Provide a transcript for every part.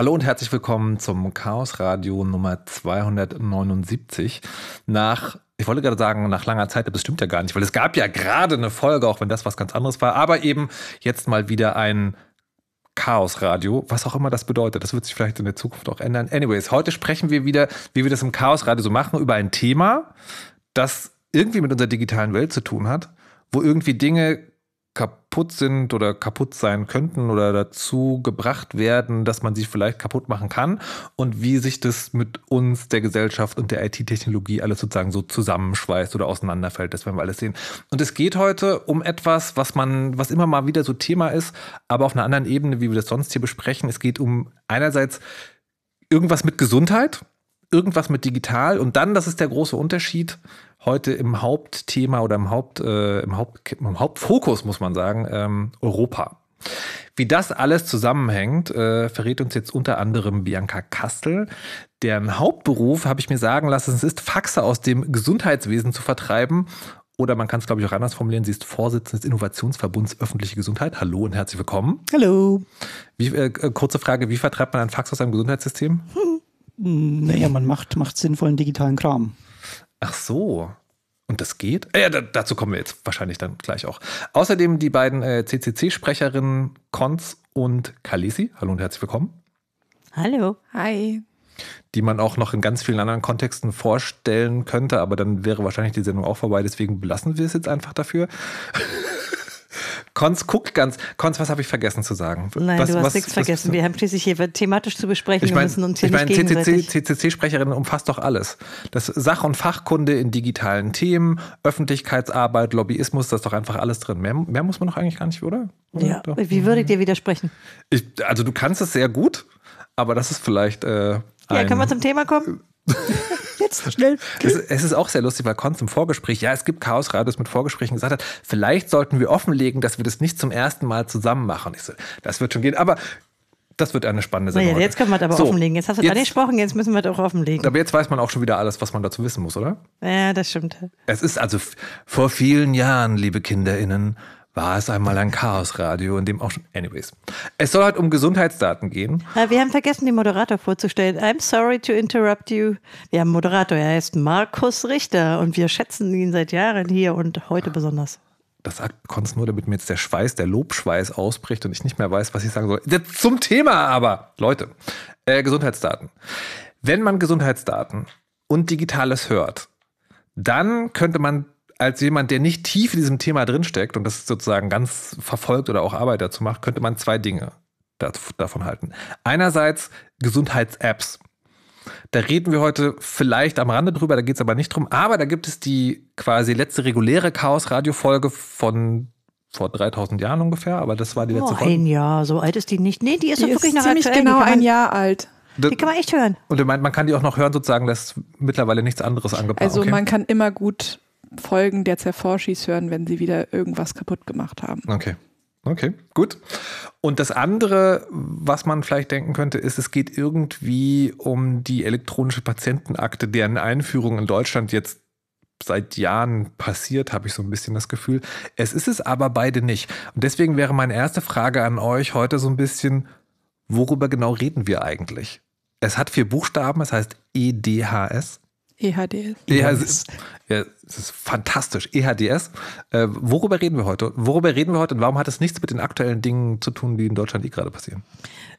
Hallo und herzlich willkommen zum Chaos Radio Nummer 279. Nach, ich wollte gerade sagen, nach langer Zeit, das stimmt ja gar nicht, weil es gab ja gerade eine Folge, auch wenn das was ganz anderes war, aber eben jetzt mal wieder ein Chaos Radio, was auch immer das bedeutet. Das wird sich vielleicht in der Zukunft auch ändern. Anyways, heute sprechen wir wieder, wie wir das im Chaos Radio so machen, über ein Thema, das irgendwie mit unserer digitalen Welt zu tun hat, wo irgendwie Dinge kaputt sind oder kaputt sein könnten oder dazu gebracht werden, dass man sie vielleicht kaputt machen kann und wie sich das mit uns, der Gesellschaft und der IT-Technologie alles sozusagen so zusammenschweißt oder auseinanderfällt. Das werden wir alles sehen. Und es geht heute um etwas, was man, was immer mal wieder so Thema ist, aber auf einer anderen Ebene, wie wir das sonst hier besprechen. Es geht um einerseits irgendwas mit Gesundheit, irgendwas mit digital und dann, das ist der große Unterschied, heute im Hauptthema oder im, Haupt, äh, im, Haupt, im Hauptfokus, muss man sagen, ähm, Europa. Wie das alles zusammenhängt, äh, verrät uns jetzt unter anderem Bianca Kastel. Deren Hauptberuf, habe ich mir sagen lassen, es ist Faxe aus dem Gesundheitswesen zu vertreiben. Oder man kann es, glaube ich, auch anders formulieren. Sie ist Vorsitzende des Innovationsverbunds Öffentliche Gesundheit. Hallo und herzlich willkommen. Hallo. Wie, äh, kurze Frage, wie vertreibt man ein Fax aus einem Gesundheitssystem? Hm, naja, man macht, macht sinnvollen digitalen Kram. Ach so. Und das geht? Äh, ja, dazu kommen wir jetzt wahrscheinlich dann gleich auch. Außerdem die beiden äh, CCC-Sprecherinnen Konz und Kalisi. Hallo und herzlich willkommen. Hallo. Hi. Die man auch noch in ganz vielen anderen Kontexten vorstellen könnte, aber dann wäre wahrscheinlich die Sendung auch vorbei. Deswegen belassen wir es jetzt einfach dafür. Konz guckt ganz. Konz, was habe ich vergessen zu sagen? Nein, was, du hast was, nichts was, vergessen. Wir haben schließlich hier thematisch zu besprechen. Ich mein, hier ich meine, CCC, CCC-Sprecherin umfasst doch alles. Das Sach- und Fachkunde in digitalen Themen, Öffentlichkeitsarbeit, Lobbyismus, das ist doch einfach alles drin. Mehr, mehr muss man doch eigentlich gar nicht, oder? oder? Ja. Doch. Wie würdet ihr widersprechen? Ich, also du kannst es sehr gut, aber das ist vielleicht. Äh, ja, können wir zum Thema kommen? Jetzt schnell. Es, es, ist auch sehr lustig, weil Konz im Vorgespräch, ja, es gibt Chaos-Radios mit Vorgesprächen gesagt hat, vielleicht sollten wir offenlegen, dass wir das nicht zum ersten Mal zusammen machen. Ich so, das wird schon gehen. Aber das wird eine spannende Sendung. Naja, jetzt können wir das aber so, offenlegen. Jetzt hast du jetzt, angesprochen, jetzt müssen wir doch offenlegen. Aber jetzt weiß man auch schon wieder alles, was man dazu wissen muss, oder? Ja, das stimmt. Es ist also vor vielen Jahren, liebe KinderInnen, war es einmal ein Chaosradio, in dem auch schon. Anyways. Es soll heute um Gesundheitsdaten gehen. Wir haben vergessen, den Moderator vorzustellen. I'm sorry to interrupt you. Wir haben einen Moderator, er heißt Markus Richter und wir schätzen ihn seit Jahren hier und heute besonders. Das sagt Konz nur, damit mir jetzt der Schweiß, der Lobschweiß ausbricht und ich nicht mehr weiß, was ich sagen soll. Zum Thema aber, Leute. Äh, Gesundheitsdaten. Wenn man Gesundheitsdaten und Digitales hört, dann könnte man als jemand, der nicht tief in diesem Thema drinsteckt und das sozusagen ganz verfolgt oder auch Arbeit dazu macht, könnte man zwei Dinge davon halten. Einerseits Gesundheits-Apps. Da reden wir heute vielleicht am Rande drüber, da geht es aber nicht drum. Aber da gibt es die quasi letzte reguläre Chaos-Radio-Folge von vor 3000 Jahren ungefähr, aber das war die letzte oh, Folge. Ein Jahr, so alt ist die nicht. Nee, die ist die doch wirklich ist noch ziemlich aktuell. genau ein Jahr alt. Die kann man echt hören. Und man, man kann die auch noch hören, sozusagen, dass mittlerweile nichts anderes angepasst Also okay. man kann immer gut Folgen der Zerforschis hören, wenn sie wieder irgendwas kaputt gemacht haben. Okay. Okay, gut. Und das andere, was man vielleicht denken könnte, ist, es geht irgendwie um die elektronische Patientenakte, deren Einführung in Deutschland jetzt seit Jahren passiert, habe ich so ein bisschen das Gefühl. Es ist es aber beide nicht. Und deswegen wäre meine erste Frage an euch heute so ein bisschen, worüber genau reden wir eigentlich? Es hat vier Buchstaben, es heißt EDHS. EHDS. EHDS. Ja, das ist fantastisch. EHDS. Äh, worüber reden wir heute? Worüber reden wir heute und warum hat es nichts mit den aktuellen Dingen zu tun, die in Deutschland eh gerade passieren?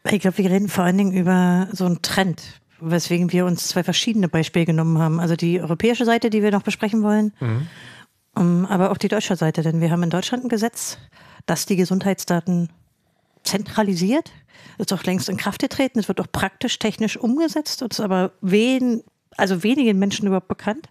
Ich glaube, wir reden vor allen Dingen über so einen Trend, weswegen wir uns zwei verschiedene Beispiele genommen haben. Also die europäische Seite, die wir noch besprechen wollen, mhm. um, aber auch die deutsche Seite. Denn wir haben in Deutschland ein Gesetz, das die Gesundheitsdaten zentralisiert. Das ist auch längst in Kraft getreten. Es wird auch praktisch technisch umgesetzt. Das ist aber wen, also wenigen Menschen überhaupt bekannt.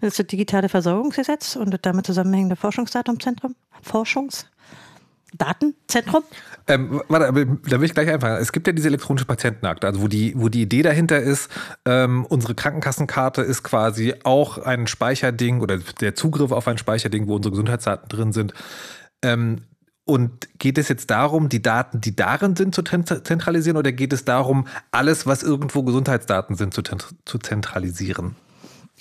Das ist das digitale Versorgungsgesetz und das damit zusammenhängende Forschungsdatenzentrum. Forschungsdatenzentrum? Ähm, warte, da will ich gleich anfangen. Es gibt ja diese elektronische Patientenakte, also wo die, wo die Idee dahinter ist, ähm, unsere Krankenkassenkarte ist quasi auch ein Speicherding oder der Zugriff auf ein Speicherding, wo unsere Gesundheitsdaten drin sind. Ähm, und geht es jetzt darum, die Daten, die darin sind, zu zentralisieren oder geht es darum, alles, was irgendwo Gesundheitsdaten sind, zu, zu zentralisieren?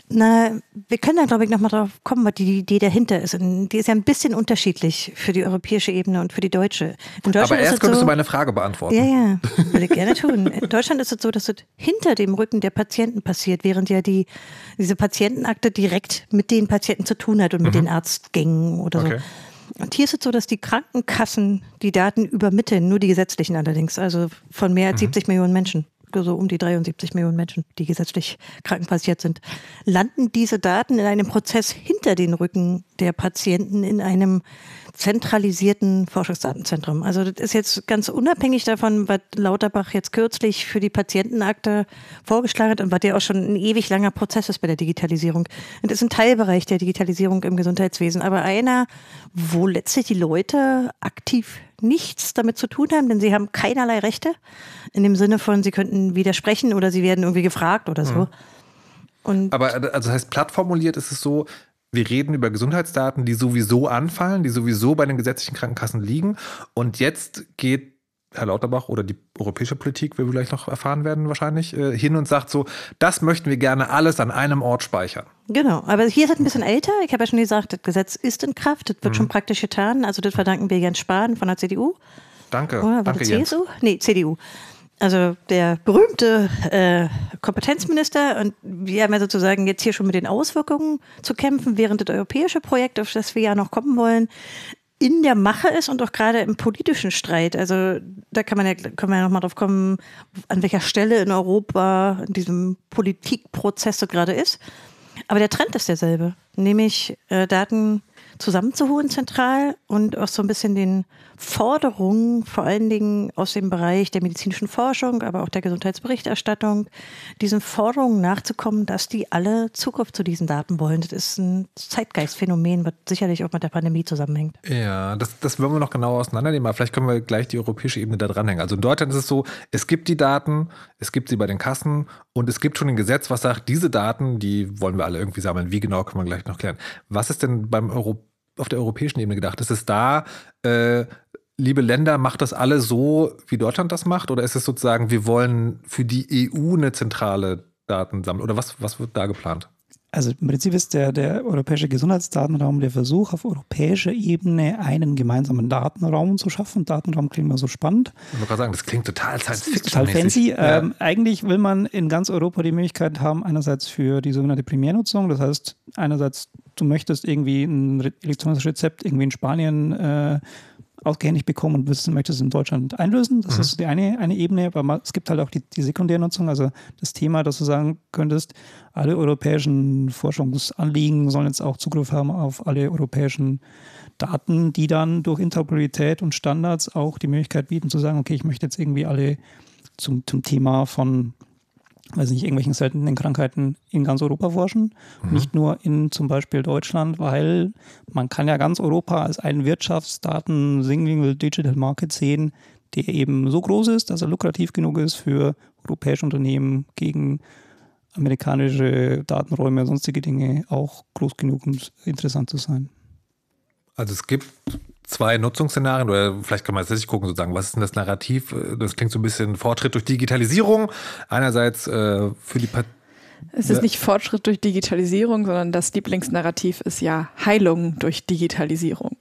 Na, wir können da, glaube ich, nochmal drauf kommen, was die Idee dahinter ist. Und die ist ja ein bisschen unterschiedlich für die europäische Ebene und für die deutsche. In Deutschland Aber erst könntest so, du meine Frage beantworten. Ja, ja, würde ich gerne tun. In Deutschland ist es so, dass es hinter dem Rücken der Patienten passiert, während ja die, diese Patientenakte direkt mit den Patienten zu tun hat und mit mhm. den Arztgängen oder so. Und hier ist es so, dass die Krankenkassen die Daten übermitteln, nur die gesetzlichen allerdings, also von mehr als mhm. 70 Millionen Menschen so um die 73 Millionen Menschen, die gesetzlich krankenversichert sind, landen diese Daten in einem Prozess hinter den Rücken der Patienten in einem zentralisierten Forschungsdatenzentrum. Also das ist jetzt ganz unabhängig davon, was Lauterbach jetzt kürzlich für die Patientenakte vorgeschlagen hat und was ja auch schon ein ewig langer Prozess ist bei der Digitalisierung. Und das ist ein Teilbereich der Digitalisierung im Gesundheitswesen, aber einer, wo letztlich die Leute aktiv nichts damit zu tun haben, denn sie haben keinerlei Rechte in dem Sinne von, sie könnten widersprechen oder sie werden irgendwie gefragt oder so. Mhm. Und Aber also das heißt, platt formuliert ist es so, wir reden über Gesundheitsdaten, die sowieso anfallen, die sowieso bei den gesetzlichen Krankenkassen liegen. Und jetzt geht Herr Lauterbach oder die europäische Politik, wie wir gleich noch erfahren werden wahrscheinlich, äh, hin und sagt so, das möchten wir gerne alles an einem Ort speichern. Genau, aber hier ist es ein bisschen älter. Ich habe ja schon gesagt, das Gesetz ist in Kraft, das wird mhm. schon praktisch getan. Also das verdanken wir Jens Spahn von der CDU. Danke. Oder Danke, CSU? Jens. Nee, CDU. Also der berühmte äh, Kompetenzminister und wir haben ja sozusagen jetzt hier schon mit den Auswirkungen zu kämpfen, während das europäische Projekt, auf das wir ja noch kommen wollen, in der Mache ist und auch gerade im politischen Streit. Also da kann man ja, können wir ja nochmal drauf kommen, an welcher Stelle in Europa in diesem Politikprozess so gerade ist. Aber der Trend ist derselbe, nämlich äh, Daten zusammenzuholen zentral und auch so ein bisschen den Forderungen, vor allen Dingen aus dem Bereich der medizinischen Forschung, aber auch der Gesundheitsberichterstattung, diesen Forderungen nachzukommen, dass die alle Zugriff zu diesen Daten wollen. Das ist ein Zeitgeistphänomen, was sicherlich auch mit der Pandemie zusammenhängt. Ja, das, das wollen wir noch genauer auseinandernehmen, aber vielleicht können wir gleich die europäische Ebene da dranhängen. Also in Deutschland ist es so, es gibt die Daten, es gibt sie bei den Kassen und es gibt schon ein Gesetz, was sagt, diese Daten, die wollen wir alle irgendwie sammeln. Wie genau, können wir gleich noch klären. Was ist denn beim Euro auf der europäischen Ebene gedacht? Ist es da äh, liebe Länder, macht das alle so, wie Deutschland das macht? Oder ist es sozusagen, wir wollen für die EU eine zentrale Datensammlung? Oder was, was wird da geplant? Also im Prinzip ist der, der europäische Gesundheitsdatenraum der Versuch, auf europäischer Ebene einen gemeinsamen Datenraum zu schaffen. Datenraum klingt immer so spannend. Ich wollte gerade sagen, das klingt total science fiction Total fancy. Ja. Ähm, eigentlich will man in ganz Europa die Möglichkeit haben, einerseits für die sogenannte Primärnutzung, das heißt einerseits, du möchtest irgendwie ein elektronisches Rezept irgendwie in Spanien äh, ausgehändigt bekommen und wissen, möchtest es in Deutschland einlösen. Das mhm. ist die eine, eine Ebene, aber es gibt halt auch die, die Sekundärnutzung, also das Thema, dass du sagen könntest, alle europäischen Forschungsanliegen sollen jetzt auch Zugriff haben auf alle europäischen Daten, die dann durch Interoperabilität und Standards auch die Möglichkeit bieten zu sagen, okay, ich möchte jetzt irgendwie alle zum, zum Thema von weiß nicht, irgendwelchen seltenen Krankheiten in ganz Europa forschen, mhm. nicht nur in zum Beispiel Deutschland, weil man kann ja ganz Europa als einen Wirtschaftsdaten Single Digital Market sehen, der eben so groß ist, dass er lukrativ genug ist für europäische Unternehmen gegen amerikanische Datenräume und sonstige Dinge auch groß genug, um interessant zu sein. Also es gibt zwei Nutzungsszenarien oder vielleicht kann man jetzt richtig gucken, sozusagen, was ist denn das Narrativ? Das klingt so ein bisschen Fortschritt durch Digitalisierung. Einerseits äh, für die Pat es ist nicht Fortschritt durch Digitalisierung, sondern das Lieblingsnarrativ ist ja Heilung durch Digitalisierung.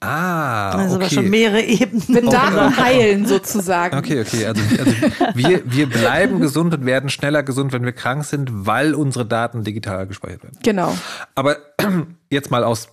Ah, also okay. schon mehrere Ebenen. Mit Daten heilen sozusagen. Okay, okay. Also, also, wir, wir bleiben gesund und werden schneller gesund, wenn wir krank sind, weil unsere Daten digital gespeichert werden. Genau. Aber jetzt mal aus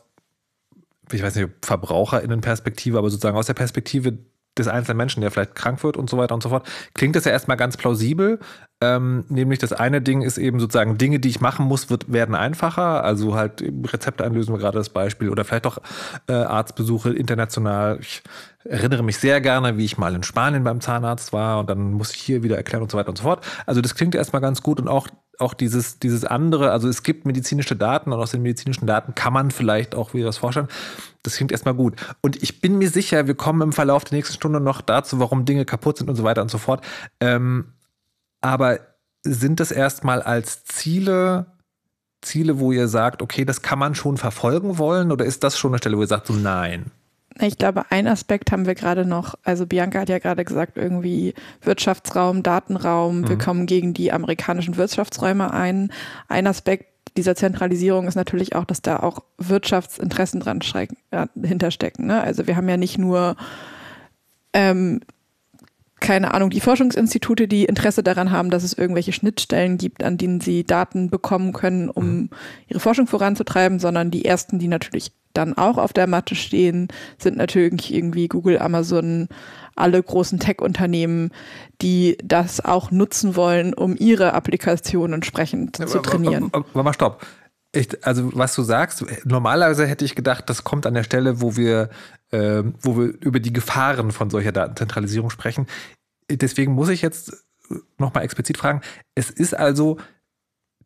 ich weiß nicht, VerbraucherInnen-Perspektive, aber sozusagen aus der Perspektive des einzelnen Menschen, der vielleicht krank wird und so weiter und so fort, klingt das ja erstmal ganz plausibel. Ähm, nämlich das eine Ding ist eben sozusagen Dinge, die ich machen muss, wird, werden einfacher. Also halt Rezepte einlösen wir gerade das Beispiel oder vielleicht auch äh, Arztbesuche international. Ich erinnere mich sehr gerne, wie ich mal in Spanien beim Zahnarzt war und dann muss ich hier wieder erklären und so weiter und so fort. Also das klingt erstmal ganz gut und auch auch dieses, dieses andere, also es gibt medizinische Daten und aus den medizinischen Daten kann man vielleicht auch wieder was vorstellen. Das klingt erstmal gut. Und ich bin mir sicher, wir kommen im Verlauf der nächsten Stunde noch dazu, warum Dinge kaputt sind und so weiter und so fort. Ähm, aber sind das erstmal als Ziele, Ziele, wo ihr sagt, okay, das kann man schon verfolgen wollen? Oder ist das schon eine Stelle, wo ihr sagt, so nein? Ich glaube, ein Aspekt haben wir gerade noch. Also Bianca hat ja gerade gesagt, irgendwie Wirtschaftsraum, Datenraum, mhm. wir kommen gegen die amerikanischen Wirtschaftsräume ein. Ein Aspekt dieser Zentralisierung ist natürlich auch, dass da auch Wirtschaftsinteressen dran hinterstecken. Ne? Also wir haben ja nicht nur ähm, keine Ahnung, die Forschungsinstitute, die Interesse daran haben, dass es irgendwelche Schnittstellen gibt, an denen sie Daten bekommen können, um mhm. ihre Forschung voranzutreiben, sondern die ersten, die natürlich dann auch auf der Matte stehen, sind natürlich irgendwie Google, Amazon, alle großen Tech-Unternehmen, die das auch nutzen wollen, um ihre Applikationen entsprechend zu trainieren. Warte mal, stopp. Ich, also was du sagst, normalerweise hätte ich gedacht, das kommt an der Stelle, wo wir, äh, wo wir über die Gefahren von solcher Datenzentralisierung sprechen. Deswegen muss ich jetzt nochmal explizit fragen, es ist also,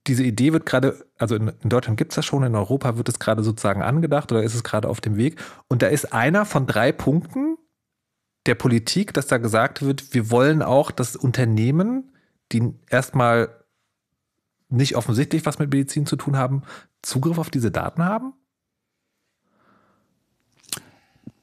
diese Idee wird gerade, also in, in Deutschland gibt es das schon, in Europa wird es gerade sozusagen angedacht oder ist es gerade auf dem Weg. Und da ist einer von drei Punkten der Politik, dass da gesagt wird, wir wollen auch, dass Unternehmen, die erstmal nicht offensichtlich was mit Medizin zu tun haben, Zugriff auf diese Daten haben?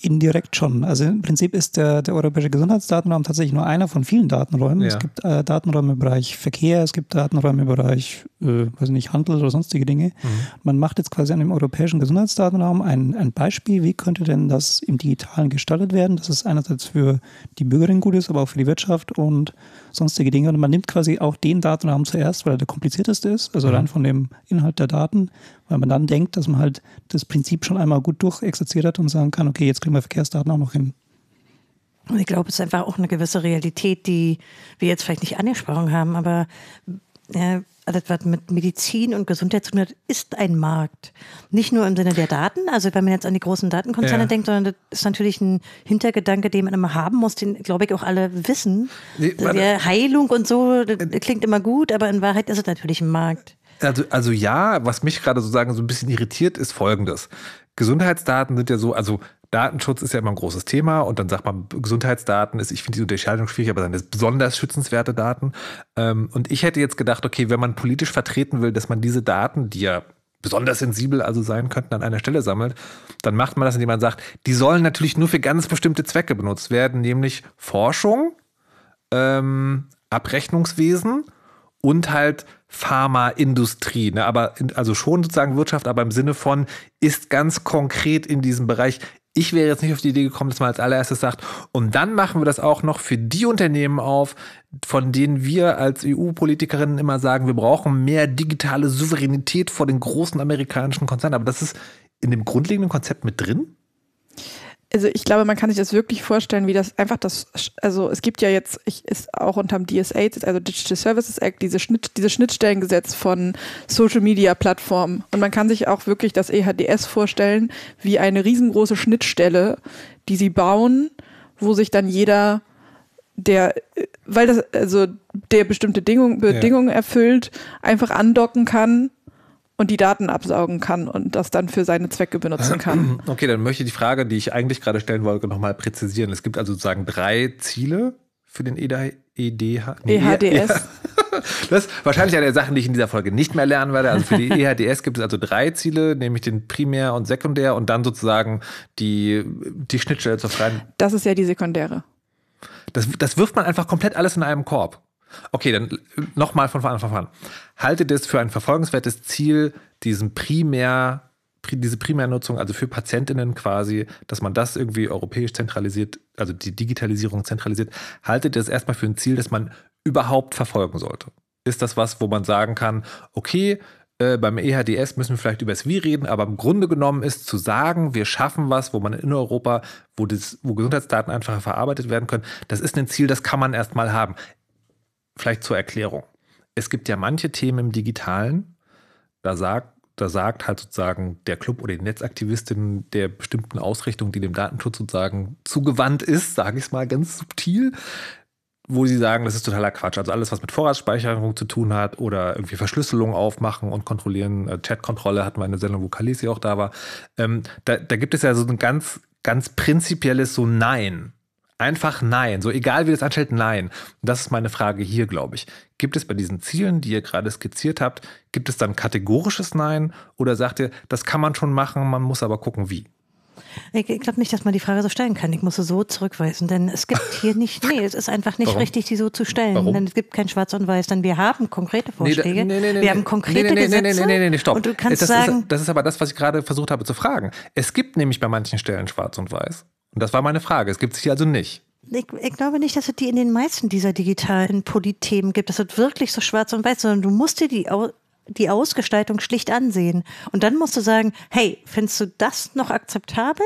Indirekt schon. Also im Prinzip ist der, der europäische Gesundheitsdatenraum tatsächlich nur einer von vielen Datenräumen. Ja. Es gibt äh, Datenräume im Bereich Verkehr, es gibt Datenräume im Bereich, äh, weiß nicht, Handel oder sonstige Dinge. Mhm. Man macht jetzt quasi an dem europäischen Gesundheitsdatenraum ein, ein Beispiel, wie könnte denn das im Digitalen gestaltet werden, dass es einerseits für die Bürgerin gut ist, aber auch für die Wirtschaft und sonstige Dinge. Und man nimmt quasi auch den Datenraum zuerst, weil er der komplizierteste ist, also mhm. rein von dem Inhalt der Daten, weil man dann denkt, dass man halt das Prinzip schon einmal gut durchexerziert hat und sagen kann, okay, jetzt kriegen wir Verkehrsdaten auch noch hin. Und ich glaube, es ist einfach auch eine gewisse Realität, die wir jetzt vielleicht nicht angesprochen haben, aber ja, alles, was mit Medizin und Gesundheit zu tun hat, ist ein Markt. Nicht nur im Sinne der Daten, also wenn man jetzt an die großen Datenkonzerne ja. denkt, sondern das ist natürlich ein Hintergedanke, den man immer haben muss, den, glaube ich, auch alle wissen. Nee, Heilung und so, das äh, klingt immer gut, aber in Wahrheit ist es natürlich ein Markt. Also, also ja, was mich gerade sozusagen so ein bisschen irritiert, ist folgendes. Gesundheitsdaten sind ja so, also Datenschutz ist ja immer ein großes Thema und dann sagt man, Gesundheitsdaten ist, ich finde die Unterscheidung schwierig, aber dann ist besonders schützenswerte Daten. Ähm, und ich hätte jetzt gedacht, okay, wenn man politisch vertreten will, dass man diese Daten, die ja besonders sensibel also sein könnten, an einer Stelle sammelt, dann macht man das, indem man sagt, die sollen natürlich nur für ganz bestimmte Zwecke benutzt werden, nämlich Forschung, ähm, Abrechnungswesen und halt Pharmaindustrie, ne? aber in, also schon sozusagen Wirtschaft, aber im Sinne von ist ganz konkret in diesem Bereich ich wäre jetzt nicht auf die Idee gekommen, dass man als allererstes sagt, und dann machen wir das auch noch für die Unternehmen auf, von denen wir als EU-Politikerinnen immer sagen, wir brauchen mehr digitale Souveränität vor den großen amerikanischen Konzernen. Aber das ist in dem grundlegenden Konzept mit drin? Also ich glaube, man kann sich das wirklich vorstellen, wie das einfach das, also es gibt ja jetzt, ich ist auch unterm DSA, also Digital Services Act, diese Schnitt, diese Schnittstellengesetz von Social Media Plattformen. Und man kann sich auch wirklich das EHDS vorstellen, wie eine riesengroße Schnittstelle, die sie bauen, wo sich dann jeder der, weil das, also der bestimmte Bedingungen ja. erfüllt, einfach andocken kann und die Daten absaugen kann und das dann für seine Zwecke benutzen kann. Okay, dann möchte ich die Frage, die ich eigentlich gerade stellen wollte, nochmal präzisieren. Es gibt also sozusagen drei Ziele für den EDH, EDH, nee, EHDS. Ja. Das ist wahrscheinlich eine der Sachen, die ich in dieser Folge nicht mehr lernen werde. Also für die EHDS gibt es also drei Ziele, nämlich den Primär- und Sekundär und dann sozusagen die, die Schnittstelle zur freien. Das ist ja die Sekundäre. Das, das wirft man einfach komplett alles in einem Korb. Okay, dann nochmal von Anfang an. Haltet es für ein verfolgenswertes Ziel, diesen primär, diese Primärnutzung, also für PatientInnen quasi, dass man das irgendwie europäisch zentralisiert, also die Digitalisierung zentralisiert, haltet es erstmal für ein Ziel, das man überhaupt verfolgen sollte? Ist das was, wo man sagen kann, okay, äh, beim EHDS müssen wir vielleicht über das Wie reden, aber im Grunde genommen ist zu sagen, wir schaffen was, wo man in Europa, wo, das, wo Gesundheitsdaten einfacher verarbeitet werden können, das ist ein Ziel, das kann man erstmal haben. Vielleicht zur Erklärung. Es gibt ja manche Themen im Digitalen, da sagt, da sagt halt sozusagen der Club oder die Netzaktivistin der bestimmten Ausrichtung, die dem Datenschutz sozusagen zugewandt ist, sage ich es mal ganz subtil, wo sie sagen, das ist totaler Quatsch. Also alles, was mit Vorratsspeicherung zu tun hat oder irgendwie Verschlüsselung aufmachen und kontrollieren, äh, Chatkontrolle hatten wir eine Sendung, wo Kalisi auch da war. Ähm, da, da gibt es ja so ein ganz, ganz prinzipielles so Nein. Einfach nein. So egal wie das anstellt, nein. Und das ist meine Frage hier, glaube ich. Gibt es bei diesen Zielen, die ihr gerade skizziert habt, gibt es dann kategorisches Nein oder sagt ihr, das kann man schon machen, man muss aber gucken, wie? Ich, glaube nicht, dass man die Frage so stellen kann. Ich muss sie so zurückweisen, denn es gibt hier nicht, nee, es ist einfach nicht Warum? richtig, die so zu stellen. Warum? Denn es gibt kein Schwarz und Weiß, denn wir haben konkrete Vorschläge. Nee, nee, nee, wir haben konkrete nee, nee, Gesetze. Nee, nee, nee, nee, nee, stopp. Und du kannst das, sagen, ist, das ist aber das, was ich gerade versucht habe zu fragen. Es gibt nämlich bei manchen Stellen Schwarz und Weiß. Und das war meine Frage. Es gibt es hier also nicht. Ich, ich glaube nicht, dass es die in den meisten dieser digitalen Politthemen gibt, dass es wirklich so schwarz und weiß, sondern du musst dir die, die Ausgestaltung schlicht ansehen. Und dann musst du sagen, hey, findest du das noch akzeptabel?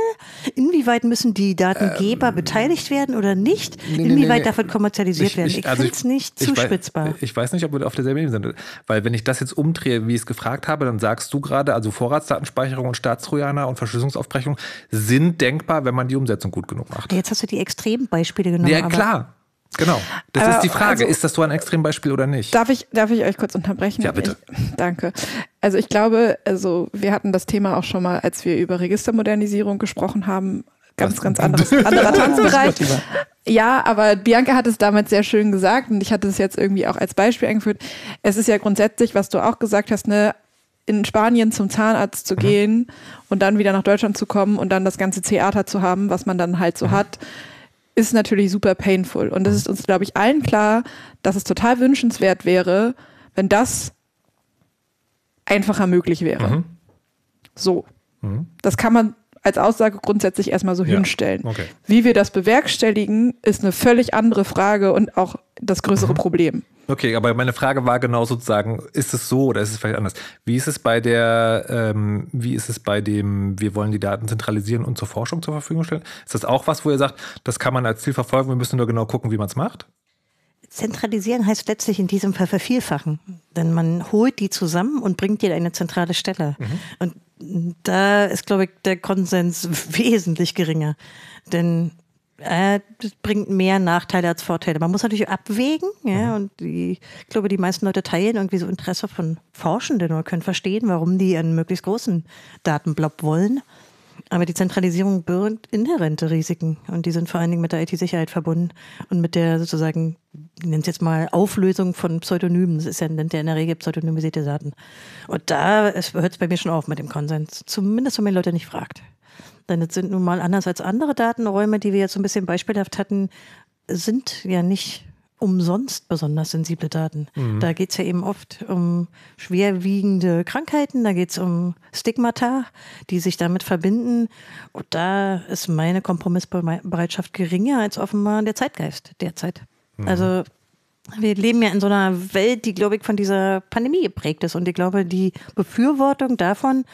Inwieweit müssen die Datengeber beteiligt werden oder nicht? Ähm, Nee, nee, Inwieweit nee, darf es kommerzialisiert werden? Ich, also finde es nicht ich zuspitzbar. Ich weiß nicht, ob wir auf derselben Ebene sind. Weil wenn ich das jetzt umdrehe, wie ich es gefragt habe, dann sagst du gerade, also Vorratsdatenspeicherung und Staatstrojaner und Verschlüsselungsaufbrechung sind denkbar, wenn man die Umsetzung gut genug macht. Jetzt hast du die Extrembeispiele genommen. Ja, klar. Genau. Das Aber ist die Frage. also- ist das so ein Extrembeispiel oder nicht? Darf ich, darf ich euch kurz unterbrechen? Ja, bitte. Ich, danke. Also ich glaube, also wir hatten das Thema auch schon mal, als wir über Registermodernisierung gesprochen haben. Ganz, Was? ganz anderes, anderer Tanzbereich. Ja, aber Bianca hat es damals sehr schön gesagt und ich hatte es jetzt irgendwie auch als Beispiel eingeführt. Es ist ja grundsätzlich, was du auch gesagt hast, ne, in Spanien zum Zahnarzt zu gehen und dann wieder nach Deutschland zu kommen und dann das ganze Theater zu haben, was man dann halt so hat, ist natürlich super painful. Und es ist uns, glaube ich, allen klar, dass es total wünschenswert wäre, wenn das einfacher möglich wäre. Mhm. So. Mhm. Das kann man als Aussage grundsätzlich erstmal so Ja. hinstellen. Okay. Wie wir das bewerkstelligen, ist eine völlig andere Frage und auch das Mhm. größere Problem. Okay, aber meine Frage war genau sozusagen, ist es so oder ist es vielleicht anders? Wie ist es bei der, ähm, wie ist es bei dem, wir wollen die Daten zentralisieren und zur Forschung zur Verfügung stellen? Ist das auch was, wo ihr sagt, das kann man als Ziel verfolgen, wir müssen nur genau gucken, wie man es macht? Zentralisieren heißt letztlich in diesem Fall vervielfachen. Denn man holt die zusammen und bringt die an eine zentrale Stelle. Und da ist, glaube ich, der Konsens wesentlich geringer. Denn äh, das bringt mehr Nachteile als Vorteile. Man muss natürlich abwägen, ja, und die, ich glaube, die meisten Leute teilen irgendwie so Interesse von Forschenden oder können verstehen, warum die einen möglichst großen Datenblob wollen. Aber die Zentralisierung birgt inhärente Risiken und die sind vor allen Dingen mit der IT-Sicherheit verbunden und mit der sozusagen, ich nenne es jetzt mal Auflösung von Pseudonymen. Das ist ja, nennt ja in der Regel pseudonymisierte Daten. Und da hört es bei mir schon auf mit dem Konsens. Zumindest, wenn man die Leute nicht fragt. Denn es sind nun mal anders als andere Datenräume, die wir jetzt so ein bisschen beispielhaft hatten, sind ja nicht umsonst besonders sensible Daten. Da geht es ja eben oft um schwerwiegende Krankheiten, da geht es um Stigmata, die sich damit verbinden. Und da ist meine Kompromissbereitschaft geringer als offenbar der Zeitgeist derzeit. Also wir leben ja in so einer Welt, die, glaube ich, von dieser Pandemie geprägt ist. Und ich glaube, die Befürwortung davon,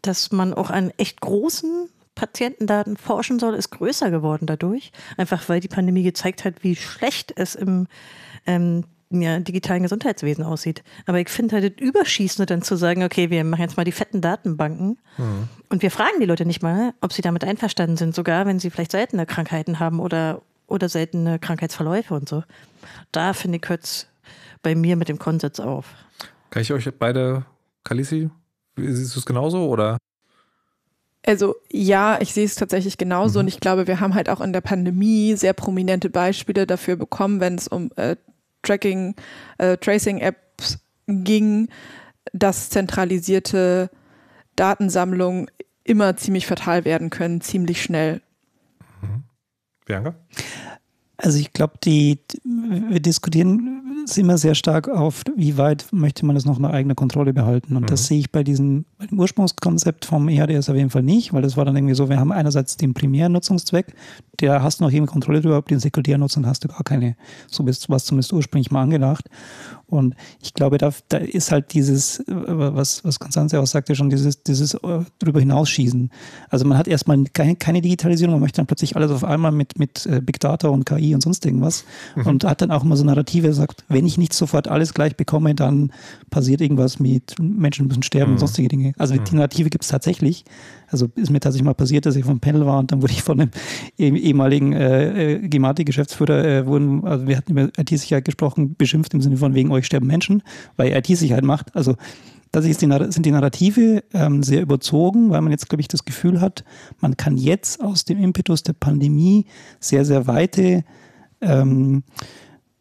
dass man auch an echt großen Patientendaten forschen soll, ist größer geworden dadurch. Einfach weil die Pandemie gezeigt hat, wie schlecht es im ähm, ja, digitalen Gesundheitswesen aussieht. Aber ich finde halt das Überschießende dann zu sagen, okay, wir machen jetzt mal die fetten Datenbanken und wir fragen die Leute nicht mal, ob sie damit einverstanden sind, sogar wenn sie vielleicht seltene Krankheiten haben oder, oder seltene Krankheitsverläufe und so. Da finde ich, hört bei mir mit dem Konsens auf. Kann ich euch beide, Kalisi, siehst du es genauso oder? Also ja, ich sehe es tatsächlich genauso und ich glaube, wir haben halt auch in der Pandemie sehr prominente Beispiele dafür bekommen, wenn es um äh, Tracking, äh, Tracing-Apps ging, dass zentralisierte Datensammlungen immer ziemlich fatal werden können, ziemlich schnell. Bianca? Also ich glaube, die, wir diskutieren es immer sehr stark auf, wie weit möchte man das noch eine eigene Kontrolle behalten. Und das sehe ich bei diesem, bei dem Ursprungskonzept vom EHDS auf jeden Fall nicht, weil das war dann irgendwie so, wir haben einerseits den primären Nutzungszweck, der hast du noch eben Kontrolle drüber, den sekundären Nutzung hast du gar keine, so bist was zumindest ursprünglich mal angedacht. Und ich glaube, da, da ist halt dieses, äh, was, was Konstanze auch sagte schon, dieses, dieses äh, drüber hinausschießen. Also man hat erstmal keine, keine Digitalisierung, man möchte dann plötzlich alles auf einmal mit, mit äh, Big Data und KI und sonst irgendwas und hat dann auch immer so Narrative, sagt, wenn ich nicht sofort alles gleich bekomme, dann passiert irgendwas mit Menschen müssen sterben und sonstige Dinge. Also die Narrative gibt es tatsächlich. Also ist mir tatsächlich mal passiert, dass ich vom Panel war und dann wurde ich von einem eh- ehemaligen äh, äh, Gematik-Geschäftsführer, äh, wurden, also wir hatten über IT-Sicherheit gesprochen, beschimpft im Sinne von wegen euch sterben Menschen, weil ihr IT-Sicherheit macht. Also das ist die, sind die Narrative ähm, sehr überzogen, weil man jetzt, glaube ich, das Gefühl hat, man kann jetzt aus dem Impetus der Pandemie sehr, sehr weite ähm,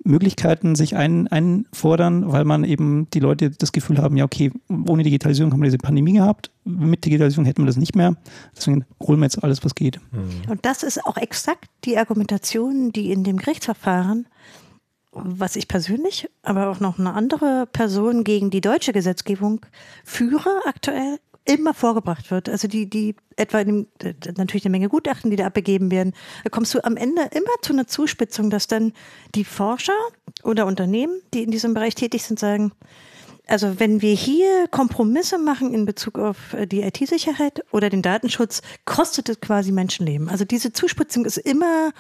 Möglichkeiten sich ein, einfordern, weil man eben die Leute das Gefühl haben, ja, okay, ohne Digitalisierung haben wir diese Pandemie gehabt. mit Digitalisierung hätten wir das nicht mehr. Deswegen holen wir jetzt alles, was geht. Mhm. Und das ist auch exakt die Argumentation, die in dem Gerichtsverfahren, was ich persönlich, aber auch noch eine andere Person gegen die deutsche Gesetzgebung führe aktuell, immer vorgebracht wird. Also die, die etwa in dem, natürlich eine Menge Gutachten, die da abgegeben werden, da kommst du am Ende immer zu einer Zuspitzung, dass dann die Forscher oder Unternehmen, die in diesem Bereich tätig sind, sagen, also wenn wir hier Kompromisse machen in Bezug auf äh, die IT-Sicherheit oder den Datenschutz, kostet es quasi Menschenleben. Also diese Zuspitzung ist immer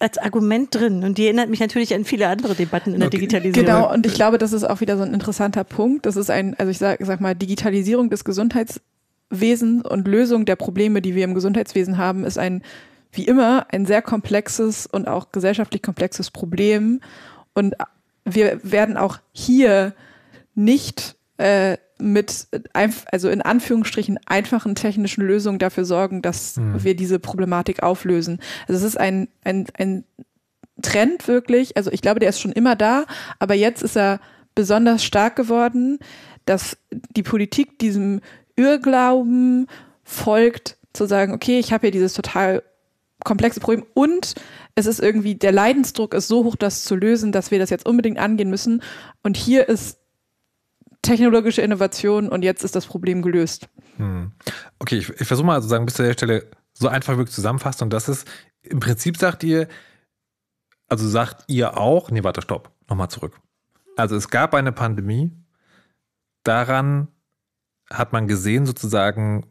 als Argument drin. Und die erinnert mich natürlich an viele andere Debatten in der okay. Digitalisierung. Genau, und ich glaube, das ist auch wieder so ein interessanter Punkt. Das ist ein, also ich sag, sag mal, Digitalisierung des Gesundheitswesens und Lösung der Probleme, die wir im Gesundheitswesen haben, ist ein, wie immer, ein sehr komplexes und auch gesellschaftlich komplexes Problem. Und wir werden auch hier nicht äh, mit, also in Anführungsstrichen, einfachen technischen Lösungen dafür sorgen, dass mhm. wir diese Problematik auflösen. Also es ist ein, ein, ein Trend wirklich, also ich glaube, der ist schon immer da, aber jetzt ist er besonders stark geworden, dass die Politik diesem Irrglauben folgt, zu sagen, okay, ich habe hier dieses total komplexe Problem und es ist irgendwie, der Leidensdruck ist so hoch, das zu lösen, dass wir das jetzt unbedingt angehen müssen. Und hier ist technologische Innovation und jetzt ist das Problem gelöst. Hm. Okay, ich, ich versuche mal sozusagen bis zu der Stelle so einfach wirklich zusammenfassen und das ist, im Prinzip sagt ihr, also sagt ihr auch, nee, warte, stopp, nochmal zurück. Also es gab eine Pandemie, daran hat man gesehen sozusagen,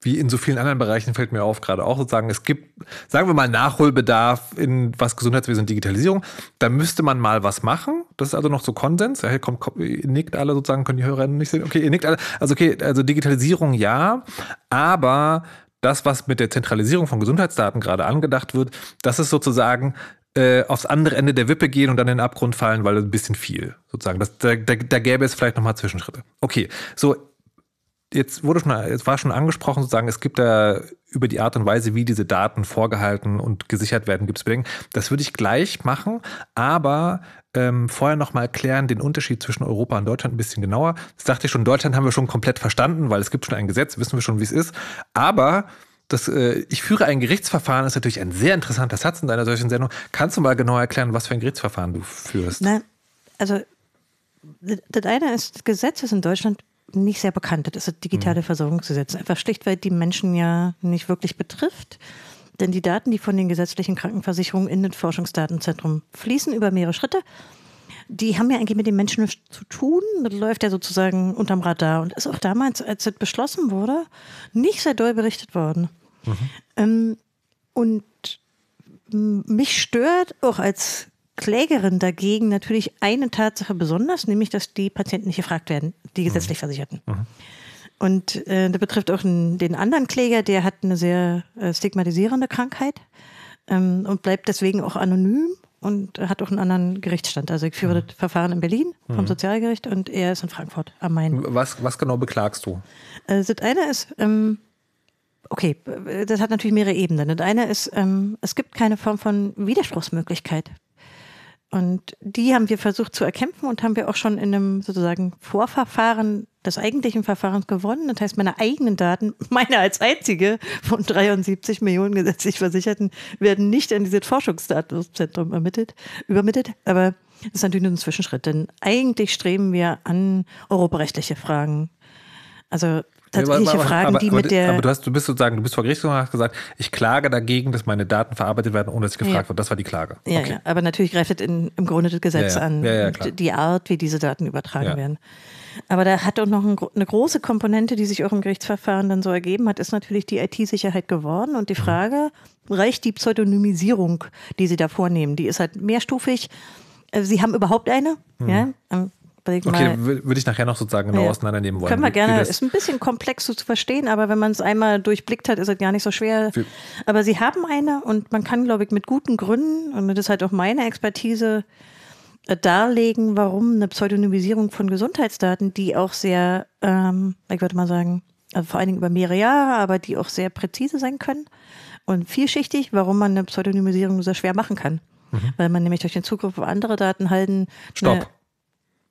wie in so vielen anderen Bereichen fällt mir auf, gerade auch sozusagen, es gibt, sagen wir mal, Nachholbedarf in was Gesundheitswesen und Digitalisierung. Da müsste man mal was machen. Das ist also noch so Konsens. Ja, kommt, kommt, ihr nickt alle sozusagen, können die Hörer nicht sehen. Okay, ihr nickt alle. Also okay, also Digitalisierung ja, aber das, was mit der Zentralisierung von Gesundheitsdaten gerade angedacht wird, das ist sozusagen äh, aufs andere Ende der Wippe gehen und dann in den Abgrund fallen, weil ein bisschen viel sozusagen. Das, da, da, da gäbe es vielleicht nochmal Zwischenschritte. Okay, so jetzt wurde schon, es war schon angesprochen, sozusagen, es gibt da über die Art und Weise, wie diese Daten vorgehalten und gesichert werden, gibt es Bedenken. Das würde ich gleich machen, aber ähm, vorher nochmal erklären den Unterschied zwischen Europa und Deutschland ein bisschen genauer. Das dachte ich schon, Deutschland haben wir schon komplett verstanden, weil es gibt schon ein Gesetz, wissen wir schon, wie es ist. Aber das, äh, ich führe ein Gerichtsverfahren, ist natürlich ein sehr interessanter Satz in deiner solchen Sendung. Kannst du mal genau erklären, was für ein Gerichtsverfahren du führst? Nein, also das eine ist, das Gesetz ist in Deutschland nicht sehr bekannt. Das ist das digitale mhm. Versorgungsgesetz. Einfach schlicht, weil die Menschen ja nicht wirklich betrifft. Denn die Daten, die von den gesetzlichen Krankenversicherungen in das Forschungsdatenzentrum fließen über mehrere Schritte, die haben ja eigentlich mit den Menschen nichts zu tun. Das läuft ja sozusagen unterm Radar und ist auch damals, als das beschlossen wurde, nicht sehr doll berichtet worden. Mhm. Ähm, und mich stört auch als Klägerin dagegen natürlich eine Tatsache besonders, nämlich, dass die Patienten nicht gefragt werden, die gesetzlich mhm. Versicherten. Mhm. Und äh, das betrifft auch den anderen Kläger, der hat eine sehr äh, stigmatisierende Krankheit ähm, und bleibt deswegen auch anonym und hat auch einen anderen Gerichtsstand. Also ich führe mhm. das Verfahren in Berlin vom mhm. Sozialgericht und er ist in Frankfurt am Main. Was, was genau beklagst du? Äh, das eine ist, ähm, okay, das hat natürlich mehrere Ebenen. Das eine ist, ähm, es gibt keine Form von Widerspruchsmöglichkeit und die haben wir versucht zu erkämpfen und haben wir auch schon in einem sozusagen Vorverfahren des eigentlichen Verfahrens gewonnen. Das heißt, meine eigenen Daten, meine als einzige von 73 Millionen gesetzlich Versicherten, werden nicht in dieses Forschungsdatenzentrum ermittelt, übermittelt. Aber das ist natürlich nur ein Zwischenschritt, denn eigentlich streben wir an europarechtliche Fragen. Also tatsächliche aber, Fragen, aber, die mit der. Aber du, hast, du bist sozusagen, du bist vor Gericht und hast gesagt, ich klage dagegen, dass meine Daten verarbeitet werden, ohne dass ich gefragt ja. wird. Das war die Klage. Ja, okay. ja. aber natürlich greift es in, im Grunde das Gesetz ja, an, die Art, wie diese Daten übertragen werden. Aber da hat auch noch ein, eine große Komponente, die sich auch im Gerichtsverfahren dann so ergeben hat, ist natürlich die IT-Sicherheit geworden. Und die mhm. Frage, reicht die Pseudonymisierung, die Sie da vornehmen? Die ist halt mehrstufig. Äh, Sie haben überhaupt eine, mhm. ja? Ähm, okay, würde ich nachher noch sozusagen genau ja. auseinandernehmen wollen. Können wir gerne. Ist ein bisschen komplex zu verstehen, aber wenn man es einmal durchblickt hat, ist es gar nicht so schwer. Wie aber sie haben eine und man kann, glaube ich, mit guten Gründen, und das ist halt auch meine Expertise, äh, darlegen, warum eine Pseudonymisierung von Gesundheitsdaten, die auch sehr, ähm, ich würde mal sagen, also vor allen Dingen über mehrere Jahre, aber die auch sehr präzise sein können und vielschichtig, warum man eine Pseudonymisierung sehr schwer machen kann. Mhm. Weil man nämlich durch den Zugriff auf andere Daten halten. Stopp.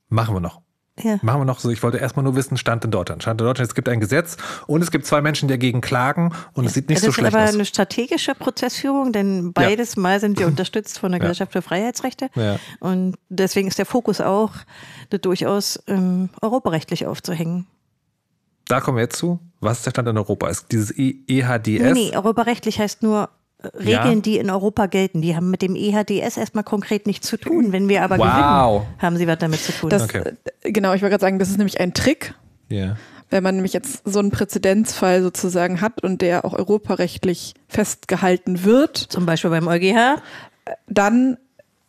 Machen wir noch. Ja. Machen wir noch so, ich wollte erstmal nur wissen, Stand in Deutschland. Stand in Deutschland, es gibt ein Gesetz und es gibt zwei Menschen, die dagegen klagen und es sieht nicht das so ist schlecht aber aus. eine strategische Prozessführung, denn beides Mal sind wir unterstützt von der Ja. Gesellschaft für Freiheitsrechte. Ja. Und deswegen ist der Fokus auch, das durchaus ähm, europarechtlich aufzuhängen. Da kommen wir jetzt zu. Was ist der Stand in Europa? Ist dieses E- EHDS? Nee, nee, europarechtlich heißt nur Regeln, Ja. die in Europa gelten. Die haben mit dem EHDS erstmal konkret nichts zu tun. Wenn wir aber Wow. gewinnen, haben sie was damit zu tun. Das, Okay. äh, Genau, ich wollte gerade sagen, das ist nämlich ein Trick, Ja. wenn man nämlich jetzt so einen Präzedenzfall sozusagen hat und der auch europarechtlich festgehalten wird, Zum Beispiel beim EuGH. dann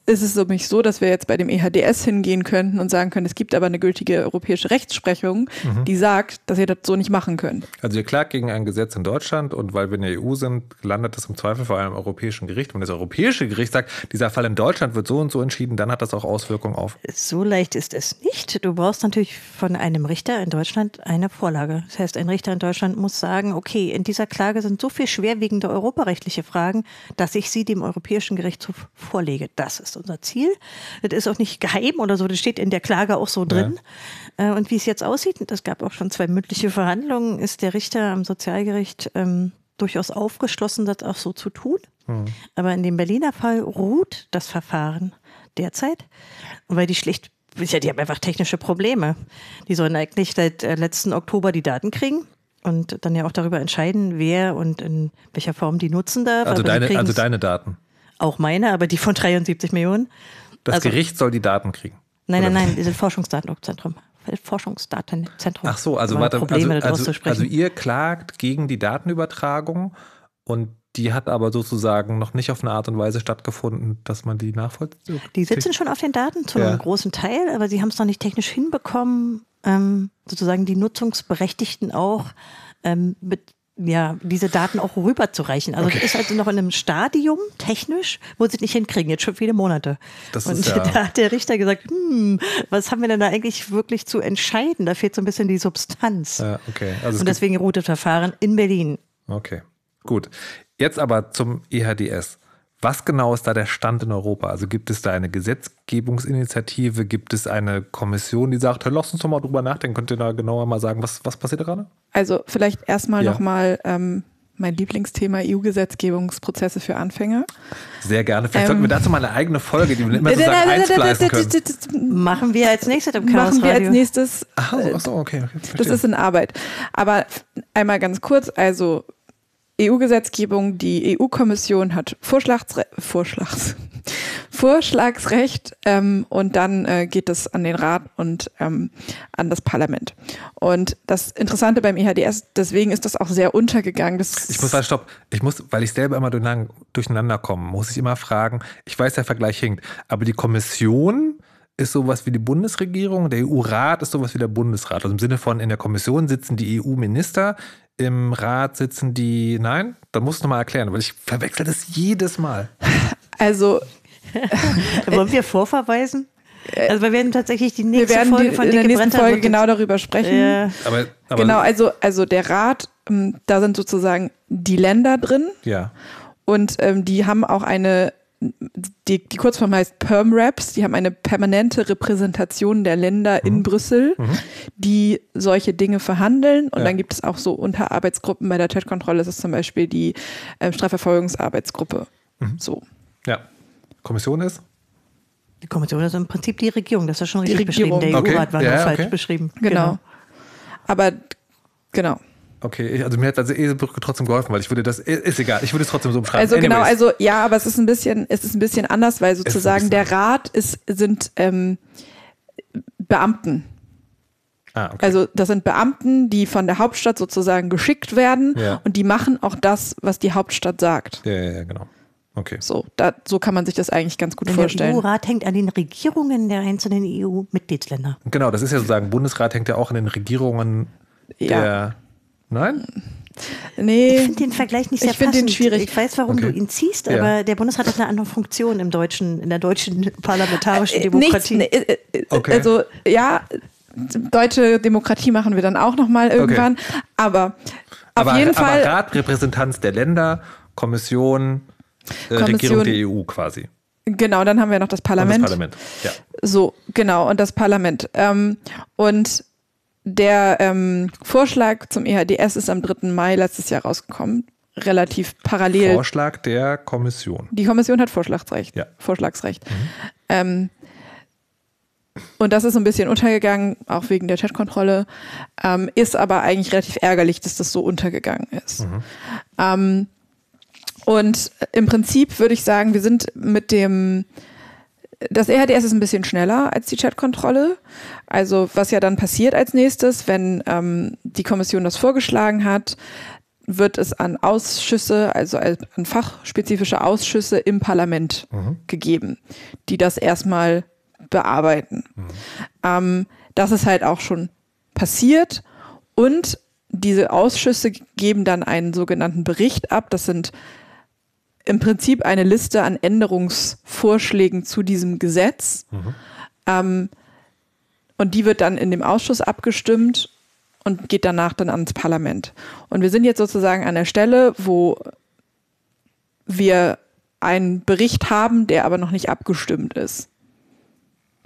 ist es nämlich so, dass wir jetzt bei dem EHDS hingehen könnten und sagen können, es gibt aber eine gültige europäische Rechtsprechung, die sagt, dass ihr das so nicht machen könnt. Also ihr klagt gegen ein Gesetz in Deutschland und weil wir in der EU sind, landet es im Zweifel vor einem europäischen Gericht. Wenn das europäische Gericht sagt, dieser Fall in Deutschland wird so und so entschieden, dann hat das auch Auswirkungen auf. So leicht ist es nicht. Du brauchst natürlich von einem Richter in Deutschland eine Vorlage. Das heißt, ein Richter in Deutschland muss sagen, okay, in dieser Klage sind so viel schwerwiegende europarechtliche Fragen, dass ich sie dem Europäischen Gerichtshof vorlege. Das ist unser Ziel. Das ist auch nicht geheim oder so, das steht in der Klage auch so drin. Äh, Und wie es jetzt aussieht, und es gab auch schon zwei mündliche Verhandlungen, ist der Richter am Sozialgericht ähm, durchaus aufgeschlossen, das auch so zu tun. Aber in dem Berliner Fall ruht das Verfahren derzeit, weil die schlicht, ja, die haben einfach technische Probleme. Die sollen eigentlich seit äh, letzten Oktober die Daten kriegen und dann ja auch darüber entscheiden, wer und in welcher Form die nutzen darf. Also deine, also deine Daten. Auch meine, aber die von 73 Millionen. Das Also- Gericht soll die Daten kriegen. Nein, nein, nein, dieses Forschungsdatenzentrum. Forschungsdatenzentrum. Ach so, also warte, Probleme also, also, zu sprechen. also ihr klagt gegen die Datenübertragung und die hat aber sozusagen noch nicht auf eine Art und Weise stattgefunden, dass man die nachvollzieht. Die sitzen schon auf den Daten zu Ja. einem großen Teil, aber sie haben es noch nicht technisch hinbekommen, ähm, sozusagen die Nutzungsberechtigten auch ähm, mit ja, diese Daten auch rüberzureichen. Also Okay. das ist also noch in einem Stadium technisch, wo sie es nicht hinkriegen, jetzt schon viele Monate. Das Und ja- da hat der Richter gesagt, hm, was haben wir denn da eigentlich wirklich zu entscheiden? Da fehlt so ein bisschen die Substanz. Ja, okay. Also Und deswegen das Verfahren in Berlin. okay, gut. Jetzt aber zum EHDS. Was genau ist da der Stand in Europa? Also gibt es da eine Gesetzgebungsinitiative? Gibt es eine Kommission, die sagt, hey, lass uns doch mal drüber nachdenken. Könnt ihr da genauer mal sagen, was, was passiert da gerade? Also vielleicht erstmal Ja. nochmal ähm, mein Lieblingsthema EU-Gesetzgebungsprozesse für Anfänger. Sehr gerne. Vielleicht Ähm. sollten wir dazu mal eine eigene Folge, die wir immer sozusagen einspleißen können. Machen wir als nächstes im Chaos Machen wir als nächstes Ach so, ach so okay. okay Das ist in Arbeit. Aber einmal ganz kurz, also EU-Gesetzgebung, die EU-Kommission hat Vorschlagsre Vorschlags Vorschlagsrecht ähm, und dann äh, geht es an den Rat und ähm, an das Parlament. Und das Interessante beim EHDS, deswegen ist das auch sehr untergegangen. Das Ich muss mal stopp. Ich muss, weil ich selber immer durcheinander, komme, muss ich immer fragen. Ich weiß, der Vergleich hinkt, aber die Kommission ist sowas wie die Bundesregierung, der EU-Rat ist sowas wie der Bundesrat. Also im Sinne von, in der Kommission sitzen die EU-Minister, im Rat sitzen die, nein, da musst du mal erklären, weil ich verwechsel das jedes Mal. also Wollen wir vorverweisen? Also wir werden tatsächlich die nächste wir werden Folge die, von in der nächsten Bretter Folge genau darüber sprechen. Äh, Aber, aber Genau, also, also der Rat, ähm, da sind sozusagen die Länder drin ja. und ähm, die haben auch eine, die, die Kurzform heißt PermReps, die haben eine permanente Repräsentation der Länder in Brüssel, die solche Dinge verhandeln und Ja. dann gibt es auch so Unterarbeitsgruppen, bei der Chatkontrolle ist es zum Beispiel die ähm, Strafverfolgungsarbeitsgruppe. So. Ja. Kommission ist? die Kommission ist im Prinzip die Regierung, das ist schon Die richtig Regierung. beschrieben. Der Okay. EU-Rat war Ja, nur falsch okay. beschrieben. Genau. Aber genau. Okay, also mir hat also Eselbrücke trotzdem geholfen, weil ich würde das, ist egal, ich würde es trotzdem so umschreiben. Also genau, Anyways. also ja, aber es ist ein bisschen, es ist ein bisschen anders, weil sozusagen der Rat ist, sind ähm, Beamten. Ah, okay. Also das sind Beamten, die von der Hauptstadt sozusagen geschickt werden Ja. und die machen auch das, was die Hauptstadt sagt. ja, ja, ja, genau. Okay. So, da, so kann man sich das eigentlich ganz gut Denn der vorstellen. EU-Rat hängt an den Regierungen der einzelnen EU-Mitgliedsländer. Genau, das ist ja sozusagen, Bundesrat hängt ja auch in den Regierungen Ja. der. Nein? Ich Nee, finde den Vergleich nicht sehr Ich finde den passend. schwierig. Ich weiß, warum Okay. du ihn ziehst, Ja. aber der Bundesrat hat eine andere Funktion im deutschen, in der deutschen parlamentarischen äh, Demokratie. nichts, nee, äh, äh, Okay. also ja, deutsche Demokratie machen wir dann auch nochmal irgendwann, aber auf aber, jeden aber Fall Rat, Repräsentanz der Länder, Kommission, äh, Kommission- Regierung der EU quasi. Genau, dann haben wir noch das Parlament. Und das Parlament, ja. So, genau, und das Parlament. Ähm, und der ähm, Vorschlag zum EHDS ist am 3. Mai letztes Jahr rausgekommen. Relativ parallel. Vorschlag der Kommission. Die Kommission hat Vorschlagsrecht. Ja. Vorschlagsrecht. Ähm, und das ist so ein bisschen untergegangen, auch wegen der Chatkontrolle. Ähm, ist aber eigentlich relativ ärgerlich, dass das so untergegangen ist. Ähm, und im Prinzip würde ich sagen, wir sind mit dem, das EHDS ist ein bisschen schneller als die Chatkontrolle. Also was ja dann passiert als nächstes, wenn ähm, die Kommission das vorgeschlagen hat, wird es an Ausschüsse, also an fachspezifische Ausschüsse im Parlament gegeben, die das erstmal bearbeiten. Ähm, das ist halt auch schon passiert und diese Ausschüsse geben dann einen sogenannten Bericht ab. Das sind im Prinzip eine Liste an Änderungsvorschlägen zu diesem Gesetz. Ähm, und die wird dann in dem Ausschuss abgestimmt und geht danach dann ans Parlament. Und wir sind jetzt sozusagen an der Stelle, wo wir einen Bericht haben, der aber noch nicht abgestimmt ist.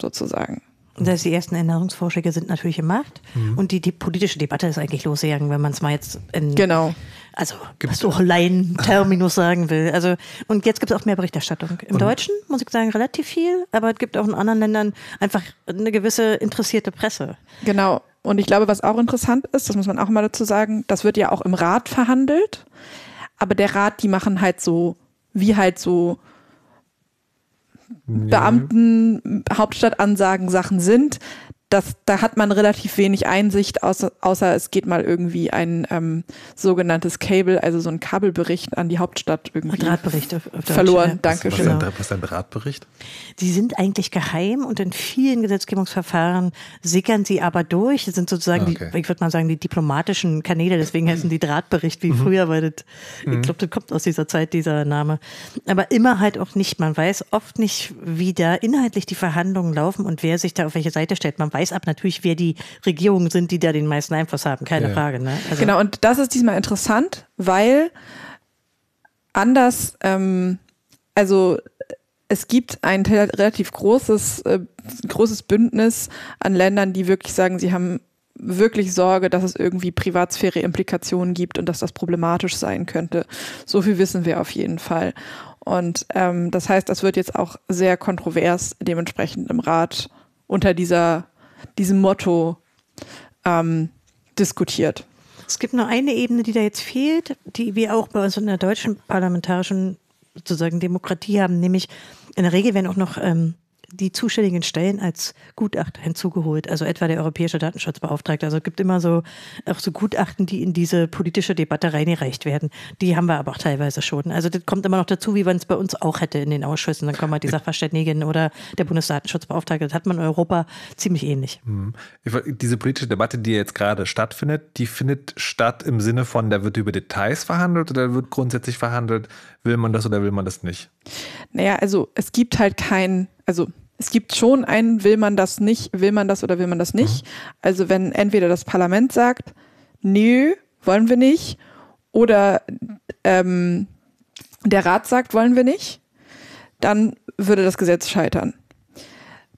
Sozusagen. Das die ersten Änderungsvorschläge sind natürlich im Markt und die, die politische Debatte ist eigentlich losgegangen, wenn man es mal jetzt in, Genau. also so Laien-Terminus sagen will. Also und jetzt gibt es auch mehr Berichterstattung. Im Deutschen muss ich sagen relativ viel, aber es gibt auch in anderen Ländern einfach eine gewisse interessierte Presse. Genau. Und ich glaube, was auch interessant ist, das muss man auch mal dazu sagen, das wird ja auch im Rat verhandelt. Aber der Rat, die machen halt so, wie halt so Beamten, Hauptstadtansagen Sachen sind. Das, da hat man relativ wenig Einsicht, außer, außer es geht mal irgendwie ein ähm, sogenanntes Cable, also so ein Kabelbericht an die Hauptstadt irgendwie Drahtbericht auf, auf Deutsch, verloren. ja. Danke Was ist, schön. ein, was ist ein Ratbericht? Die sind eigentlich geheim und in vielen Gesetzgebungsverfahren sickern sie aber durch. Das sind sozusagen, Okay. die, ich würde mal sagen, die diplomatischen Kanäle. Deswegen heißen die Drahtbericht wie früher, weil das, ich glaube, das kommt aus dieser Zeit, dieser Name. Aber immer halt auch nicht. Man weiß oft nicht, wie da inhaltlich die Verhandlungen laufen und wer sich da auf welche Seite stellt. Man weiß aber natürlich, wer die Regierungen sind, die da den meisten Einfluss haben. Keine Ja. Frage. Ne? Also, Genau, und das ist diesmal interessant, weil anders, ähm, also es gibt ein relativ großes, äh, großes Bündnis an Ländern, die wirklich sagen, sie haben wirklich Sorge, dass es irgendwie Privatsphäre-Implikationen gibt und dass das problematisch sein könnte. So viel wissen wir auf jeden Fall. Und ähm, das heißt, das wird jetzt auch sehr kontrovers dementsprechend im Rat unter dieser, diesem Motto ähm, diskutiert. Es gibt nur eine Ebene, die da jetzt fehlt, die wir auch bei uns in der deutschen parlamentarischen sozusagen Demokratie haben, nämlich in der Regel werden auch noch ähm, die zuständigen Stellen als Gutachter hinzugeholt, also etwa der Europäische Datenschutzbeauftragte. Also es gibt immer so auch so Gutachten, die in diese politische Debatte reingereicht werden. Die haben wir aber auch teilweise schon. Also das kommt immer noch dazu, wie man es bei uns auch hätte in den Ausschüssen. Dann kommen halt die Sachverständigen oder der Bundesdatenschutzbeauftragte. Das hat man in Europa ziemlich ähnlich. Ich wollt- Diese politische Debatte, die jetzt gerade stattfindet, die findet statt im Sinne von, da wird über Details verhandelt oder wird grundsätzlich verhandelt, will man das oder will man das nicht? Naja, also es gibt halt kein, also es gibt schon ein, will man das nicht, will man das oder will man das nicht. Also wenn entweder das Parlament sagt, nö, wollen wir nicht, oder ähm, der Rat sagt, wollen wir nicht, dann würde das Gesetz scheitern.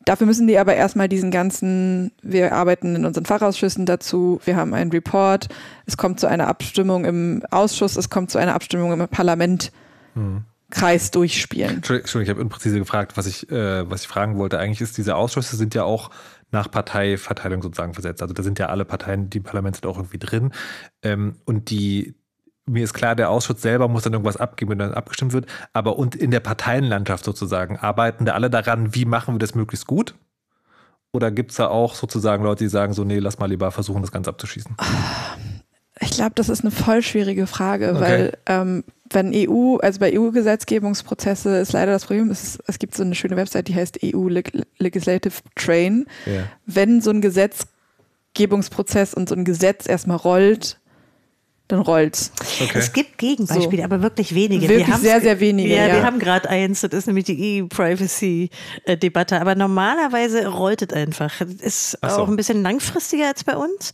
Dafür müssen die aber erstmal diesen ganzen, wir arbeiten in unseren Fachausschüssen dazu, wir haben einen Report, es kommt zu einer Abstimmung im Ausschuss, es kommt zu einer Abstimmung im Parlament, Kreis durchspielen. Entschuldigung, ich habe unpräzise gefragt, was ich, äh, was ich fragen wollte. Eigentlich ist diese Ausschüsse sind ja auch nach Parteiverteilung sozusagen versetzt. Also da sind ja alle Parteien, die im Parlament sind auch irgendwie drin. Ähm, und die, mir ist klar, der Ausschuss selber muss dann irgendwas abgeben, wenn dann abgestimmt wird. Aber und in der Parteienlandschaft sozusagen, arbeiten da alle daran, wie machen wir das möglichst gut? Oder gibt es da auch sozusagen Leute, die sagen so, nee, lass mal lieber versuchen, das Ganze abzuschießen? Ich glaube, das ist eine voll schwierige Frage, Okay. weil ähm, wenn EU, also bei EU-Gesetzgebungsprozesse ist leider das Problem, es, ist, es gibt so eine schöne Website, die heißt EU Leg Legislative Train. Ja. Wenn so ein Gesetzgebungsprozess und so ein Gesetz erstmal rollt, dann rollt's. Okay. Es gibt Gegenbeispiele, So. aber wirklich wenige. Wirklich haben's sehr, sehr wenige, Ja, ja. wir haben gerade eins, das ist nämlich die E-Privacy-Debatte. Aber normalerweise rollt es einfach. Das ist so. auch ein bisschen langfristiger als bei uns.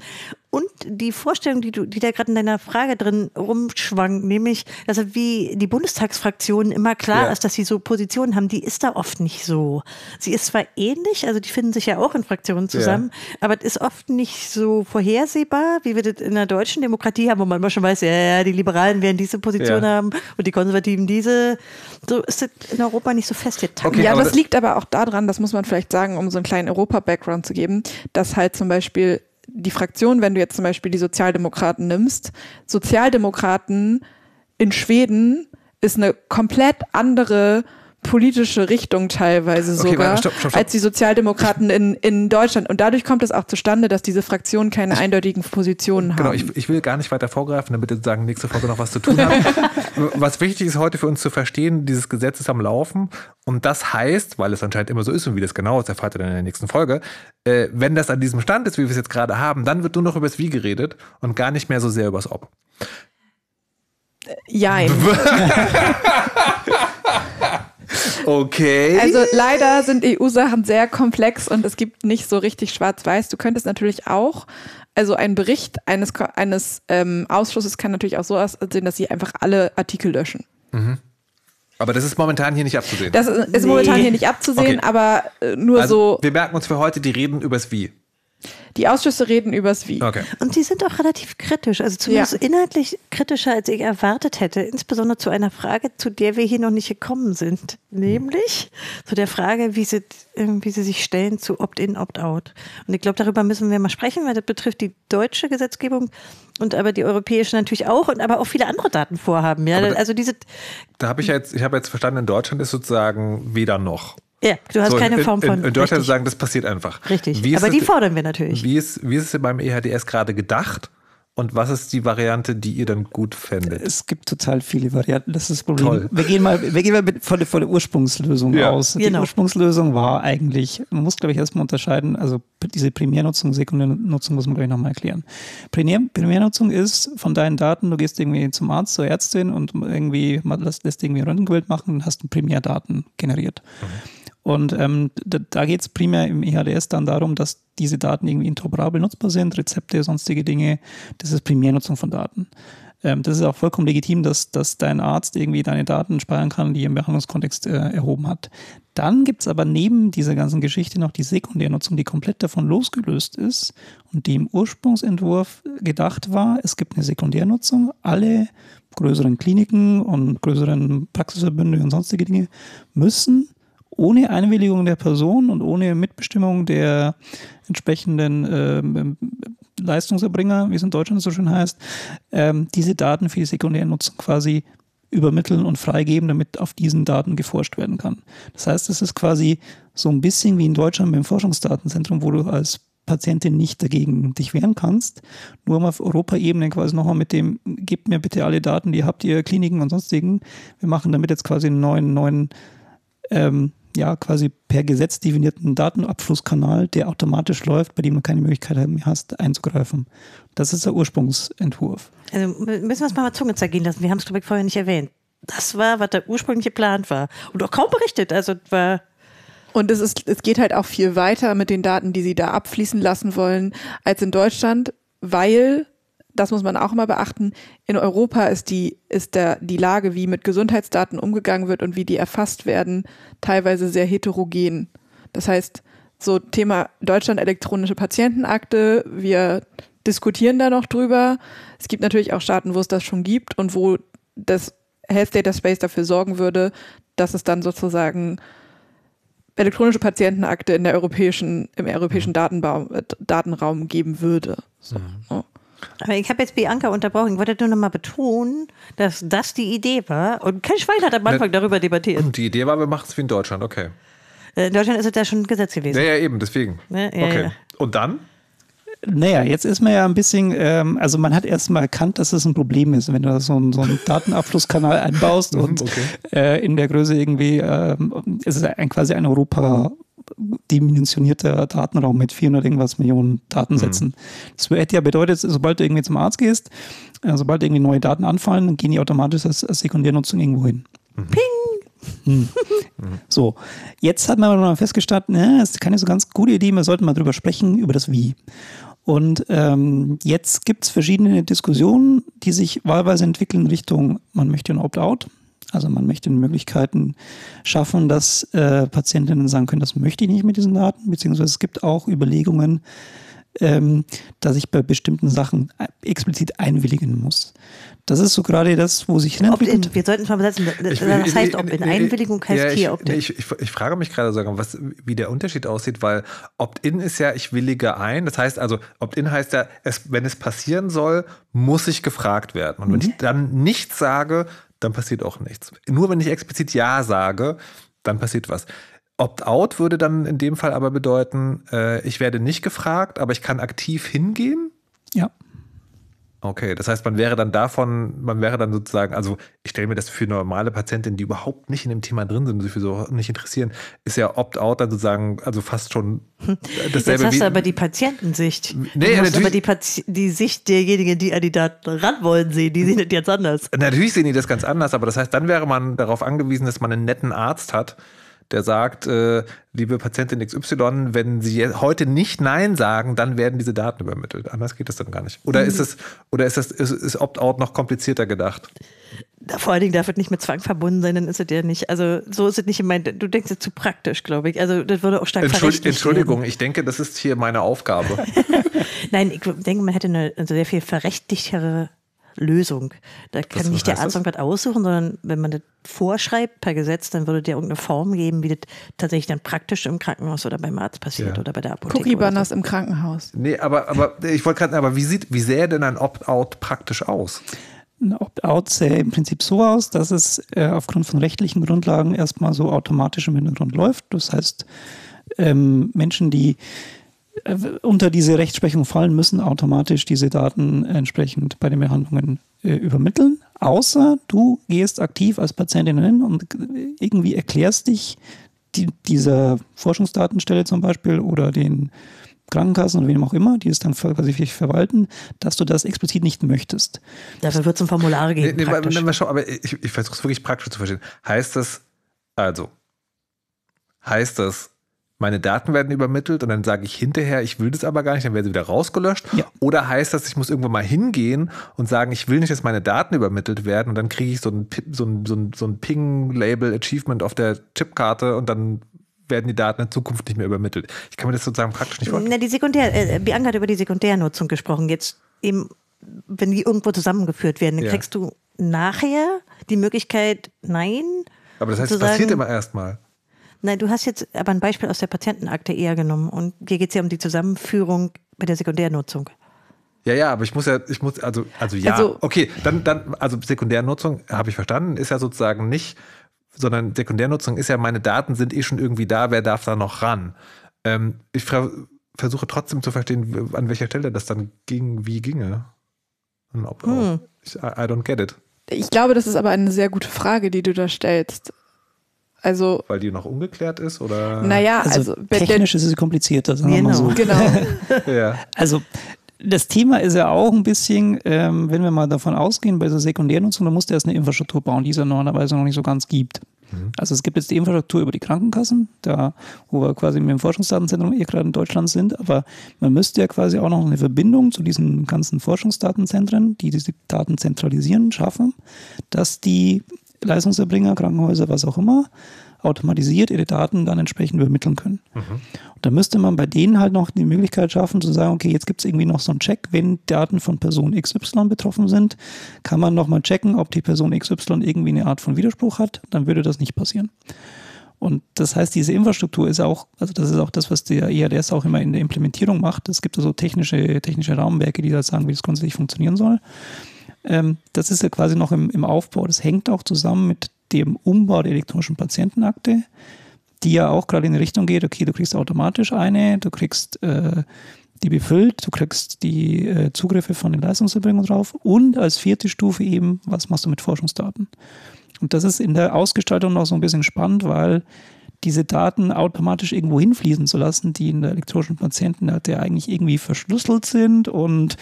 Und die Vorstellung, die du, die da gerade in deiner Frage drin rumschwang, nämlich, dass wie die Bundestagsfraktionen immer klar Ja. ist, dass sie so Positionen haben, die ist da oft nicht so. Sie ist zwar ähnlich, also die finden sich ja auch in Fraktionen zusammen, aber es ist oft nicht so vorhersehbar, wie wir das in der deutschen Demokratie haben, wo man immer schon weiß, ja, ja, die Liberalen werden diese Position Ja. haben und die Konservativen diese. So ist das in Europa nicht so festgetaktet. Okay, ja, aber das das- liegt aber auch daran, das muss man vielleicht sagen, um so einen kleinen Europa-Background zu geben, dass halt zum Beispiel die Fraktion, wenn du jetzt zum Beispiel die Sozialdemokraten nimmst, Sozialdemokraten in Schweden ist eine komplett andere politische Richtung teilweise Okay, sogar stopp, stopp, stopp. als die Sozialdemokraten in, in Deutschland. Und dadurch kommt es auch zustande, dass diese Fraktionen keine eindeutigen Positionen Genau, haben. ich, ich will gar nicht weiter vorgreifen, damit wir sozusagen nächste Folge noch was zu tun haben. was wichtig ist heute für uns zu verstehen, dieses Gesetz ist am Laufen und das heißt, weil es anscheinend immer so ist und wie das genau ist, erfahrt ihr dann in der nächsten Folge, äh, wenn das an diesem Stand ist, wie wir es jetzt gerade haben, dann wird nur noch über das Wie geredet und gar nicht mehr so sehr über das Ob. Jein. Okay. Also leider sind EU-Sachen sehr komplex und es gibt nicht so richtig schwarz-weiß. Du könntest natürlich auch, also ein Bericht eines, eines ähm, Ausschusses kann natürlich auch so aussehen, dass sie einfach alle Artikel löschen. Aber das ist momentan hier nicht abzusehen. Das ist, ist Nee. momentan hier nicht abzusehen, Okay. aber äh, nur also, so, wir merken uns für heute, die reden übers Wie. Die Ausschüsse reden übers Wie. Okay. Und die sind auch relativ kritisch, also zumindest Ja. inhaltlich kritischer, als ich erwartet hätte. Insbesondere zu einer Frage, zu der wir hier noch nicht gekommen sind. Nämlich zu der Frage, wie sie, äh, wie sie sich stellen zu Opt-in, Opt-out. Und ich glaube, darüber müssen wir mal sprechen, weil das betrifft die deutsche Gesetzgebung und aber die europäische natürlich auch und aber auch viele andere Datenvorhaben. Ja? Da- Also diese, Da habe ich ja jetzt, ich habe jetzt verstanden, in Deutschland ist sozusagen weder noch. Ja, du hast So, keine in, Form von. In, in Deutschland richtig, sagen, das passiert einfach. richtig. Aber es- die fordern wir natürlich. Wie ist, wie ist es beim EHDS gerade gedacht? Und was ist die Variante, die ihr dann gut fändet? Es gibt total viele Varianten. Das ist das Problem. Toll. Wir gehen mal, wir gehen mal mit, von, der, von der Ursprungslösung Ja. aus. Die Genau. Ursprungslösung war eigentlich, man muss, glaube ich, erstmal unterscheiden, also diese Primärnutzung, Sekundärnutzung muss man gleich nochmal erklären. Primär, Primärnutzung ist von deinen Daten, du gehst irgendwie zum Arzt, zur Ärztin und irgendwie lässt, lässt irgendwie ein Röntgenbild machen und hast Primärdaten generiert. Und ähm, da, geht es primär im EHDS dann darum, dass diese Daten irgendwie interoperabel nutzbar sind, Rezepte, sonstige Dinge. Das ist Primärnutzung von Daten. Ähm, das ist auch vollkommen legitim, dass, dass dein Arzt irgendwie deine Daten speichern kann, die er im Behandlungskontext äh, erhoben hat. Dann gibt es aber neben dieser ganzen Geschichte noch die Sekundärnutzung, die komplett davon losgelöst ist und die im Ursprungsentwurf gedacht war, es gibt eine Sekundärnutzung. Alle größeren Kliniken und größeren Praxisverbünde und sonstige Dinge müssen ohne Einwilligung der Person und ohne Mitbestimmung der entsprechenden ähm, Leistungserbringer, wie es in Deutschland so schön heißt, ähm, diese Daten für die Sekundärnutzung quasi übermitteln und freigeben, damit auf diesen Daten geforscht werden kann. Das heißt, es ist quasi so ein bisschen wie in Deutschland beim Forschungsdatenzentrum, wo du als Patientin nicht dagegen dich wehren kannst, nur um auf Europaebene quasi nochmal mit dem, gebt mir bitte alle Daten, die habt, ihr Kliniken und sonstigen. Wir machen damit jetzt quasi einen neuen, neuen ähm, ja, quasi per Gesetz definierten Datenabflusskanal, der automatisch läuft, bei dem du keine Möglichkeit mehr hast, einzugreifen. Das ist der Ursprungsentwurf. Also müssen wir es mal mal Zunge zergehen lassen. Wir haben es, glaube ich, vorher nicht erwähnt. Das war, was da ursprünglich geplant war. Und auch kaum berichtet. Also war Und es, ist, es geht halt auch viel weiter mit den Daten, die sie da abfließen lassen wollen, als in Deutschland, weil, das muss man auch mal beachten, in Europa ist die, ist der, die Lage, wie mit Gesundheitsdaten umgegangen wird und wie die erfasst werden, teilweise sehr heterogen. Das heißt, so Thema Deutschland elektronische Patientenakte, wir diskutieren da noch drüber. Es gibt natürlich auch Staaten, wo es das schon gibt und wo das Health Data Space dafür sorgen würde, dass es dann sozusagen elektronische Patientenakte in der europäischen, im europäischen Datenbaum, äh, Datenraum geben würde. So. Ja. Aber ich habe jetzt Bianca unterbrochen. Ich wollte nur noch mal betonen, dass das die Idee war. Und kein Schwein hat am Anfang darüber debattiert. Die Idee war, wir machen es wie in Deutschland, okay. Äh, In Deutschland ist es ja schon ein Gesetz gewesen. Ja, ja, eben, deswegen. Ja, ja, okay. ja. Und dann? Naja, jetzt ist man ja ein bisschen, ähm, also man hat erstmal erkannt, dass es ein Problem ist, wenn du so einen, so einen Datenabflusskanal einbaust und okay. äh, in der Größe irgendwie, ähm, es ist ein, quasi ein Europa dimensionierter Datenraum mit 400 irgendwas Millionen Datensätzen. Das hätte ja bedeutet, sobald du irgendwie zum Arzt gehst, äh, sobald irgendwie neue Daten anfallen, dann gehen die automatisch als, als Sekundärnutzung irgendwo hin. Hm. So, jetzt hat man aber festgestellt, ne, das ist keine so ganz gute Idee, wir sollten mal drüber sprechen, über das Wie. Und ähm, jetzt gibt es verschiedene Diskussionen, die sich wahlweise entwickeln in Richtung, man möchte ein Opt-out. Also man möchte Möglichkeiten schaffen, dass äh, Patientinnen sagen können, das möchte ich nicht mit diesen Daten, beziehungsweise es gibt auch Überlegungen, ähm, dass ich bei bestimmten Sachen explizit einwilligen muss. Das ist so gerade das, wo sich entwickelt. Wir sollten es mal besetzen. Das ich, heißt Opt-in. Einwilligung heißt ja, hier Opt-in. Ich, ich, ich, frage mich gerade sogar, was, wie der Unterschied aussieht, weil Opt-in ist ja, ich willige ein. Das heißt also, Opt-in heißt ja, es, wenn es passieren soll, muss ich gefragt werden. Und wenn mhm. ich dann nichts sage, dann passiert auch nichts. Nur wenn ich explizit Ja sage, dann passiert was. Opt-out würde dann in dem Fall aber bedeuten, äh, ich werde nicht gefragt, aber ich kann aktiv hingehen? Ja. Okay, das heißt, man wäre dann davon, man wäre dann sozusagen, also ich stelle mir das für normale Patientinnen, die überhaupt nicht in dem Thema drin sind, sich für so nicht interessieren, ist ja Opt-out dann sozusagen, also fast schon dasselbe. Jetzt hast du aber die Patientensicht. Nee, du musst aber die, die Sicht derjenigen, die an die Daten ran wollen, sehen, die sehen das jetzt anders. Natürlich sehen die das ganz anders, aber das heißt, dann wäre man darauf angewiesen, dass man einen netten Arzt hat, der sagt, äh, liebe Patientin XY, wenn Sie heute nicht Nein sagen, dann werden diese Daten übermittelt. Anders geht das dann gar nicht. Oder ist es, oder ist das, ist, ist Opt-out noch komplizierter gedacht? Vor allen Dingen darf es nicht mit Zwang verbunden sein, dann ist es ja nicht. Also so ist es nicht gemeint. Du denkst es zu praktisch, glaube ich. Also das würde auch stark Entschuldigung, Entschuldigung, ich denke, das ist hier meine Aufgabe. Nein, ich denke, man hätte eine also sehr viel verrechtlichere Lösung. Da kann nicht der Arzt irgendwas aussuchen, sondern wenn man das vorschreibt per Gesetz, dann würde der irgendeine Form geben, wie das tatsächlich dann praktisch im Krankenhaus oder beim Arzt passiert ja. oder bei der Apotheke. Cookie-Banners so. im Krankenhaus. Nee, aber, aber ich wollte gerade, aber wie sieht, wie sähe denn ein Opt-out praktisch aus? Ein Opt-out sähe im Prinzip so aus, dass es äh, aufgrund von rechtlichen Grundlagen erstmal so automatisch im Hintergrund läuft. Das heißt, ähm, Menschen, die unter diese Rechtsprechung fallen, müssen automatisch diese Daten entsprechend bei den Behandlungen äh, übermitteln. Außer du gehst aktiv als Patientin hin und irgendwie erklärst dich die, dieser Forschungsdatenstelle zum Beispiel oder den Krankenkassen oder wem auch immer, die es dann quasi verwalten, dass du das explizit nicht möchtest. Dafür wird es ein Formular geben. Nee, nee, aber, aber ich, ich versuche es wirklich praktisch zu verstehen. Heißt das, also, heißt das, meine Daten werden übermittelt und dann sage ich hinterher, ich will das aber gar nicht, dann werden sie wieder rausgelöscht. Ja. Oder heißt das, ich muss irgendwann mal hingehen und sagen, ich will nicht, dass meine Daten übermittelt werden und dann kriege ich so ein, so ein, so ein, so ein Ping-Label Achievement auf der Chipkarte und dann werden die Daten in Zukunft nicht mehr übermittelt. Ich kann mir das sozusagen praktisch nicht vorstellen. Na, die Sekundär, äh, Bianca hat über die Sekundärnutzung gesprochen. Jetzt eben, wenn die irgendwo zusammengeführt werden, dann ja. kriegst du nachher die Möglichkeit, nein. Aber das heißt, es passiert immer erstmal. Nein, du hast jetzt aber ein Beispiel aus der Patientenakte eher genommen und hier geht es ja um die Zusammenführung bei der Sekundärnutzung. Ja, ja, aber ich muss ja, ich muss, also, also ja, also, okay, dann, dann, also Sekundärnutzung habe ich verstanden, ist ja sozusagen nicht, sondern Sekundärnutzung ist ja, meine Daten sind eh schon irgendwie da, wer darf da noch ran? Ähm, ich versuche trotzdem zu verstehen, an welcher Stelle das dann ging, wie ginge. Hm. I, I don't get it. Ich glaube, das ist aber eine sehr gute Frage, die du da stellst. Also, Weil die noch ungeklärt ist? Oder? Naja, also, also technisch ist es komplizierter, sagen genau. wir mal so. Genau. ja. Also das Thema ist ja auch ein bisschen, ähm, wenn wir mal davon ausgehen, bei der Sekundärnutzung, da musst du erst eine Infrastruktur bauen, die es ja normalerweise noch nicht so ganz gibt. Mhm. Also es gibt jetzt die Infrastruktur über die Krankenkassen, da wo wir quasi mit dem Forschungsdatenzentrum eh gerade in Deutschland sind, aber man müsste ja quasi auch noch eine Verbindung zu diesen ganzen Forschungsdatenzentren, die diese Daten zentralisieren, schaffen, dass die Leistungserbringer, Krankenhäuser, was auch immer, automatisiert ihre Daten dann entsprechend übermitteln können. Mhm. Und da müsste man bei denen halt noch die Möglichkeit schaffen, zu sagen, okay, jetzt gibt es irgendwie noch so einen Check, wenn Daten von Person XY betroffen sind, kann man nochmal checken, ob die Person XY irgendwie eine Art von Widerspruch hat, dann würde das nicht passieren. Und das heißt, diese Infrastruktur ist auch, also das ist auch das, was der ERDS auch immer in der Implementierung macht. Es gibt also technische, technische Rahmenwerke, die da sagen, wie das grundsätzlich funktionieren soll. Ähm, das ist ja quasi noch im, im Aufbau. Das hängt auch zusammen mit dem Umbau der elektronischen Patientenakte, die ja auch gerade in die Richtung geht, okay, du kriegst automatisch eine, du kriegst äh, die befüllt, du kriegst die äh, Zugriffe von den Leistungserbringern drauf und als vierte Stufe eben, was machst du mit Forschungsdaten? Und das ist in der Ausgestaltung noch so ein bisschen spannend, weil diese Daten automatisch irgendwo hinfließen zu lassen, die in der elektronischen Patientenakte eigentlich irgendwie verschlüsselt sind und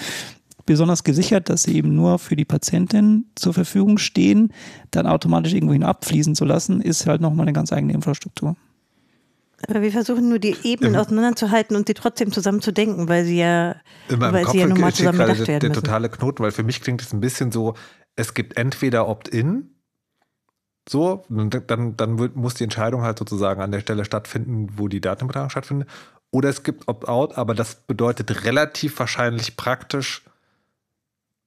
besonders gesichert, dass sie eben nur für die Patientin zur Verfügung stehen, dann automatisch irgendwohin abfließen zu lassen, ist halt nochmal eine ganz eigene Infrastruktur. Aber wir versuchen nur die Ebenen Im- auseinanderzuhalten und sie trotzdem zusammen zu denken, weil sie ja, weil Kopf sie ja nun mal steht zusammen gedacht der, werden der müssen. totale Knoten, weil für mich klingt es ein bisschen so, es gibt entweder Opt-in, so, dann, dann wird, muss die Entscheidung halt sozusagen an der Stelle stattfinden, wo die Datenübertragung stattfindet, oder es gibt Opt-out, aber das bedeutet relativ wahrscheinlich praktisch,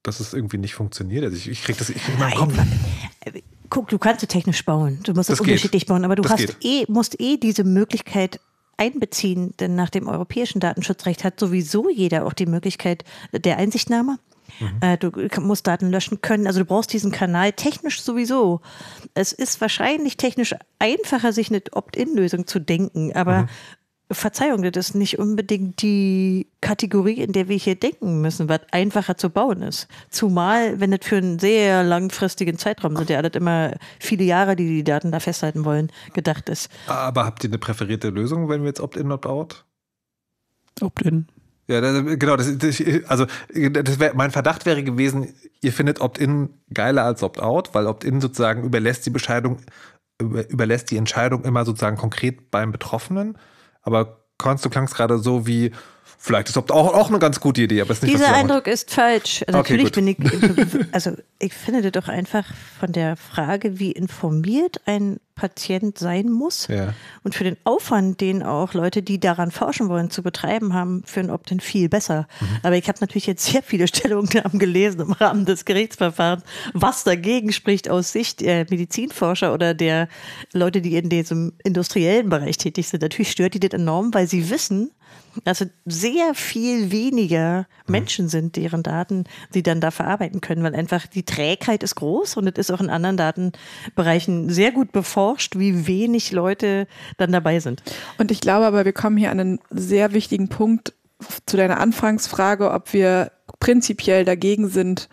dass es irgendwie nicht funktioniert. Also ich, ich kriege das ich krieg. Nein, guck, du kannst es technisch bauen. Du musst es Das geht. unterschiedlich bauen, aber du Das hast geht. eh, musst eh diese Möglichkeit einbeziehen, denn nach dem europäischen Datenschutzrecht hat sowieso jeder auch die Möglichkeit der Einsichtnahme. Mhm. Äh, Du musst Daten löschen können, also du brauchst diesen Kanal technisch sowieso. Es ist wahrscheinlich technisch einfacher, sich eine Opt-in-Lösung zu denken, aber Mhm. Verzeihung, das ist nicht unbedingt die Kategorie, in der wir hier denken müssen, was einfacher zu bauen ist. Zumal, wenn das für einen sehr langfristigen Zeitraum sind, ja alles immer viele Jahre, die die Daten da festhalten wollen, gedacht ist. Aber habt ihr eine präferierte Lösung, wenn wir jetzt Opt-in, Opt-out? Opt-in. Ja, das, genau. Das, das, also das wär, mein Verdacht wäre gewesen, ihr findet Opt-in geiler als Opt-out, weil Opt-in sozusagen überlässt die Bescheidung, über, überlässt die Entscheidung immer sozusagen konkret beim Betroffenen. Aber Konst, du klangst gerade so wie, vielleicht ist Opt-out auch eine ganz gute Idee, aber es ist nicht Dieser Eindruck ist falsch. Okay, Natürlich gut. bin ich, also ich finde das doch einfach von der Frage, wie informiert ein Patient sein muss Ja. und für den Aufwand, den auch Leute, die daran forschen wollen, zu betreiben haben, für ein Opt-in viel besser. Mhm. Aber ich habe natürlich jetzt sehr viele Stellungnahmen gelesen im Rahmen des Gerichtsverfahrens, was dagegen spricht aus Sicht der Medizinforscher oder der Leute, die in diesem industriellen Bereich tätig sind. Natürlich stört die das enorm, weil sie wissen, dass es sehr viel weniger Menschen sind, deren Daten sie dann da verarbeiten können, weil einfach die Trägheit ist groß und es ist auch in anderen Datenbereichen sehr gut beforscht, wie wenig Leute dann dabei sind. Und ich glaube aber, wir kommen hier an einen sehr wichtigen Punkt zu deiner Anfangsfrage, ob wir prinzipiell dagegen sind,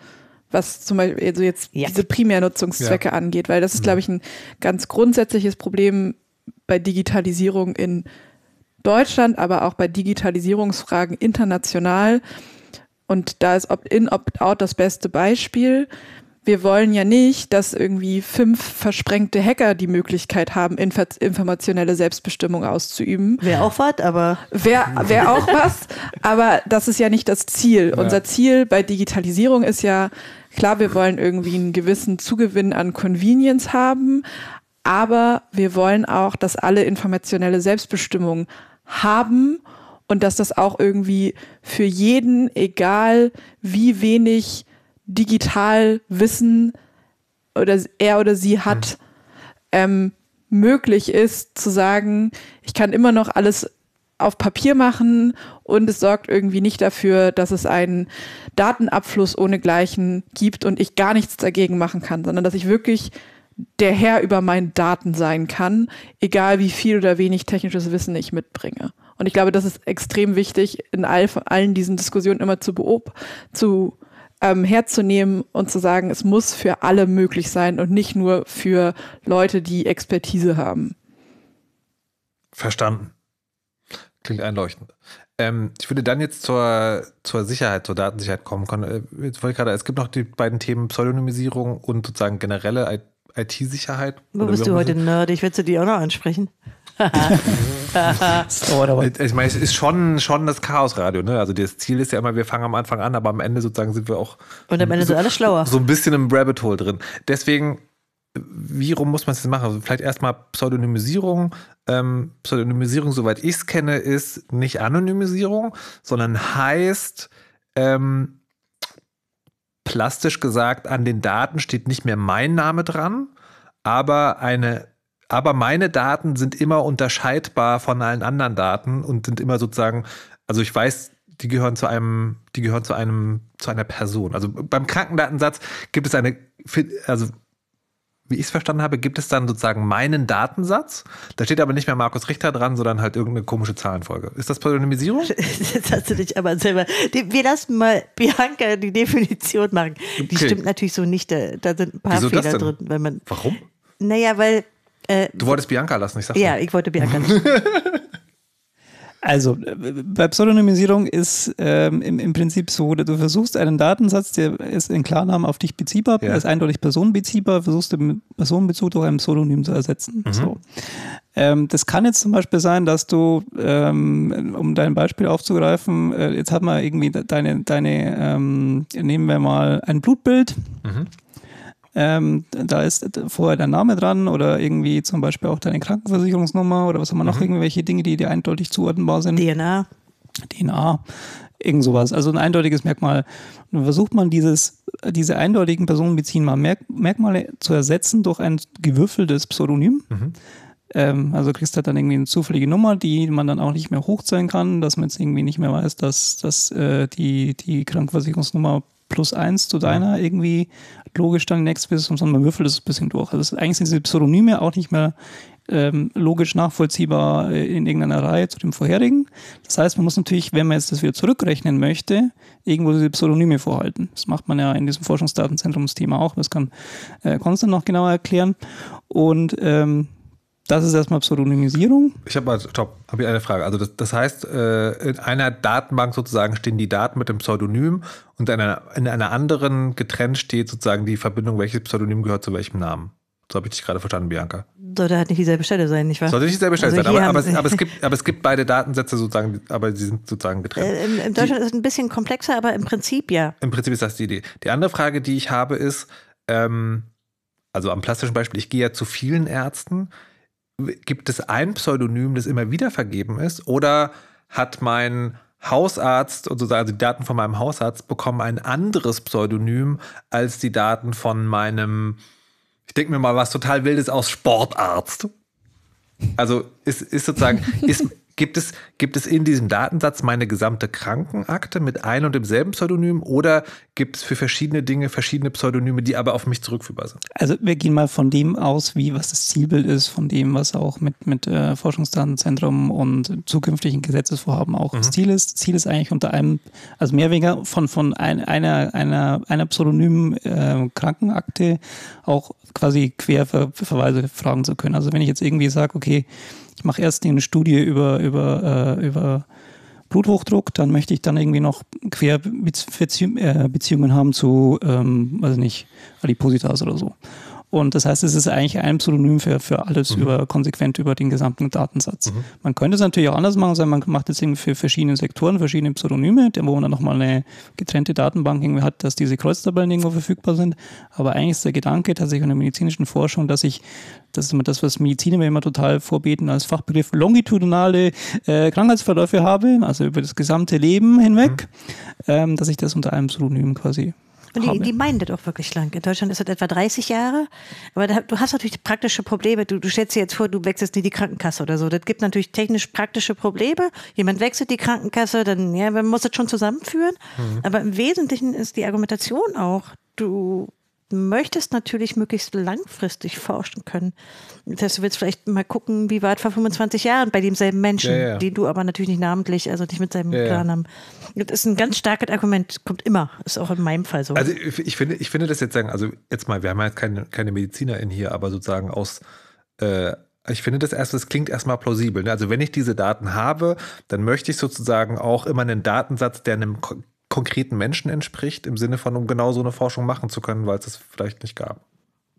was zum Beispiel also jetzt Ja. diese Primärnutzungszwecke angeht, weil das ist, glaube ich, ein ganz grundsätzliches Problem bei Digitalisierung in Deutschland, aber auch bei Digitalisierungsfragen international. Und da ist Opt-in, Opt-out das beste Beispiel. Wir wollen ja nicht, dass irgendwie fünf versprengte Hacker die Möglichkeit haben, inf- informationelle Selbstbestimmung auszuüben. Wäre auch was, aber Wäre wär auch was, aber das ist ja nicht das Ziel. Ja. Unser Ziel bei Digitalisierung ist ja, klar, wir wollen irgendwie einen gewissen Zugewinn an Convenience haben, aber wir wollen auch, dass alle informationelle Selbstbestimmung haben und dass das auch irgendwie für jeden, egal wie wenig digital Wissen oder er oder sie hat, ähm, möglich ist zu sagen, ich kann immer noch alles auf Papier machen und es sorgt irgendwie nicht dafür, dass es einen Datenabfluss ohnegleichen gibt und ich gar nichts dagegen machen kann, sondern dass ich wirklich der Herr über meinen Daten sein kann, egal wie viel oder wenig technisches Wissen ich mitbringe. Und ich glaube, das ist extrem wichtig, in all, allen diesen Diskussionen immer zu beob zu ähm, herzunehmen und zu sagen, es muss für alle möglich sein und nicht nur für Leute, die Expertise haben. Verstanden. Klingt einleuchtend. Ähm, ich würde dann jetzt zur, zur Sicherheit, zur Datensicherheit kommen. Kon- äh, Jetzt wollte ich gerade, es gibt noch die beiden Themen Pseudonymisierung und sozusagen generelle I- IT-Sicherheit. wo bist du heute nerdig? Willst du die auch noch ansprechen? Das- Ich meine, es ist schon, schon das Chaosradio, ne? Also das Ziel ist ja immer, wir fangen am Anfang an, aber am Ende sozusagen sind wir auch Und am Ende sind alle schlauer. so ein bisschen im Rabbit Hole drin. Deswegen, wie rum muss man es jetzt machen? Also vielleicht erstmal Pseudonymisierung. Ähm, Pseudonymisierung, soweit ich es kenne, ist nicht Anonymisierung, sondern heißt, ähm, plastisch gesagt, an den Daten steht nicht mehr mein Name dran, aber eine aber meine Daten sind immer unterscheidbar von allen anderen Daten und sind immer sozusagen, also ich weiß, die gehören zu einem, die gehören zu einem, zu einer Person. Also beim Krankendatensatz gibt es eine, also wie ich es verstanden habe, gibt es dann sozusagen meinen Datensatz. Da steht aber nicht mehr Markus Richter dran, sondern halt irgendeine komische Zahlenfolge. Ist das Pseudonymisierung? Jetzt hast du dich aber selber. Wir lassen mal Bianca die Definition machen. Die Okay. stimmt natürlich so nicht. Da, sind ein paar Wieso das Fehler drin. Wenn man, Warum? naja, weil. Äh, Du wolltest Bianca lassen, ich sag ja, mal. ich wollte Bianca nicht. Also, äh, bei Pseudonymisierung ist ähm, im, im Prinzip so, du versuchst einen Datensatz, der ist in Klarnamen auf dich beziehbar, Ja. ist eindeutig personenbeziehbar, versuchst den Personenbezug durch ein Pseudonym zu ersetzen. So. Ähm, das kann jetzt zum Beispiel sein, dass du, ähm, um dein Beispiel aufzugreifen, äh, jetzt hat man irgendwie deine, deine ähm, nehmen wir mal ein Blutbild. Mhm. Ähm, da ist vorher dein Name dran oder irgendwie zum Beispiel auch deine Krankenversicherungsnummer oder was haben wir noch, mhm. irgendwelche Dinge, die dir eindeutig zuordnenbar sind. DNA. DNA, irgend sowas. Also ein eindeutiges Merkmal. Dann versucht man dieses, diese eindeutigen personenbeziehenden Merkmale zu ersetzen durch ein gewürfeltes Pseudonym. Mhm. Ähm, also kriegst du halt dann irgendwie eine zufällige Nummer, die man dann auch nicht mehr hochzählen kann, dass man jetzt irgendwie nicht mehr weiß, dass, dass äh, die, die Krankenversicherungsnummer plus eins zu deiner irgendwie logisch dann next ist, sondern man würfelt es ein bisschen durch. Also eigentlich sind diese Pseudonyme auch nicht mehr ähm, logisch nachvollziehbar äh, in irgendeiner Reihe zu dem vorherigen. Das heißt, man muss natürlich, wenn man jetzt das wieder zurückrechnen möchte, irgendwo diese Pseudonyme vorhalten. Das macht man ja in diesem Forschungsdatenzentrumsthema auch. Das kann äh, Konstantin noch genauer erklären. Und ähm, das ist erstmal Pseudonymisierung. Ich habe mal, stopp, habe ich eine Frage. Also das, das heißt, äh, in einer Datenbank sozusagen stehen die Daten mit dem Pseudonym und in einer, in einer anderen getrennt steht sozusagen die Verbindung, welches Pseudonym gehört zu welchem Namen. So habe ich dich gerade verstanden, Bianca. Sollte halt nicht dieselbe Stelle sein, nicht wahr? Sollte nicht dieselbe Stelle also sein, aber, aber, es, aber, es, gibt, aber es gibt beide Datensätze sozusagen, aber sie sind sozusagen getrennt. Äh, in, in, Deutschland die, ist es ein bisschen komplexer, aber im Prinzip ja. Im Prinzip ist das die Idee. Die andere Frage, die ich habe, ist, ähm, also am plastischen Beispiel, ich gehe ja zu vielen Ärzten. Gibt es ein Pseudonym, das immer wieder vergeben ist? Oder hat mein Hausarzt sozusagen also die Daten von meinem Hausarzt bekommen ein anderes Pseudonym als die Daten von meinem ich denke mir mal was total Wildes aus Sportarzt. Also ist, ist sozusagen, ist, Gibt es, gibt es in diesem Datensatz meine gesamte Krankenakte mit ein und demselben Pseudonym oder gibt es für verschiedene Dinge verschiedene Pseudonyme, die aber auf mich zurückführbar sind? Also wir gehen mal von dem aus, wie was das Zielbild ist, von dem, was auch mit, mit äh, Forschungsdatenzentrum und zukünftigen Gesetzesvorhaben auch mhm. das Ziel ist. Ziel ist eigentlich unter einem, also mehr oder weniger von, von ein, einer, einer, einer pseudonymen äh, Krankenakte auch quasi Querverweise fragen zu können. Also wenn ich jetzt irgendwie sage, okay, ich mache erst eine Studie über, über, äh, über Bluthochdruck, dann möchte ich dann irgendwie noch Querbeziehungen haben zu, ähm, weiß nicht, Adipositas oder so. Und das heißt, es ist eigentlich ein Pseudonym für, für alles mhm. über, konsequent über den gesamten Datensatz. Mhm. Man könnte es natürlich auch anders machen, sondern man macht jetzt irgendwie für verschiedene Sektoren verschiedene Pseudonyme, wo man dann nochmal eine getrennte Datenbank irgendwie hat, dass diese Kreuztabellen irgendwo verfügbar sind. Aber eigentlich ist der Gedanke tatsächlich in der medizinischen Forschung, dass ich, das ist immer das, was Mediziner immer total vorbeten als Fachbegriff, longitudinale äh, Krankheitsverläufe habe, also über das gesamte Leben hinweg, mhm. ähm, dass ich das unter einem Pseudonym quasi und die, die, meinen das auch wirklich lang. In Deutschland ist das etwa 30 Jahre. Aber da, du hast natürlich praktische Probleme. Du, du stellst dir jetzt vor, du wechselst nie die Krankenkasse oder so. Das gibt natürlich technisch praktische Probleme. Jemand wechselt die Krankenkasse, dann ja, man muss das schon zusammenführen. Mhm. Aber im Wesentlichen ist die Argumentation auch, du möchtest natürlich möglichst langfristig forschen können. Das heißt, du willst vielleicht mal gucken, wie war es vor 25 Jahren bei demselben Menschen, ja, ja. den du aber natürlich nicht namentlich, also nicht mit seinem ja, Klarnamen. Das ist ein ganz starkes Argument, kommt immer, ist auch in meinem Fall so. Also ich finde, ich finde das jetzt sagen, also jetzt mal, wir haben ja jetzt keine, keine Medizinerin hier, aber sozusagen aus äh, ich finde das erst, das klingt erstmal plausibel. Ne? Also wenn ich diese Daten habe, dann möchte ich sozusagen auch immer einen Datensatz, der einem konkreten Menschen entspricht, im Sinne von, um genau so eine Forschung machen zu können, weil es es vielleicht nicht gab.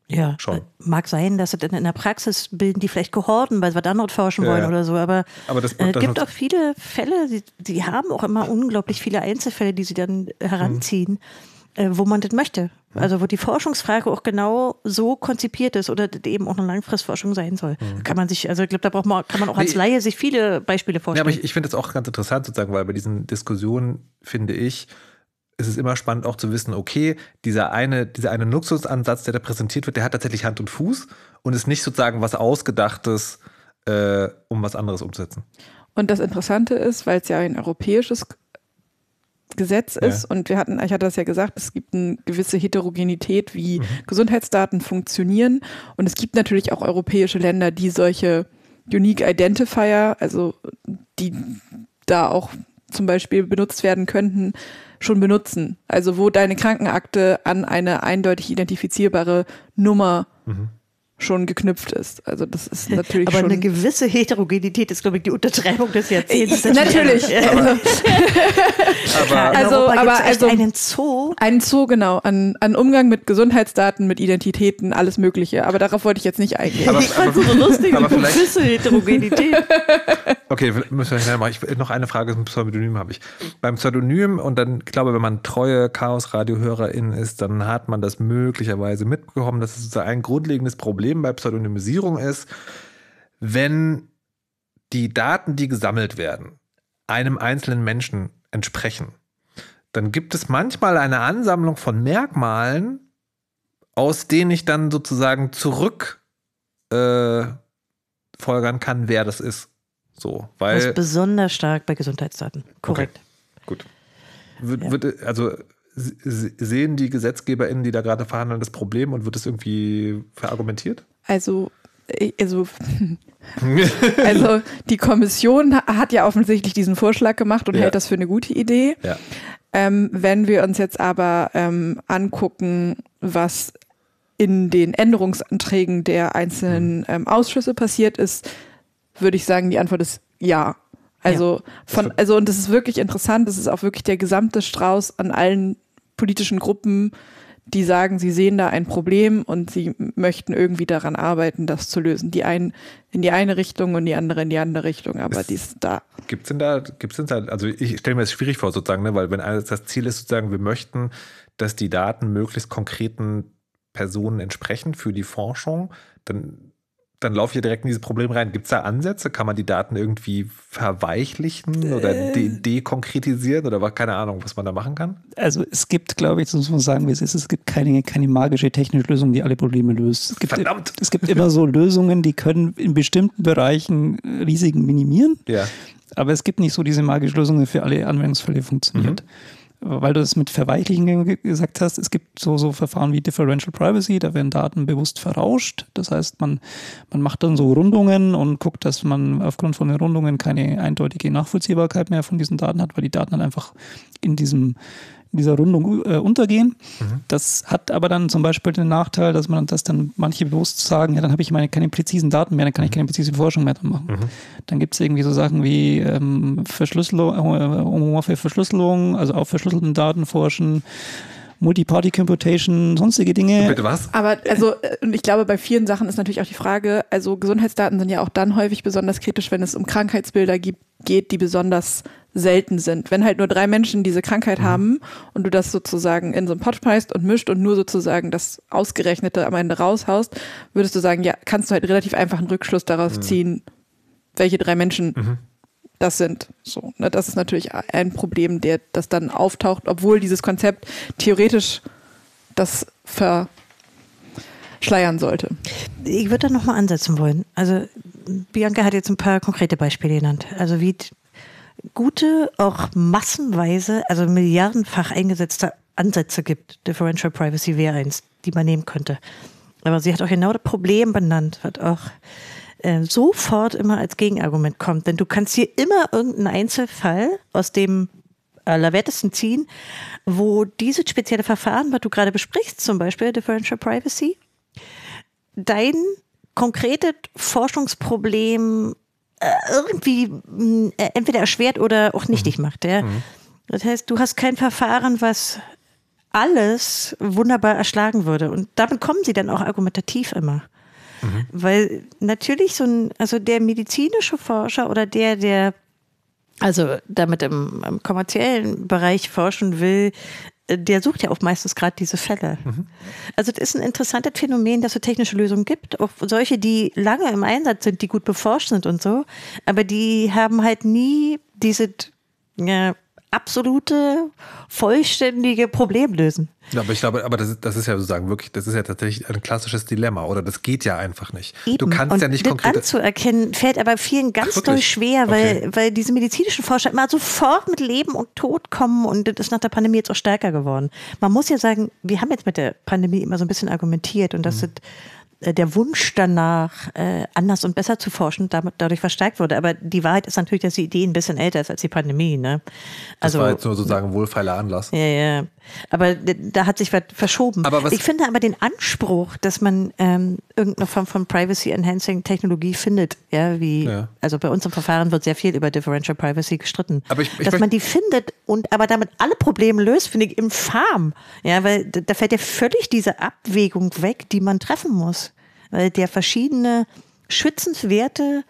Ja, Schon. Mag sein, dass es in der Praxis bilden die vielleicht Kohorten, weil sie was anderes forschen ja, wollen oder so, aber, es äh, gibt auch viele Fälle, die, die, haben auch immer unglaublich viele Einzelfälle, die sie dann heranziehen. Mhm äh, wo man das möchte. Also wo die Forschungsfrage auch genau so konzipiert ist oder eben auch eine Langfristforschung sein soll. Mhm. Kann man sich, also ich glaube, da braucht man, kann man auch als Laie sich viele Beispiele vorstellen. Ja, aber ich, ich finde das auch ganz interessant sozusagen, weil bei diesen Diskussionen finde ich, ist es immer spannend auch zu wissen, okay, dieser eine, dieser eine Luxusansatz, der da präsentiert wird, der hat tatsächlich Hand und Fuß und ist nicht sozusagen was Ausgedachtes, äh, um was anderes umzusetzen. Und das Interessante ist, weil es ja ein europäisches Gesetz ist. Ja. Und wir hatten, ich hatte das ja gesagt, es gibt eine gewisse Heterogenität, wie mhm. Gesundheitsdaten funktionieren. Und es gibt natürlich auch europäische Länder, die solche Unique Identifier, also die da auch zum Beispiel benutzt werden könnten, schon benutzen. Also wo deine Krankenakte an eine eindeutig identifizierbare Nummer mhm schon geknüpft ist. Also das ist natürlich Aber schon eine gewisse Heterogenität ist, glaube ich, die Untertreibung des Jahrzehnts. natürlich. aber, aber, also, aber also einen Zoo. Einen Zoo, genau. An, an Umgang mit Gesundheitsdaten, mit Identitäten, alles Mögliche. Aber darauf wollte ich jetzt nicht eingehen. Aber, ich fand so lustig, aber vielleicht, Heterogenität. Okay, müssen wir schnell machen. Ich, noch eine Frage zum Pseudonym habe ich. Beim Pseudonym, und dann, ich glaube, wenn man treue Chaos-Radio-Hörerin ist, dann hat man das möglicherweise mitbekommen, dass es ein grundlegendes Problem bei Pseudonymisierung ist, wenn die Daten, die gesammelt werden, einem einzelnen Menschen entsprechen, dann gibt es manchmal eine Ansammlung von Merkmalen, aus denen ich dann sozusagen zurück äh, folgern kann, wer das ist. So, weil, das ist besonders stark bei Gesundheitsdaten. Korrekt. Okay, gut. Wird, ja. wird, also sehen die GesetzgeberInnen, die da gerade verhandeln, das Problem und wird es irgendwie verargumentiert? Also, also, also die Kommission hat ja offensichtlich diesen Vorschlag gemacht und ja. hält das für eine gute Idee. Ja. Ähm, wenn wir uns jetzt aber ähm, angucken, was in den Änderungsanträgen der einzelnen mhm. ähm, Ausschüsse passiert ist, würde ich sagen, die Antwort ist ja. Also ja. von, also und das ist wirklich interessant, das ist auch wirklich der gesamte Strauß an allen politischen Gruppen, die sagen, sie sehen da ein Problem und sie möchten irgendwie daran arbeiten, das zu lösen. Die einen in die eine Richtung und die andere in die andere Richtung, aber es, die ist da. Gibt es denn da, gibt es denn da, also ich stelle mir das schwierig vor sozusagen, ne, weil wenn das Ziel ist sozusagen, wir möchten, dass die Daten möglichst konkreten Personen entsprechen für die Forschung, dann dann laufe ich ja direkt in dieses Problem rein. Gibt es da Ansätze? Kann man die Daten irgendwie verweichlichen oder äh. de dekonkretisieren oder was, keine Ahnung, was man da machen kann? Also es gibt, glaube ich, das muss man sagen, wie es ist, es gibt keine, keine magische technische Lösung, die alle Probleme löst. Es gibt, Verdammt! Es gibt immer so Lösungen, die können in bestimmten Bereichen Risiken minimieren. Ja. Aber es gibt nicht so diese magische Lösung, die für alle Anwendungsfälle funktioniert. Mhm weil du das mit Verweichlichen gesagt hast, es gibt so, so Verfahren wie Differential Privacy, da werden Daten bewusst verrauscht. Das heißt, man, man macht dann so Rundungen und guckt, dass man aufgrund von den Rundungen keine eindeutige Nachvollziehbarkeit mehr von diesen Daten hat, weil die Daten dann einfach in diesem in dieser Rundung äh, untergehen. Mhm. Das hat aber dann zum Beispiel den Nachteil, dass man das dann manche bewusst sagen, ja, dann habe ich meine keine präzisen Daten mehr, dann kann ich mhm. keine präzise Forschung mehr machen. Mhm. Dann gibt es irgendwie so Sachen wie ähm, Verschlüsselung, äh, homomorphe Verschlüsselung, also auf verschlüsselten Daten forschen. Multi-Party Computation, sonstige Dinge. Bitte was? Aber also, äh, und ich glaube, bei vielen Sachen ist natürlich auch die Frage, also Gesundheitsdaten sind ja auch dann häufig besonders kritisch, wenn es um Krankheitsbilder gibt, geht, die besonders selten sind. Wenn halt nur drei Menschen diese Krankheit mhm. haben und du das sozusagen in so einen Pot schmeißt und mischt und nur sozusagen das Ausgerechnete am Ende raushaust, würdest du sagen, ja, kannst du halt relativ einfach einen Rückschluss darauf mhm. ziehen, welche drei Menschen mhm. Das sind. So, ne, das ist natürlich ein Problem, der das dann auftaucht, obwohl dieses Konzept theoretisch das verschleiern sollte. Ich würde da nochmal ansetzen wollen. Also Bianca hat jetzt ein paar konkrete Beispiele genannt. Also wie gute, auch massenweise, also milliardenfach eingesetzte Ansätze gibt. Differential Privacy wäre eins, die man nehmen könnte. Aber sie hat auch genau das Problem benannt, was auch äh, sofort immer als Gegenargument kommt. Denn du kannst hier immer irgendeinen Einzelfall aus dem Allerwertesten ziehen, wo dieses spezielle Verfahren, was du gerade besprichst, zum Beispiel Differential Privacy, dein konkretes Forschungsproblem äh, irgendwie äh, entweder erschwert oder auch nichtig mhm. macht. Ja? Mhm. Das heißt, du hast kein Verfahren, was alles wunderbar erschlagen würde. Und damit kommen sie dann auch argumentativ immer. Mhm. Weil natürlich so ein, also der medizinische Forscher oder der, der also damit im, im kommerziellen Bereich forschen will, der sucht ja auch meistens gerade diese Fälle. Mhm. Also das ist ein interessantes Phänomen, dass es technische Lösungen gibt, auch solche, die lange im Einsatz sind, die gut beforscht sind und so, aber die haben halt nie diese ja, absolute, vollständige Problemlösen. Ja, aber ich glaube, aber das ist, das ist ja sozusagen wirklich, das ist ja tatsächlich ein klassisches Dilemma oder das geht ja einfach nicht. Eben. Du kannst und ja nicht konkret. anzuerkennen fällt aber vielen ganz Ach, doll schwer, weil, okay. weil diese medizinischen Forscher immer sofort mit Leben und Tod kommen und das ist nach der Pandemie jetzt auch stärker geworden. Man muss ja sagen, wir haben jetzt mit der Pandemie immer so ein bisschen argumentiert und das mhm. sind der Wunsch danach, äh, anders und besser zu forschen, damit, dadurch verstärkt wurde. Aber die Wahrheit ist natürlich, dass die Idee ein bisschen älter ist als die Pandemie. Ne? Also, das war jetzt nur sozusagen wohlfeiler Anlass. Ja, ja. Aber da hat sich was verschoben. Aber was ich finde aber den Anspruch, dass man ähm, irgendeine Form von Privacy-Enhancing-Technologie findet, ja, wie, Ja. also bei uns im Verfahren wird sehr viel über Differential Privacy gestritten. Aber ich- ich dass man die findet und aber damit alle Probleme löst, finde ich infam. Ja, weil da da fällt ja völlig diese Abwägung weg, die man treffen muss. Weil der verschiedene schützenswerte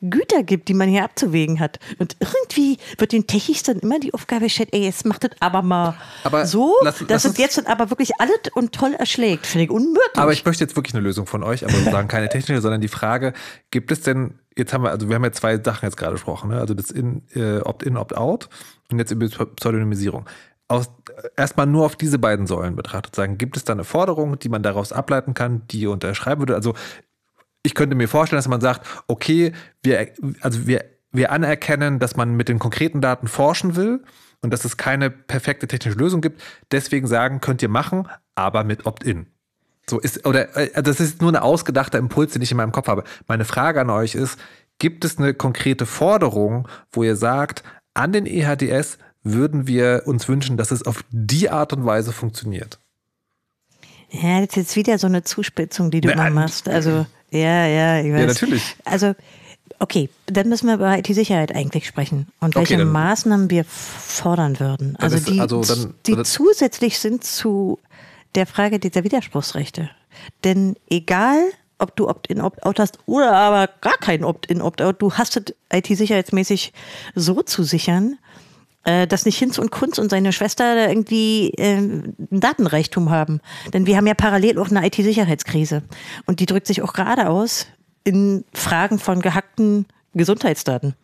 Güter gibt, die man hier abzuwägen hat. Und irgendwie wird den Techis dann immer die Aufgabe gestellt, ey, jetzt macht das aber mal Aber so, lass- dass lass es jetzt dann aber wirklich alles und toll erschlägt. Finde ich unmöglich. Aber ich möchte jetzt wirklich eine Lösung von euch, aber sozusagen keine technische, sondern die Frage, gibt es denn, jetzt haben wir, also wir haben ja zwei Sachen jetzt gerade gesprochen, ne? also das in, äh, Opt-in, Opt-out und jetzt über Pseudonymisierung. Aus, erstmal nur auf diese beiden Säulen betrachtet, sagen, gibt es da eine Forderung, die man daraus ableiten kann, die ihr unterschreiben würde? Also ich könnte mir vorstellen, dass man sagt, okay, wir, also wir, wir anerkennen, dass man mit den konkreten Daten forschen will und dass es keine perfekte technische Lösung gibt. Deswegen sagen, könnt ihr machen, aber mit Opt-in. So ist, oder äh, das ist nur ein ausgedachter Impuls, den ich in meinem Kopf habe. Meine Frage an euch ist: Gibt es eine konkrete Forderung, wo ihr sagt, an den EHDS würden wir uns wünschen, dass es auf die Art und Weise funktioniert? ja, das ist jetzt wieder so eine Zuspitzung, die du Na, immer machst. Also, ja, ja, ich weiß. Ja, natürlich. Also, okay, dann müssen wir über IT-Sicherheit eigentlich sprechen und Okay, welche dann- Maßnahmen wir fordern würden. Also, ist- die, also dann- die also- zusätzlich sind zu der Frage dieser Widerspruchsrechte. Denn egal, ob du Opt-in, Opt-out hast oder aber gar kein Opt-in, Opt-out, du hast es IT-sicherheitsmäßig so zu sichern, dass nicht Hinz und Kunz und seine Schwester da irgendwie äh, ein Datenreichtum haben. Denn wir haben ja parallel auch eine IT-Sicherheitskrise. Und die drückt sich auch gerade aus in Fragen von gehackten Gesundheitsdaten.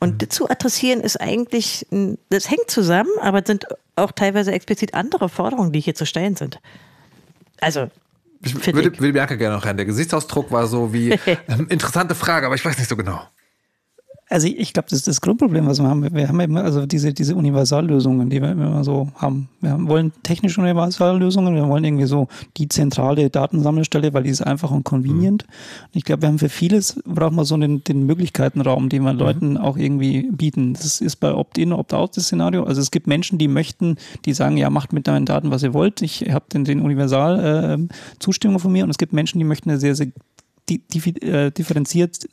Und zu adressieren ist eigentlich, das hängt zusammen, aber es sind auch teilweise explizit andere Forderungen, die hier zu stellen sind. Also, Ich würde, würde Bianca gerne noch rein. Der Gesichtsausdruck war so wie ähm, interessante Frage, aber ich weiß nicht so genau. Also ich, ich glaube, das ist das Grundproblem, was wir haben. Wir haben immer also diese, diese Universallösungen, die wir immer so haben. Wir haben, wollen technische Universallösungen, wir wollen irgendwie so die zentrale Datensammelstelle, weil die ist einfach und convenient. Und ich glaube, wir haben für vieles, brauchen wir so den, den Möglichkeitenraum, den wir Leuten auch irgendwie bieten. Das ist bei Opt-in, Opt-out das Szenario. Also es gibt Menschen, die möchten, die sagen, ja, macht mit deinen Daten, was ihr wollt. Ich habe den, den Universal äh, Zustimmung von mir. Und es gibt Menschen, die möchten eine sehr, sehr äh, differenziert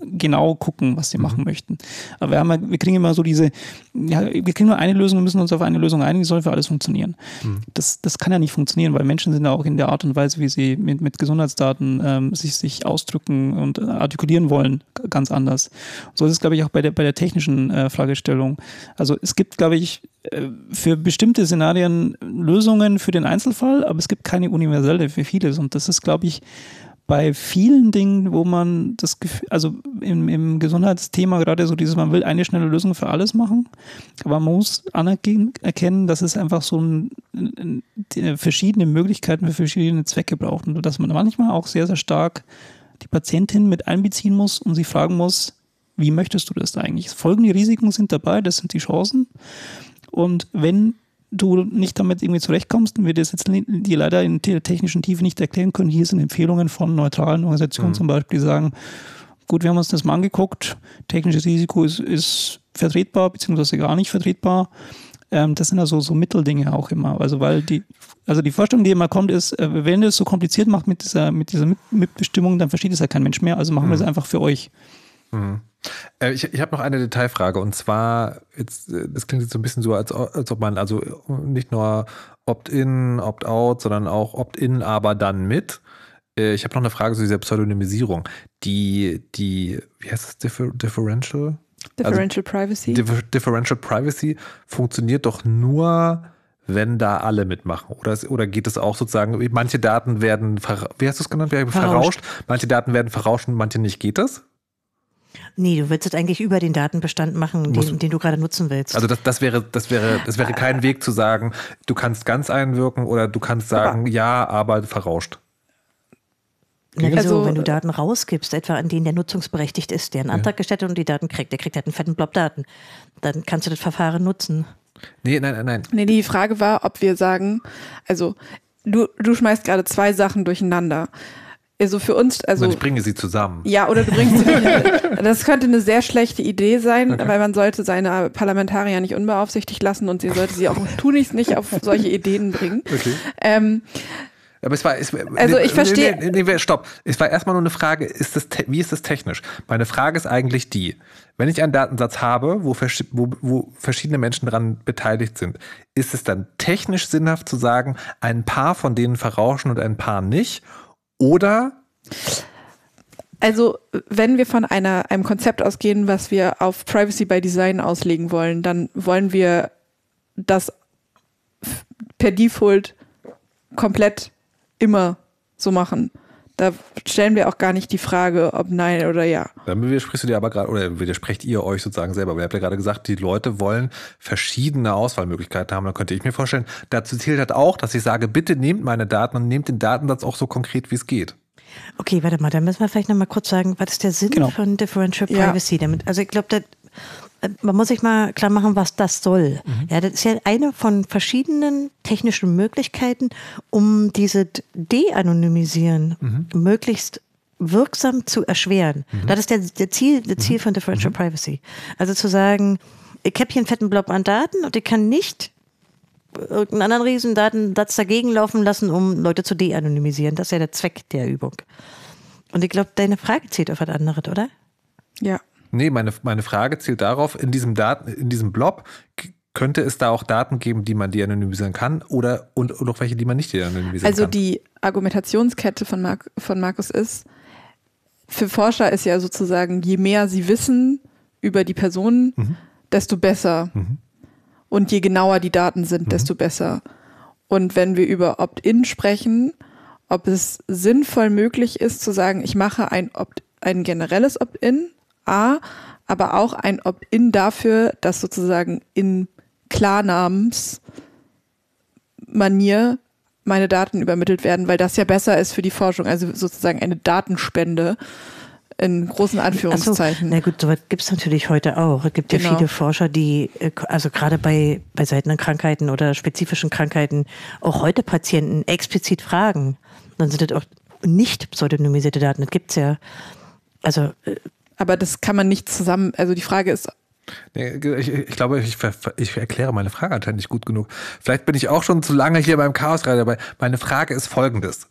genau gucken, was sie machen möchten. Aber wir, haben, ja- wir kriegen immer so diese, ja, wir kriegen nur eine Lösung, wir müssen uns auf eine Lösung einigen, die soll für alles funktionieren. Das, das kann ja nicht funktionieren, weil Menschen sind ja auch in der Art und Weise, wie sie mit, mit Gesundheitsdaten ähm, sich, sich ausdrücken und äh, artikulieren wollen, ganz anders. So ist es, glaube ich, auch bei der, bei der technischen äh, Fragestellung. Also es gibt, glaube ich, äh, für bestimmte Szenarien Lösungen für den Einzelfall, aber es gibt keine universelle für vieles. Und das ist, glaube ich, bei vielen Dingen, wo man das Gefühl, also im, im Gesundheitsthema gerade so dieses, man will eine schnelle Lösung für alles machen, aber man muss anerkennen, erkennen, dass es einfach so ein, ein, verschiedene Möglichkeiten für verschiedene Zwecke braucht und dass man manchmal auch sehr, sehr stark die Patientin mit einbeziehen muss und sie fragen muss, wie möchtest du das eigentlich? Folgende Risiken sind dabei, das sind die Chancen. Und wenn du nicht damit irgendwie zurechtkommst und wir das jetzt dir leider in der technischen Tiefe nicht erklären können, hier sind Empfehlungen von neutralen Organisationen zum Beispiel, die sagen, gut, wir haben uns das mal angeguckt, technisches Risiko ist, ist vertretbar, beziehungsweise gar nicht vertretbar. Ähm, das sind also so Mitteldinge auch immer. Also weil die, also die Vorstellung, die immer kommt, ist, äh, wenn ihr es so kompliziert macht mit dieser, mit dieser Mit- Mitbestimmung, dann versteht es ja kein Mensch mehr, also machen wir es einfach für euch. Äh, ich ich habe noch eine Detailfrage und zwar, jetzt, äh, das klingt jetzt so ein bisschen so, als, als ob man also nicht nur Opt-in, Opt-out, sondern auch Opt-in, aber dann mit. Äh, Ich habe noch eine Frage zu dieser Pseudonymisierung. Die, die, wie heißt das, Differ Differential? Differential Privacy. Differ Differential Privacy funktioniert doch nur, wenn da alle mitmachen. Oder, oder geht es auch sozusagen, manche Daten werden, wie hast du es genannt, verrauscht. Verrauscht. manche Daten werden verrauscht und manche nicht. Geht das? Nee, du willst es eigentlich über den Datenbestand machen, Muss- den, den du gerade nutzen willst. Also das, das wäre, das wäre, das wäre kein Weg zu sagen, du kannst ganz einwirken oder du kannst sagen, ja, aber verrauscht. Na, wieso, Also- wenn du Daten rausgibst, etwa an den der nutzungsberechtigt ist, der einen Antrag gestellt hat und die Daten kriegt, der kriegt halt einen fetten Blob Daten, dann kannst du das Verfahren nutzen. Nee, nein, nein, nein. Nee, die Frage war, ob wir sagen, also du, du schmeißt gerade zwei Sachen durcheinander. Also für uns, also. Und ich bringe sie zusammen. Ja, oder du bringst sie. Das könnte eine sehr schlechte Idee sein, okay. weil man sollte seine Parlamentarier nicht unbeaufsichtigt lassen und sie sollte sie auch tunlichst nicht auf solche Ideen bringen. Okay. Ähm, aber es war, es, also ich verstehe. Nee, nee, nee, stopp. Es war erstmal nur eine Frage, ist das, wie ist das technisch? Meine Frage ist eigentlich die, wenn ich einen Datensatz habe, wo, wo, wo verschiedene Menschen daran beteiligt sind, ist es dann technisch sinnhaft zu sagen, ein paar von denen verrauschen und ein paar nicht? Oder? Also, wenn wir von einer, einem Konzept ausgehen, was wir auf Privacy by Design auslegen wollen, dann wollen wir das per Default komplett immer so machen. Da stellen wir auch gar nicht die Frage, ob nein oder ja. Dann widersprichst du dir aber gerade, oder widersprecht ihr euch sozusagen selber. Aber ihr habt ja gerade gesagt, die Leute wollen verschiedene Auswahlmöglichkeiten haben. Da könnte ich mir vorstellen, dazu zählt halt auch, dass ich sage, bitte nehmt meine Daten und nehmt den Datensatz auch so konkret, wie es geht. Okay, warte mal, da müssen wir vielleicht nochmal kurz sagen, was ist der Sinn genau. von Differential Privacy ja. damit? Also ich glaube, man muss sich mal klar machen, was das soll. Mhm. Ja, das ist ja eine von verschiedenen technischen Möglichkeiten, um diese De-Anonymisieren mhm. möglichst wirksam zu erschweren. Mhm. Das ist der, der Ziel, der Ziel mhm. von Differential mhm. Privacy. Also zu sagen, ich habe hier einen fetten Blob an Daten und ich kann nicht irgendeinen anderen Riesendatensatz dagegen laufen lassen, um Leute zu de-anonymisieren. Das ist ja der Zweck der Übung. Und ich glaube, deine Frage zählt auf was anderes, oder? Ja. Nee, meine, meine Frage zielt darauf, in diesem Daten, in diesem Blob könnte es da auch Daten geben, die man de-anonymisieren kann oder und, und auch welche, die man nicht de-anonymisieren also kann? Also die Argumentationskette von, Mark, von Markus ist, für Forscher ist ja sozusagen, je mehr sie wissen über die Personen, mhm. desto besser. Mhm. Und je genauer die Daten sind, mhm. desto besser. Und wenn wir über Opt-in sprechen, ob es sinnvoll möglich ist zu sagen, ich mache ein, Opt ein generelles Opt-in, A, aber auch ein Opt-in dafür, dass sozusagen in Klarnamensmanier meine Daten übermittelt werden, weil das ja besser ist für die Forschung, also sozusagen eine Datenspende in großen Anführungszeichen. So, na gut, sowas gibt es natürlich heute auch. Es gibt genau. ja viele Forscher, die, äh, also gerade bei, bei seltenen Krankheiten oder spezifischen Krankheiten, auch heute Patienten explizit fragen. Dann sind das auch nicht pseudonymisierte Daten. Das gibt es ja. Also äh, aber das kann man nicht zusammen, also die Frage ist. Ich, ich, glaube, ich, ich, erkläre meine Frage anscheinend nicht gut genug. Vielleicht bin ich auch schon zu lange hier beim Chaosreiter dabei. Meine Frage ist folgendes.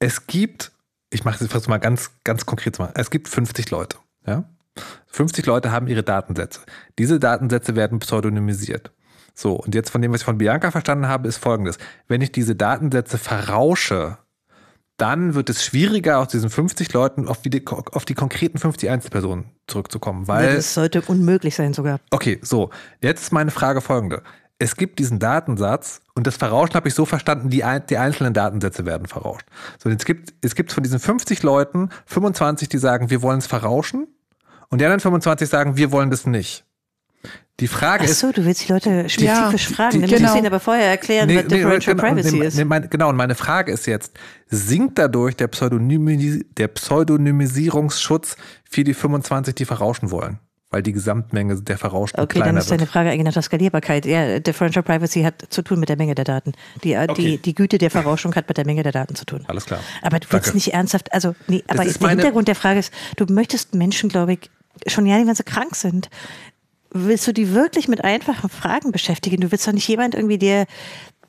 Es gibt, ich mache es mal ganz, ganz konkret zu machen. Es gibt 50 Leute. Ja? 50 Leute haben ihre Datensätze. Diese Datensätze werden pseudonymisiert. So, und jetzt von dem, was ich von Bianca verstanden habe, ist folgendes. Wenn ich diese Datensätze verrausche, dann wird es schwieriger, aus diesen 50 Leuten auf die, auf die konkreten 50 Einzelpersonen zurückzukommen. Weil, das sollte unmöglich sein sogar. Okay, so. Jetzt ist meine Frage folgende. Es gibt diesen Datensatz und das Verrauschen habe ich so verstanden, die, die einzelnen Datensätze werden verrauscht. So, jetzt gibt, es gibt von diesen 50 Leuten 25, die sagen, wir wollen es verrauschen und die anderen 25 sagen, wir wollen das nicht. Die Frage Ach so, ist. du willst die Leute spezifisch ja, fragen. Dann genau. müssen aber vorher erklären, nee, was nee, Differential genau, Privacy nee, ist. Mein, genau, und meine Frage ist jetzt, sinkt dadurch der, Pseudonymis der Pseudonymisierungsschutz für die 25, die verrauschen wollen? Weil die Gesamtmenge der Verrauschten okay, kleiner dann ist deine. Frage eigentlich nach der Skalierbarkeit. Ja, Differential Privacy hat zu tun mit der Menge der Daten. Die, äh, okay. die, die Güte der Verrauschung hat mit der Menge der Daten zu tun. Alles klar. Aber du willst Danke. nicht ernsthaft, also, nee, aber der Hintergrund der Frage ist, du möchtest Menschen, glaube ich, schon ja nicht, wenn sie krank sind, willst du die wirklich mit einfachen Fragen beschäftigen? Du willst doch nicht jemand irgendwie, der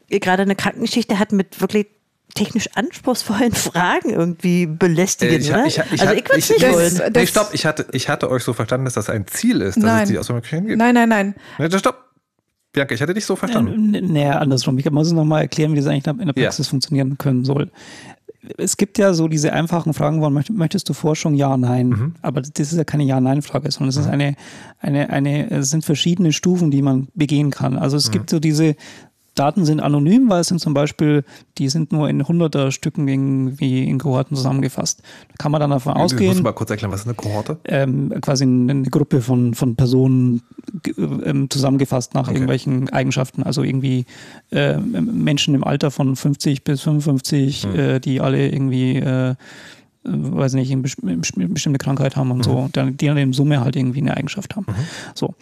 gerade eine Krankengeschichte hat mit wirklich technisch anspruchsvollen Fragen irgendwie belästigen, äh, ich, oder? Ich, ich, also ich würde es nicht das, wollen. nee, stopp, ich hatte, ich hatte euch so verstanden, dass das ein Ziel ist, dass nein. es die Auswahlmöglichkeiten gibt. Nein, nein, nein. Nee, stopp. Bianca, ich hatte dich so verstanden. Naja, andersrum. Ich muss es nochmal erklären, wie das eigentlich in der Praxis ja. funktionieren können soll es gibt ja so diese einfachen Fragen, wann möchtest du Forschung? Ja, nein. Mhm. Aber das ist ja keine Ja-Nein-Frage, sondern es ist mhm. eine, eine, eine, es sind verschiedene Stufen, die man begehen kann. Also es mhm. gibt so diese, Daten sind anonym, weil es sind zum Beispiel, die sind nur in hunderter Stücken irgendwie in Kohorten zusammengefasst. Da kann man dann davon ja, ausgehen. Musst du mal kurz erklären, was ist eine Kohorte? Ähm, quasi eine Gruppe von, von Personen ähm, zusammengefasst nach okay. irgendwelchen Eigenschaften. Also irgendwie äh, Menschen im Alter von 50 bis 55, mhm. äh, die alle irgendwie äh, weiß nicht, eine bestimmte Krankheit haben und mhm. so, die dann in Summe halt irgendwie eine Eigenschaft haben. Mhm. So.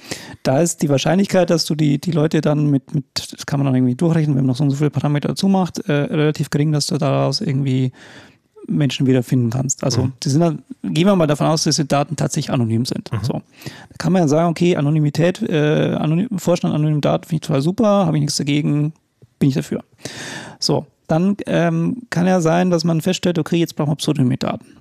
Da ist die Wahrscheinlichkeit, dass du die, die Leute dann mit, mit, das kann man dann irgendwie durchrechnen, wenn man noch so und so viele Parameter dazu macht, äh, relativ gering, dass du daraus irgendwie Menschen wiederfinden kannst. Also Mhm. die sind dann, gehen wir mal davon aus, dass die Daten tatsächlich anonym sind. Mhm. So. Da kann man ja sagen, okay, Anonymität, äh, anonym, Vorstand anonymen Daten finde ich total super, habe ich nichts dagegen, bin ich dafür. So, dann ähm, kann ja sein, dass man feststellt, okay, jetzt brauchen wir Pseudonymdaten.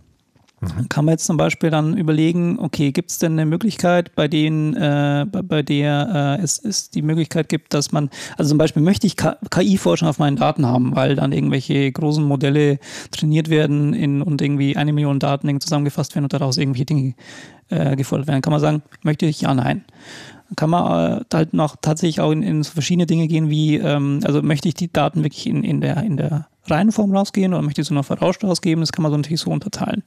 Dann kann man jetzt zum Beispiel dann überlegen, okay, gibt es denn eine Möglichkeit, bei denen, äh, bei, bei der äh, es, es die Möglichkeit gibt, dass man, also zum Beispiel möchte ich KI-Forschung auf meinen Daten haben, weil dann irgendwelche großen Modelle trainiert werden in, und irgendwie eine Million Daten zusammengefasst werden und daraus irgendwelche Dinge äh, gefordert werden. Kann man sagen, möchte ich ja, nein. Kann man äh, halt noch tatsächlich auch in, in so verschiedene Dinge gehen, wie, ähm, also möchte ich die Daten wirklich in, in, der, in der reinen Form rausgehen oder möchte ich so noch verrauscht rausgeben? Das kann man so natürlich so unterteilen.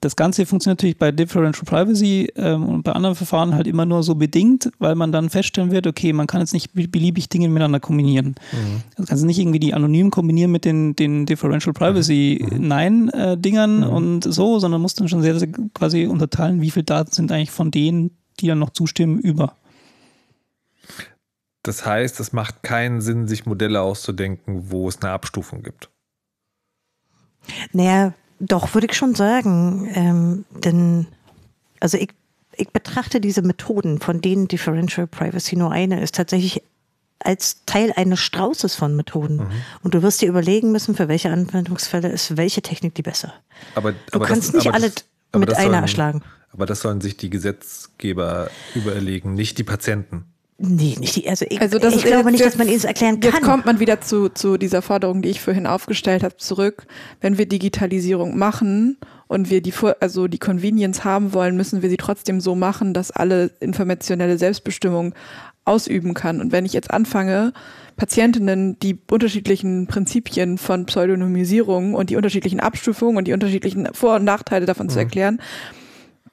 Das Ganze funktioniert natürlich bei Differential Privacy ähm, und bei anderen Verfahren halt immer nur so bedingt, weil man dann feststellen wird, okay, man kann jetzt nicht beliebig Dinge miteinander kombinieren. Mhm. Also kannst du nicht irgendwie die anonym kombinieren mit den, den Differential Privacy Mhm. Nein-Dingern und so, sondern musst dann schon sehr, sehr quasi unterteilen, wie viele Daten sind eigentlich von denen, die dann noch zustimmen, über. Das heißt, es macht keinen Sinn, sich Modelle auszudenken, wo es eine Abstufung gibt. Naja, doch, würde ich schon sagen. Ähm, denn, also ich, ich betrachte diese Methoden, von denen Differential Privacy nur eine ist, tatsächlich als Teil eines Straußes von Methoden. Mhm. Und du wirst dir überlegen müssen, für welche Anwendungsfälle ist welche Technik die besser. Aber, Du aber kannst das, nicht aber alle das, mit einer sollen, erschlagen. Aber das sollen sich die Gesetzgeber überlegen, nicht die Patienten. Nee, nicht die, also ich, Also das ich ist glaube jetzt- nicht, dass jetzt- man ihnen das erklären Jetzt kann. kommt man wieder zu, zu dieser Forderung, die ich vorhin aufgestellt habe, zurück. Wenn wir Digitalisierung machen und wir die, Vor- also die Convenience haben wollen, müssen wir sie trotzdem so machen, dass alle informationelle Selbstbestimmung ausüben kann. Und wenn ich jetzt anfange, Patientinnen die unterschiedlichen Prinzipien von Pseudonymisierung und die unterschiedlichen Abstufungen und die unterschiedlichen Vor- und Nachteile davon zu erklären,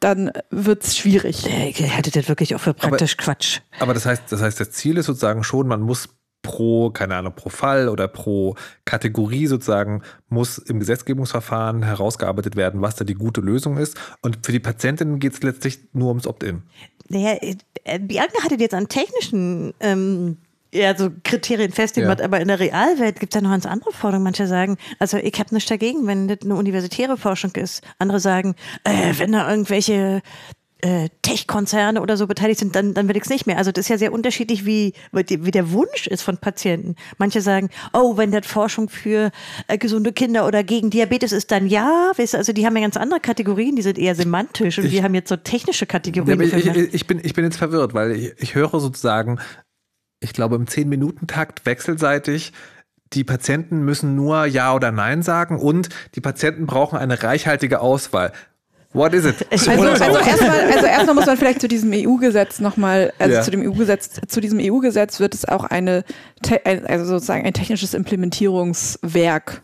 dann wird's schwierig. Äh, Ich hätte das wirklich auch für praktisch Quatsch. Aber das heißt, das heißt, das Ziel ist sozusagen schon, man muss pro, keine Ahnung, pro Fall oder pro Kategorie sozusagen, muss im Gesetzgebungsverfahren herausgearbeitet werden, was da die gute Lösung ist. Und für die Patientinnen geht es letztlich nur ums Opt-in. Naja, äh, Bianca hatte jetzt an technischen ähm, ja, so Kriterien festgemacht, Ja. aber in der Realwelt gibt es ja noch ganz andere Forderungen. Manche sagen, also ich habe nichts dagegen, wenn das eine universitäre Forschung ist. Andere sagen, äh, wenn da irgendwelche äh, Tech-Konzerne oder so beteiligt sind, dann, dann will ich es nicht mehr. Also das ist ja sehr unterschiedlich, wie, wie der Wunsch ist von Patienten. Manche sagen, oh, wenn das Forschung für äh, gesunde Kinder oder gegen Diabetes ist, dann ja. Weißt du, also die haben ja ganz andere Kategorien, die sind eher semantisch und Ich- wir haben jetzt so technische Ja, Kategorien. aber ich, ich, ich, bin, ich bin jetzt verwirrt, weil ich, ich höre sozusagen, ich glaube im 10-Minuten-Takt wechselseitig, die Patienten müssen nur Ja oder Nein sagen und die Patienten brauchen eine reichhaltige Auswahl. What is it? Es- Also, also erstmal, also erstmal muss man vielleicht zu diesem EU-Gesetz nochmal, also Ja. zu dem EU-Gesetz, zu diesem EU-Gesetz wird es auch eine, also sozusagen ein technisches Implementierungswerk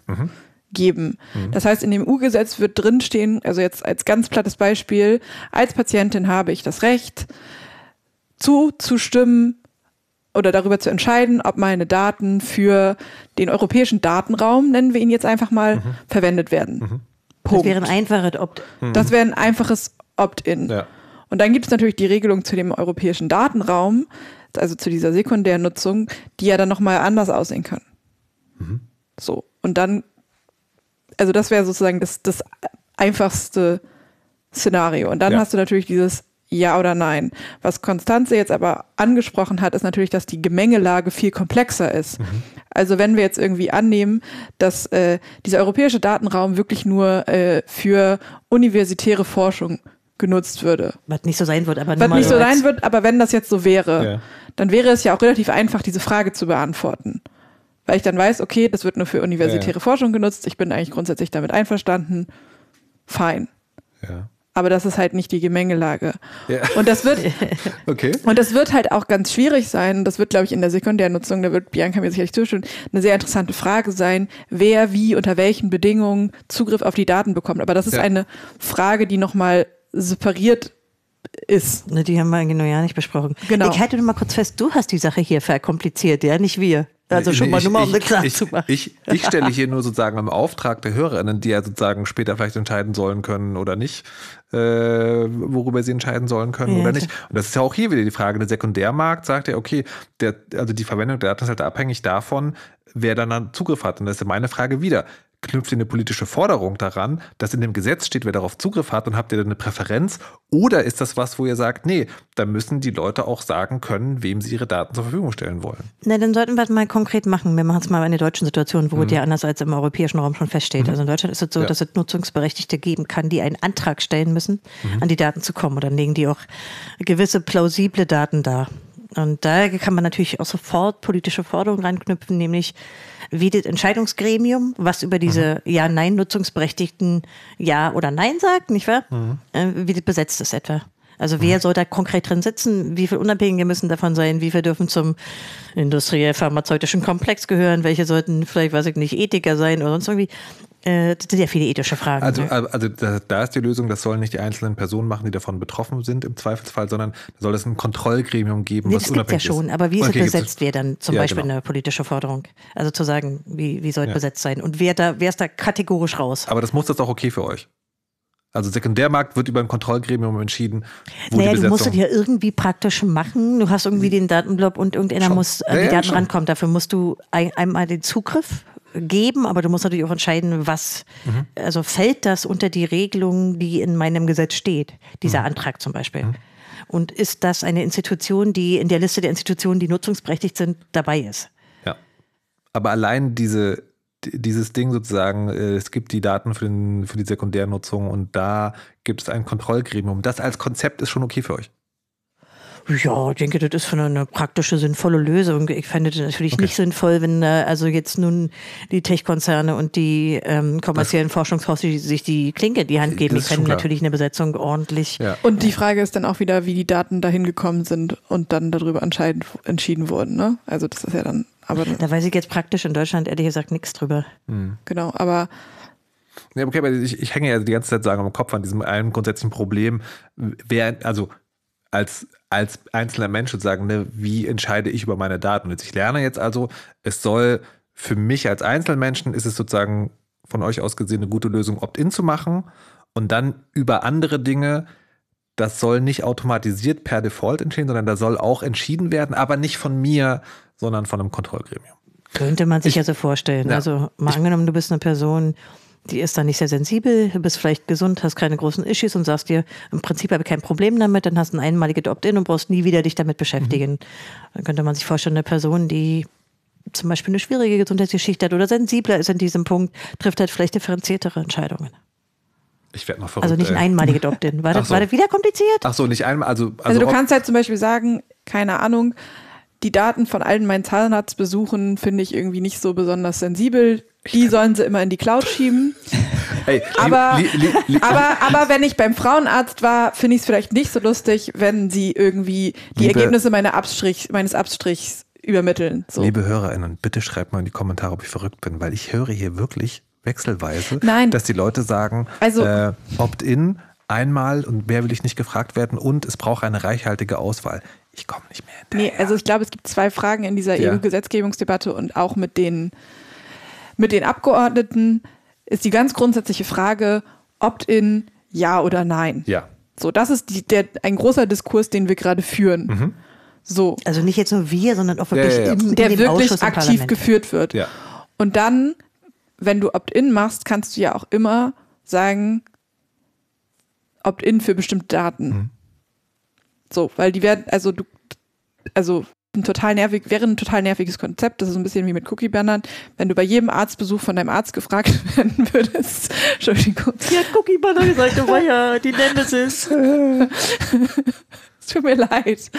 geben. Das heißt, in dem EU-Gesetz wird drinstehen, also jetzt als ganz plattes Beispiel, als Patientin habe ich das Recht, zuzustimmen oder darüber zu entscheiden, ob meine Daten für den europäischen Datenraum, nennen wir ihn jetzt einfach mal, verwendet werden. das Punkt. wäre ein einfaches Opt. Das wäre ein einfaches Opt-in. Ja. Und dann gibt es natürlich die Regelung zu dem europäischen Datenraum, also zu dieser Sekundärnutzung, die ja dann nochmal anders aussehen können. So. Und dann, also das wäre sozusagen das, das einfachste Szenario. Und dann Ja. hast du natürlich dieses Ja oder Nein. Was Konstanze jetzt aber angesprochen hat, ist natürlich, dass die Gemengelage viel komplexer ist. Also wenn wir jetzt irgendwie annehmen, dass äh, dieser europäische Datenraum wirklich nur äh, für universitäre Forschung genutzt würde, Was nicht so sein wird, aber was nicht so sein wird, aber wenn das jetzt so wäre, Ja. dann wäre es ja auch relativ einfach, diese Frage zu beantworten. Weil ich dann weiß, okay, das wird nur für universitäre Ja, Forschung genutzt, ich bin eigentlich grundsätzlich damit einverstanden, fein. Ja. Aber das ist halt nicht die Gemengelage. Ja. Und das wird, Okay. und das wird halt auch ganz schwierig sein. Das wird, glaube ich, in der Sekundärnutzung, da wird Bianca mir sicherlich zustimmen, eine sehr interessante Frage sein, wer wie unter welchen Bedingungen Zugriff auf die Daten bekommt. Aber das ist Ja. eine Frage, die nochmal separiert ist. Ne, die haben wir genau ja nicht besprochen. Genau. Ich halte nur mal kurz fest, du hast die Sache hier verkompliziert, ja, nicht wir. Also schon mal ich- nur mal, um das klar ich, zu machen. Ich, ich stelle hier nur sozusagen im Auftrag der Hörerinnen, die ja sozusagen später vielleicht entscheiden sollen können oder nicht, äh, worüber sie entscheiden sollen können Ja, oder nicht. Und das ist ja auch hier wieder die Frage. Der Sekundärmarkt sagt ja, okay, der, also die Verwendung der Daten ist halt abhängig davon, wer dann, dann Zugriff hat. Und das ist ja meine Frage wieder. Knüpft ihr eine politische Forderung daran, dass in dem Gesetz steht, wer darauf Zugriff hat und habt ihr dann eine Präferenz? Oder ist das was, wo ihr sagt, nee, da müssen die Leute auch sagen können, wem sie ihre Daten zur Verfügung stellen wollen? Na, dann sollten wir es mal konkret machen. Wir machen es mal in der deutschen Situation, wo mhm. es ja anders als im europäischen Raum schon feststeht. Mhm. Also in Deutschland ist es so, ja. dass es Nutzungsberechtigte geben kann, die einen Antrag stellen müssen, mhm. an die Daten zu kommen. Und dann legen die auch gewisse plausible Daten dar. Und da kann man natürlich auch sofort politische Forderungen reinknüpfen, nämlich wie das Entscheidungsgremium, was über diese mhm. Ja-Nein-Nutzungsberechtigten Ja oder Nein sagt, nicht wahr? Mhm. Äh, wie das besetzt ist etwa. Also wer mhm. soll da konkret drin sitzen? Wie viele Unabhängige müssen davon sein? Wie viele dürfen zum industriell-pharmazeutischen Komplex gehören? Welche sollten vielleicht, weiß ich nicht, Ethiker sein oder sonst irgendwie? Äh, das sind ja viele ethische Fragen. Also, ne? also da, da, ist die Lösung, das sollen nicht die einzelnen Personen machen, die davon betroffen sind im Zweifelsfall, sondern da soll es ein Kontrollgremium geben, nee, was das unabhängig ja schon, ist. aber wie okay, besetzt wir dann zum ja, Beispiel genau. eine politische Forderung? Also zu sagen, wie, wie soll es ja. besetzt sein? Und wer, da, wer ist da kategorisch raus? Aber das muss das auch okay für euch. Also Sekundärmarkt wird über ein Kontrollgremium entschieden. Wo naja, du musst es ja irgendwie praktisch machen. Du hast irgendwie den Datenblock und irgendeiner schon. muss an die ja, Daten schon. rankommen. Dafür musst du ein, einmal den Zugriff geben, aber du musst natürlich auch entscheiden, was, mhm. also fällt das unter die Regelung, die in meinem Gesetz steht, dieser mhm. Antrag zum Beispiel. Mhm. Und ist das eine Institution, die in der Liste der Institutionen, die nutzungsberechtigt sind, dabei ist? Ja. Aber allein diese dieses Ding sozusagen, äh, es gibt die Daten für, den, für die Sekundärnutzung und da gibt es ein Kontrollgremium. Das als Konzept ist schon okay für euch. Ja, ich denke, das ist für eine praktische, sinnvolle Lösung. Ich fände das natürlich okay. nicht sinnvoll, wenn äh, also jetzt nun die Tech-Konzerne und die ähm, kommerziellen das Forschungshäuser sich die Klinke in die Hand geben. Die können natürlich eine Besetzung ordentlich. Ja. Und die Frage ist dann auch wieder, wie die Daten dahin gekommen sind und dann darüber entschieden wurden. Ne? Also das ist ja dann aber da weiß ich jetzt praktisch in Deutschland ehrlich gesagt nichts drüber. Mhm. Genau, aber ja, okay, aber ich, ich, hänge ja die ganze Zeit sagen am Kopf an diesem einen grundsätzlichen Problem. Wer, also als, als einzelner Mensch sozusagen, ne, wie entscheide ich über meine Daten? Und ich lerne jetzt also, es soll für mich als Einzelmenschen ist es sozusagen von euch aus gesehen eine gute Lösung, Opt-in zu machen und dann über andere Dinge das soll nicht automatisiert per Default entstehen, sondern da soll auch entschieden werden, aber nicht von mir, sondern von einem Kontrollgremium. Könnte man sich ich, ja so vorstellen. Ja, also mal ich, angenommen, du bist eine Person, die ist da nicht sehr sensibel, du bist vielleicht gesund, hast keine großen Issues und sagst dir, im Prinzip habe ich kein Problem damit, dann hast du ein einmaliges Opt-in und brauchst nie wieder dich damit beschäftigen. Mhm. Dann könnte man sich vorstellen, eine Person, die zum Beispiel eine schwierige Gesundheitsgeschichte hat oder sensibler ist in diesem Punkt, trifft halt vielleicht differenziertere Entscheidungen. Ich werde noch verrückt. Also nicht ein einmaliges Opt-in. War, das, so. war das wieder kompliziert? Ach so, nicht einmal. Also, also, also du kannst halt zum Beispiel sagen, keine Ahnung, die Daten von allen meinen Zahnarztbesuchen finde ich irgendwie nicht so besonders sensibel. Die sollen sie immer in die Cloud schieben. Hey, aber, li, li, li, aber, aber wenn ich beim Frauenarzt war, finde ich es vielleicht nicht so lustig, wenn sie irgendwie die liebe, Ergebnisse meiner Abstrich, meines Abstrichs übermitteln. So. Liebe HörerInnen, bitte schreibt mal in die Kommentare, ob ich verrückt bin, weil ich höre hier wirklich wechselweise, Nein. dass die Leute sagen, also, äh, Opt-in einmal und mehr will ich nicht gefragt werden und es braucht eine reichhaltige Auswahl. Ich komme nicht mehr hinterher. Nee, also ich glaube, es gibt zwei Fragen in dieser ja. EU-Gesetzgebungsdebatte und auch mit den, mit den Abgeordneten ist die ganz grundsätzliche Frage, Opt-in, ja oder nein. Ja. So, das ist die, der, ein großer Diskurs, den wir gerade führen. Mhm. So. Also nicht jetzt nur wir, sondern auch wirklich ja, ja, ja. Im, der wirklich aktiv geführt wird. Ja. Und dann wenn du Opt-in machst, kannst du ja auch immer sagen, Opt-in für bestimmte Daten. Mhm. So, weil die werden, also du, also ein total nervig, wäre ein total nerviges Konzept. Das ist ein bisschen wie mit Cookie-Bannern. Wenn du bei jedem Arztbesuch von deinem Arzt gefragt werden würdest, Entschuldigung. Sie hat Cookie-Banner gesagt, das war ja die Nemesis. tut mir leid.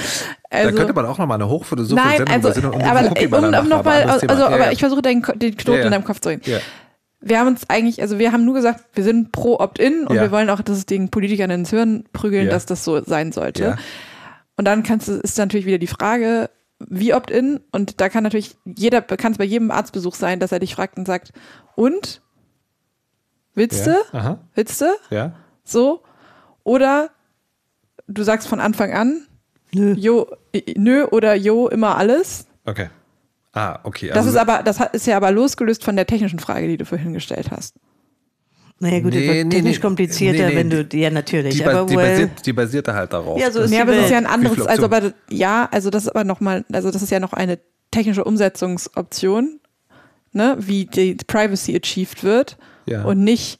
Also, da könnte man auch nochmal eine Suppe Nein, Sendung also, um aber, um, um noch mal, also, ja, aber ja. ich versuche den, den Knoten ja, in deinem Kopf zu reden. Wir haben uns eigentlich, also wir haben nur gesagt, wir sind pro Opt-in und wir wollen auch, dass es den Politikern ins Hirn prügeln, dass das so sein sollte. Und dann kannst du, ist natürlich wieder die Frage, wie Opt-in und da kann natürlich jeder, kann es bei jedem Arztbesuch sein, dass er dich fragt und sagt, und? Willst du? Willst du? Ja. So? Oder du sagst von Anfang an, nö. Jo, nö oder jo, immer alles. Okay. Ah, okay. Also das ist aber, das ist ja aber losgelöst von der technischen Frage, die du vorhin gestellt hast. Naja gut, nee, das wird technisch nee, komplizierter, nee, wenn du, ja natürlich. Die, aber die, basiert, die basierte halt darauf. Ja, so ist ja, aber das ist ja ein anderes, also aber, ja, also das ist aber nochmal, also das ist ja noch eine technische Umsetzungsoption. ne, wie die Privacy achieved wird Ja. und nicht,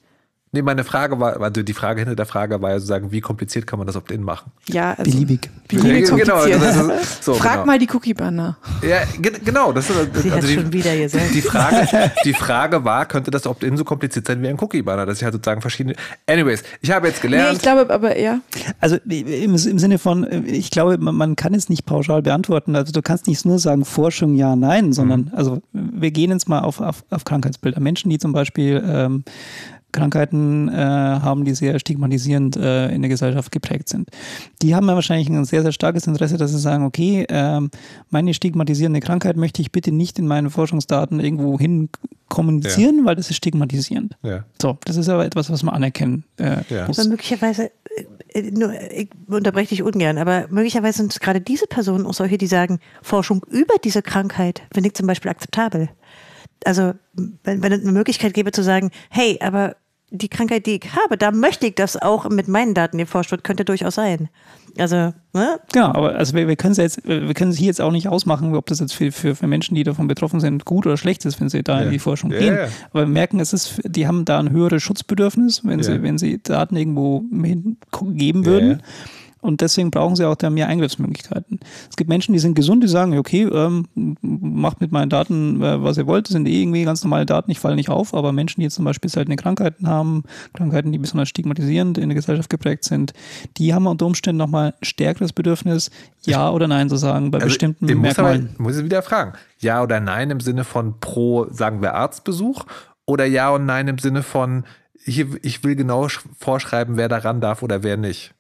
Nee, meine Frage war, also die Frage hinter der Frage war ja sozusagen, wie kompliziert kann man das Opt-in machen? ja, also, Beliebig. Beliebig Ja, genau, kompliziert. das ist- so, Frag genau. mal die Cookie-Banner. Ja, ge- genau. Das ist, Sie hat also schon die, wieder gesagt. die, Frage, die Frage war, könnte das Opt-in so kompliziert sein wie ein Cookie-Banner? Das ist ja sozusagen verschiedene. Anyways, ich habe jetzt Nee, gelernt. ich glaube aber eher, Also im, im Sinne von, äh, ich glaube, man, man kann es nicht pauschal beantworten. Also du kannst nicht nur sagen Forschung ja, nein, sondern also wir gehen jetzt mal auf, auf, auf Krankheitsbilder. Menschen, die zum Beispiel ähm, Krankheiten äh, haben, die sehr stigmatisierend äh, in der Gesellschaft geprägt sind. Die haben ja wahrscheinlich ein sehr, sehr starkes Interesse, dass sie sagen, okay, ähm, meine stigmatisierende Krankheit möchte ich bitte nicht in meinen Forschungsdaten irgendwo hin kommunizieren, weil das ist stigmatisierend. ja, So, das ist aber etwas, was man anerkennen äh, Ja. muss. Aber möglicherweise, äh, äh, nur, ich unterbreche dich ungern, aber möglicherweise sind es gerade diese Personen auch solche, die sagen, Forschung über diese Krankheit finde ich zum Beispiel akzeptabel. Also, wenn, wenn es eine Möglichkeit gäbe zu sagen, hey, aber die Krankheit, die ich habe, da möchte ich, dass auch mit meinen Daten geforscht wird, könnte durchaus sein. Also, ne? Genau, aber also wir, wir können es ja jetzt, wir können es hier jetzt auch nicht ausmachen, ob das jetzt für, für, für Menschen, die davon betroffen sind, gut oder schlecht ist, wenn sie da in Ja. die Forschung Ja, gehen. ja. Aber wir merken, es ist, die haben da ein höheres Schutzbedürfnis, wenn Ja. sie, wenn sie Daten irgendwo hingeben würden. Und deswegen brauchen sie auch da mehr Eingriffsmöglichkeiten. Es gibt Menschen, die sind gesund, die sagen, okay, ähm, macht mit meinen Daten, äh, was ihr wollt, das sind eh irgendwie ganz normale Daten, ich falle nicht auf, aber Menschen, die jetzt zum Beispiel seltene Krankheiten haben, Krankheiten, die besonders stigmatisierend in der Gesellschaft geprägt sind, die haben unter Umständen nochmal ein stärkeres Bedürfnis, Ja oder Nein zu sagen bei Also, bestimmten ich muss aber, Merkmalen. muss ich wieder fragen. Ja oder nein im Sinne von pro, sagen wir, Arztbesuch oder ja und nein im Sinne von, hier, ich will genau sch- vorschreiben, wer daran darf oder wer nicht.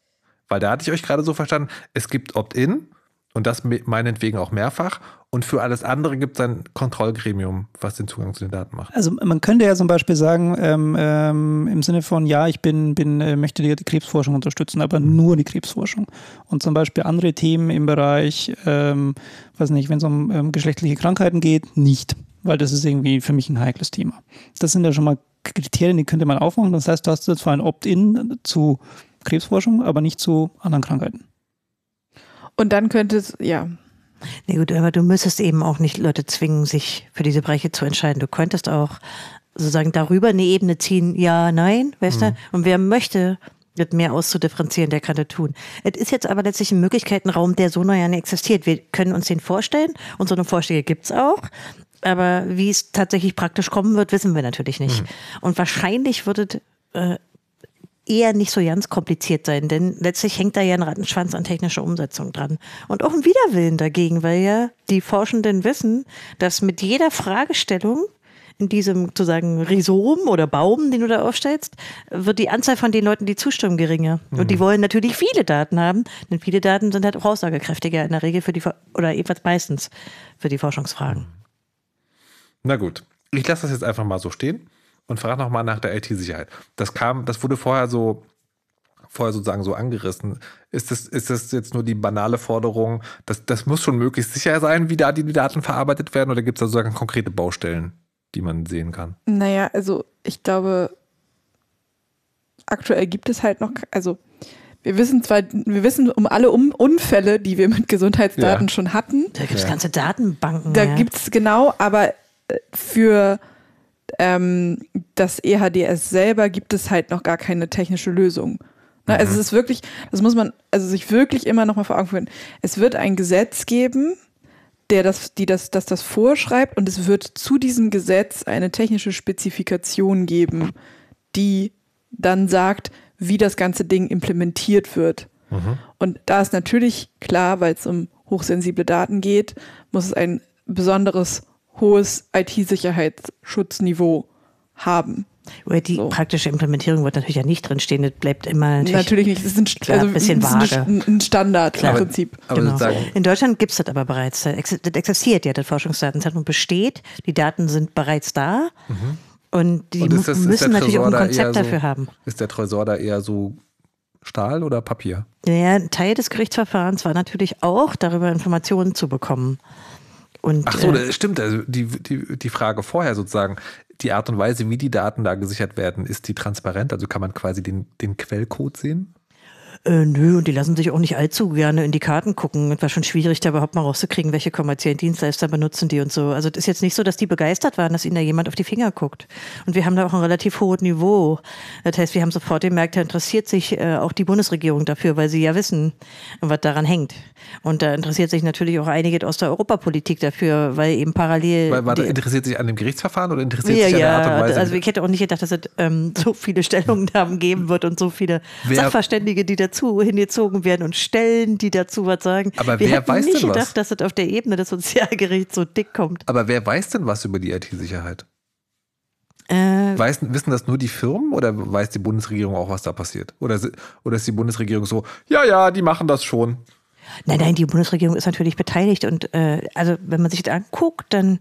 Weil da hatte ich euch gerade so verstanden, es gibt Opt-in und das me- meinetwegen auch mehrfach und für alles andere gibt es ein Kontrollgremium, was den Zugang zu den Daten macht. Also man könnte ja zum Beispiel sagen, ähm, ähm, im Sinne von, ja, ich bin, bin, äh, möchte die, Krebsforschung unterstützen, aber nur die Krebsforschung. Und zum Beispiel andere Themen im Bereich, ähm, weiß nicht, wenn es um ähm, geschlechtliche Krankheiten geht, nicht. Weil das ist irgendwie für mich ein heikles Thema. Das sind ja schon mal Kriterien, die könnte man aufmachen. Das heißt, du hast zwar ein Opt-in zu Krebsforschung, aber nicht zu anderen Krankheiten. und dann könnte es, ja, Nee, gut, aber du müsstest eben auch nicht Leute zwingen, sich für diese Bereiche zu entscheiden. Du könntest auch sozusagen darüber eine Ebene ziehen, ja, nein, weißt du? Und wer möchte, das mehr auszudifferenzieren, der kann das tun. Es ist jetzt aber letztlich ein Möglichkeitenraum, der so noch ja nicht existiert. Wir können uns den vorstellen und so eine Vorschläge gibt's auch. Aber wie es tatsächlich praktisch kommen wird, wissen wir natürlich nicht. Und wahrscheinlich wird es äh, eher nicht so ganz kompliziert sein, denn letztlich hängt da ja ein Rattenschwanz an technischer Umsetzung dran. Und auch ein Widerwillen dagegen, weil ja die Forschenden wissen, dass mit jeder Fragestellung in diesem sozusagen Rhizom oder Baum, den du da aufstellst, wird die Anzahl von den Leuten, die zustimmen, geringer. Und die wollen natürlich viele Daten haben, denn viele Daten sind halt auch aussagekräftiger in der Regel für die, oder jedenfalls meistens für die Forschungsfragen. Na gut, ich lasse das jetzt einfach mal so stehen und frage nochmal nach der IT-Sicherheit. Das kam, das wurde vorher so, vorher sozusagen so angerissen. Ist das, ist das jetzt nur die banale Forderung, dass das muss schon möglichst sicher sein, wie da die Daten verarbeitet werden, oder gibt es da sozusagen konkrete Baustellen, die man sehen kann? naja, also ich glaube, aktuell gibt es halt noch, also wir wissen zwar, wir wissen um alle um Unfälle, die wir mit Gesundheitsdaten Ja. schon hatten, Da gibt es Ja. ganze Datenbanken. Da ja. gibt es genau, aber äh, für ähm, das EHDS selber gibt es halt noch gar keine technische Lösung. Ne? Also es ist wirklich, das muss man also sich wirklich immer noch mal vor Augen führen. Es wird ein Gesetz geben, der das, die das, das das vorschreibt und es wird zu diesem Gesetz eine technische Spezifikation geben, die dann sagt, wie das ganze Ding implementiert wird. Und da ist natürlich klar, weil es um hochsensible Daten geht, muss es ein besonderes hohes IT-Sicherheitsschutzniveau haben. Oder die So. praktische Implementierung wird natürlich ja nicht drinstehen. Das bleibt immer natürlich. Natürlich, nicht, es ist ein, Klar, also, bisschen es ist vage. ein, ein Standard Klar. im Prinzip. Aber Genau. sozusagen, In Deutschland gibt es das aber bereits. Das ex- das existiert ja, das Forschungsdatenzentrum besteht. Die Daten sind bereits da. Und die Mhm. Und ist das- müssen natürlich auch ein da Konzept so- dafür haben. ist der Tresor da eher so Stahl oder Papier? Ja, ein Teil des Gerichtsverfahrens war natürlich auch, darüber Informationen zu bekommen. Und, Ach so, äh, das stimmt. Also die, die, die Frage vorher sozusagen, die Art und Weise, wie die Daten da gesichert werden, ist die transparent? Also kann man quasi den, den Quellcode sehen? Äh, nö, und die lassen sich auch nicht allzu gerne in die Karten gucken. Es war schon schwierig, da überhaupt mal rauszukriegen, welche kommerziellen Dienstleister benutzen die und so. Also das ist jetzt nicht so, dass die begeistert waren, dass ihnen da jemand auf die Finger guckt. Und wir haben da auch ein relativ hohes Niveau. Das heißt, wir haben sofort gemerkt, da interessiert sich äh, auch die Bundesregierung dafür, weil sie ja wissen, was daran hängt. Und da interessiert sich natürlich auch einige aus der Europapolitik dafür, weil eben parallel. Weil, die- interessiert sich an dem Gerichtsverfahren oder interessiert ja, sich an der Art ja, und Weise? also ich hätte auch nicht gedacht, dass es ähm, so viele Stellungnahmen geben wird und so viele Wer- Sachverständige, die dazu hingezogen werden und Stellen, die dazu was sagen. Aber Wir wer hätten weiß nicht denn was? gedacht, dass es auf der Ebene des Sozialgerichts so dick kommt. Aber wer weiß denn was über die IT-Sicherheit? Äh, Weiß, wissen das nur die Firmen oder weiß die Bundesregierung auch, was da passiert? Oder, oder ist die Bundesregierung so, ja, ja, die machen das schon? Nein, nein, die Bundesregierung ist natürlich beteiligt und äh, also wenn man sich das anguckt, dann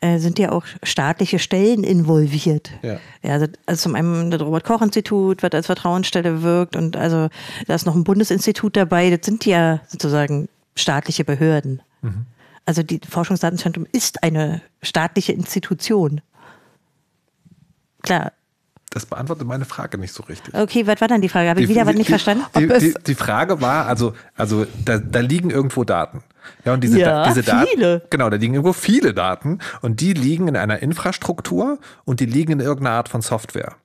äh, sind ja auch staatliche Stellen involviert. Ja. also, also zum einen das Robert-Koch-Institut, was als Vertrauensstelle wirkt und also da ist noch ein Bundesinstitut dabei, das sind ja sozusagen staatliche Behörden. Also die Forschungsdatenzentrum ist eine staatliche Institution. Klar. Das beantwortet meine Frage nicht so richtig. Okay, was war dann die Frage? Habe ich wieder was nicht verstanden? Die, Ob es- die, die Frage war, also, also da, da liegen irgendwo Daten. Ja, und diese, Ja, Da- diese Daten. viele. Genau, da liegen irgendwo viele Daten und die liegen in einer Infrastruktur und die liegen in irgendeiner Art von Software.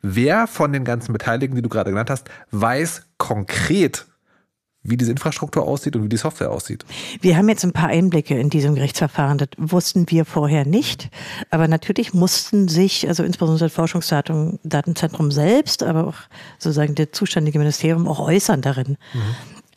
Wer von den ganzen Beteiligten, die du gerade genannt hast, weiß konkret, wie diese Infrastruktur aussieht und wie die Software aussieht? Wir haben jetzt ein paar Einblicke in diesem Gerichtsverfahren. Das wussten wir vorher nicht. Aber natürlich mussten sich, also insbesondere das Forschungsdatenzentrum selbst, aber auch sozusagen das zuständige Ministerium auch äußern darin.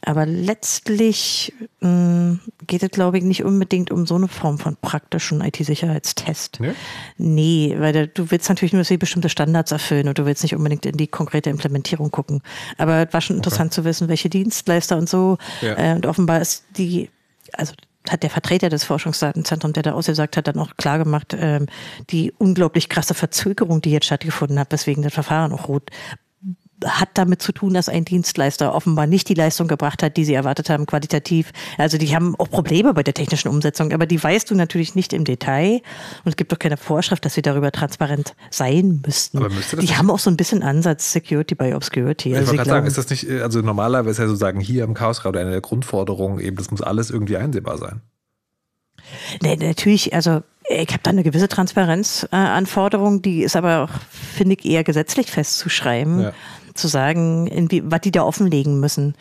Aber letztlich mh, geht es, glaube ich, nicht unbedingt um so eine Form von praktischen IT-Sicherheitstest. Nee? Nee, weil da, du willst natürlich nur, dass bestimmte Standards erfüllen und du willst nicht unbedingt in die konkrete Implementierung gucken. Aber es war schon interessant zu wissen, welche Dienstleister und so. Ja. Äh, und offenbar ist die, also hat der Vertreter des Forschungsdatenzentrums, der da ausgesagt hat, dann auch klar gemacht, ähm, die unglaublich krasse Verzögerung, die jetzt stattgefunden hat, weswegen das Verfahren auch rot hat damit zu tun, dass ein Dienstleister offenbar nicht die Leistung gebracht hat, die sie erwartet haben, qualitativ. Also die haben auch Probleme bei der technischen Umsetzung, aber die weißt du natürlich nicht im Detail. Und es gibt doch keine Vorschrift, dass sie darüber transparent sein müssten. Aber müsste das die haben auch so ein bisschen Ansatz Security by Obscurity. Ich Also wollte ich gerade sagen, ist das nicht, äh, also normalerweise ist ja sozusagen hier im Chaosradio eine der Grundforderungen eben, das muss alles irgendwie einsehbar sein. Nee, natürlich, also ich habe da eine gewisse Transparenzanforderung, die ist aber auch, finde ich, eher gesetzlich festzuschreiben, Ja. Zu sagen, was die da offenlegen müssen.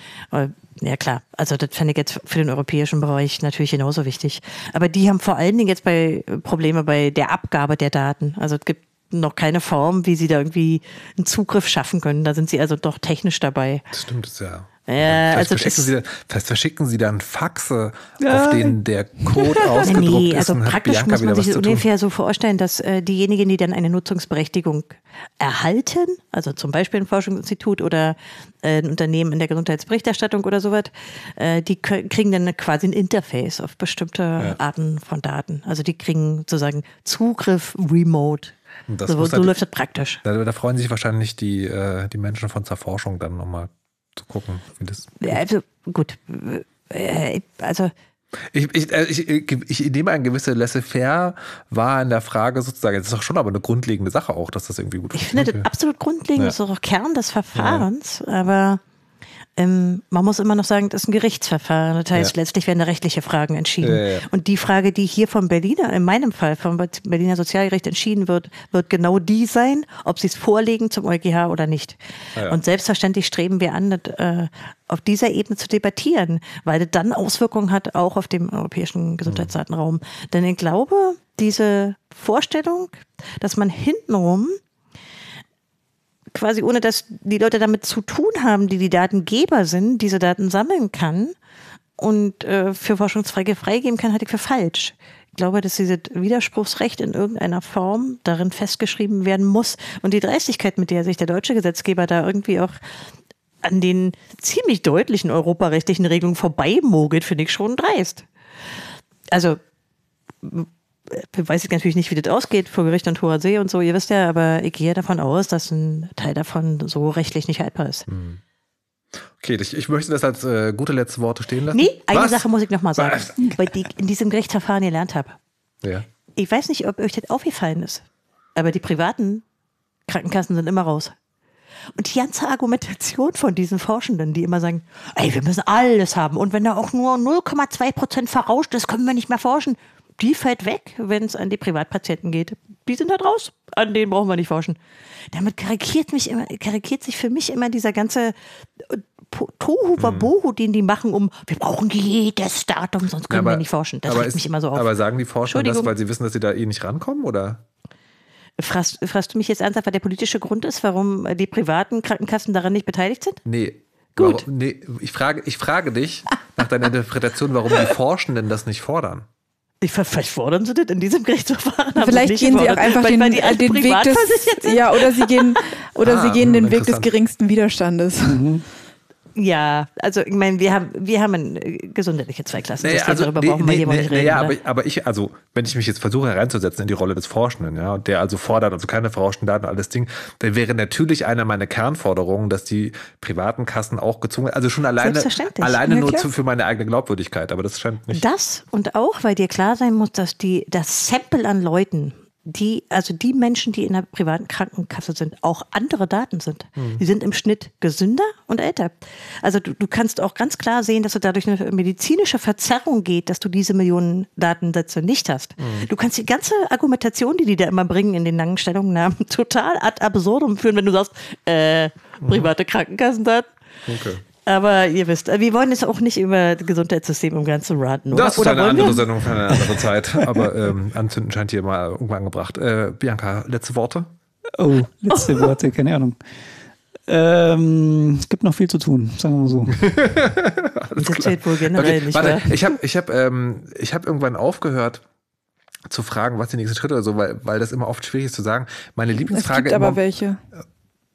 Ja klar, also das fände ich jetzt für den europäischen Bereich natürlich genauso wichtig. Aber die haben vor allen Dingen jetzt bei äh, Probleme bei der Abgabe der Daten. Also es gibt noch keine Form, wie sie da irgendwie einen Zugriff schaffen können. Da sind sie also doch technisch dabei. Das stimmt, ja. Ja, vielleicht, also verschicken sie dann, vielleicht verschicken sie dann Faxe, auf denen der Code ausgedruckt Nee, ist also und hat praktisch muss man sich das ungefähr so vorstellen, dass äh, diejenigen, die dann eine Nutzungsberechtigung erhalten, also zum Beispiel ein Forschungsinstitut oder äh, ein Unternehmen in der Gesundheitsberichterstattung oder sowas, äh, die kriegen dann quasi ein Interface auf bestimmte Arten von Daten. Also die kriegen sozusagen Zugriff remote. Und das So, so halt- läuft das praktisch. Da, da freuen sich wahrscheinlich die, äh, die Menschen von Zerforschung dann nochmal zu gucken, wie das. Ja, Also gut, äh, also Ich, ich, äh, ich, ich nehme ein gewisse Laissez-faire war in der Frage sozusagen, das ist doch schon aber eine grundlegende Sache auch, dass das irgendwie gut Ich finde das funktioniert. absolut grundlegend, Ja. das ist auch Kern des Verfahrens, aber ähm, man muss immer noch sagen, das ist ein Gerichtsverfahren. Das heißt, Ja. letztlich werden da rechtliche Fragen entschieden. Ja, ja. Und die Frage, die hier vom Berliner, in meinem Fall vom Berliner Sozialgericht entschieden wird, wird genau die sein, ob sie es vorlegen zum EuGH oder nicht. Und selbstverständlich streben wir an, das, äh, auf dieser Ebene zu debattieren, weil das dann Auswirkungen hat, auch auf dem europäischen Gesundheitsdatenraum. Denn ich glaube, diese Vorstellung, dass man hintenrum quasi ohne dass die Leute damit zu tun haben, die die Datengeber sind, diese Daten sammeln kann und äh, für Forschungszwecke freigeben kann, halte ich für falsch. Ich glaube, dass dieses Widerspruchsrecht in irgendeiner Form darin festgeschrieben werden muss und die Dreistigkeit, mit der sich der deutsche Gesetzgeber da irgendwie auch an den ziemlich deutlichen europarechtlichen Regelungen vorbeimogelt, finde ich schon dreist. Also weiß ich natürlich nicht, wie das ausgeht vor Gericht und hoher See und so, ihr wisst ja, aber ich gehe davon aus, dass ein Teil davon so rechtlich nicht haltbar ist. Okay, ich, ich möchte das als äh, gute letzte Worte stehen lassen. Nee, eine Was? Sache muss ich noch mal sagen, Was? weil ich in diesem Gerichtsverfahren gelernt habe. Ja. Ich weiß nicht, ob euch das aufgefallen ist, aber die privaten Krankenkassen sind immer raus. Und die ganze Argumentation von diesen Forschenden, die immer sagen, ey, wir müssen alles haben. Und wenn da auch nur 0,2 Prozent verrauscht ist, können wir nicht mehr forschen. Die fällt weg, wenn es an die Privatpatienten geht. Die sind da raus. An denen brauchen wir nicht forschen. Damit karikiert, mich immer, karikiert sich für mich immer dieser ganze äh, Tohu Wabohu, den die machen, um wir brauchen jedes Datum, sonst können wir nicht forschen. Das aber regt ist- mich immer so auf. Aber sagen die Forscher das, weil sie wissen, dass sie da eh nicht rankommen? Oder? Fragst, fragst du mich jetzt ernsthaft, was der politische Grund ist, warum die privaten Krankenkassen daran nicht beteiligt sind? Nee. Gut. Warum, nee, ich frage, ich frage dich nach deiner Interpretation, warum die Forschenden das nicht fordern. Ich, vielleicht fordern sie das in diesem Gerichtsverfahren. Vielleicht gehen sie auch einfach weil, den, weil alle den Weg des ja oder sie gehen oder Ah, sie gehen den hm, Weg des geringsten Widerstandes. Ja, also ich meine, wir haben, wir haben ein äh, gesundheitliche Zweiklasensystem, darüber brauchen wir hier mal nicht reden. naja, oder? aber, aber ich, also, wenn ich mich jetzt versuche hereinzusetzen in die Rolle des Forschenden, ja, und der also fordert, also keine verrauschten Daten, alles Ding, dann wäre natürlich eine meiner Kernforderungen, dass die privaten Kassen auch gezwungen, also schon alleine, alleine nur zu, für meine eigene Glaubwürdigkeit, aber das scheint nicht. Das und auch, weil dir klar sein muss, dass die, das Sample an Leuten, die, also die Menschen, die in der privaten Krankenkasse sind, auch andere Daten sind. Hm. Die sind im Schnitt gesünder und älter. Also du, du kannst auch ganz klar sehen, dass es dadurch eine medizinische Verzerrung geht, dass du diese Millionen Datensätze nicht hast. Hm. Du kannst die ganze Argumentation, die die da immer bringen in den langen Stellungnahmen, total ad absurdum führen, wenn du sagst, äh, private Krankenkassendaten. Okay. Aber ihr wisst, äh, wir wollen jetzt auch nicht über das Gesundheitssystem im Ganzen raten, oder? Das ist oder eine andere wir? Sendung für eine andere Zeit, aber ähm, anzünden scheint hier mal irgendwann angebracht. Äh, Bianca, letzte Worte? Oh, letzte Worte, keine Ahnung. Ähm, es gibt noch viel zu tun, sagen wir mal so. Das zählt wohl generell Okay, nicht, warte, wahr? ich habe ich hab, ähm, ich hab irgendwann aufgehört zu fragen, was die nächste Schritte oder so, weil, weil das immer oft schwierig ist zu sagen. Meine Es Lieblingsfrage gibt aber immer, welche.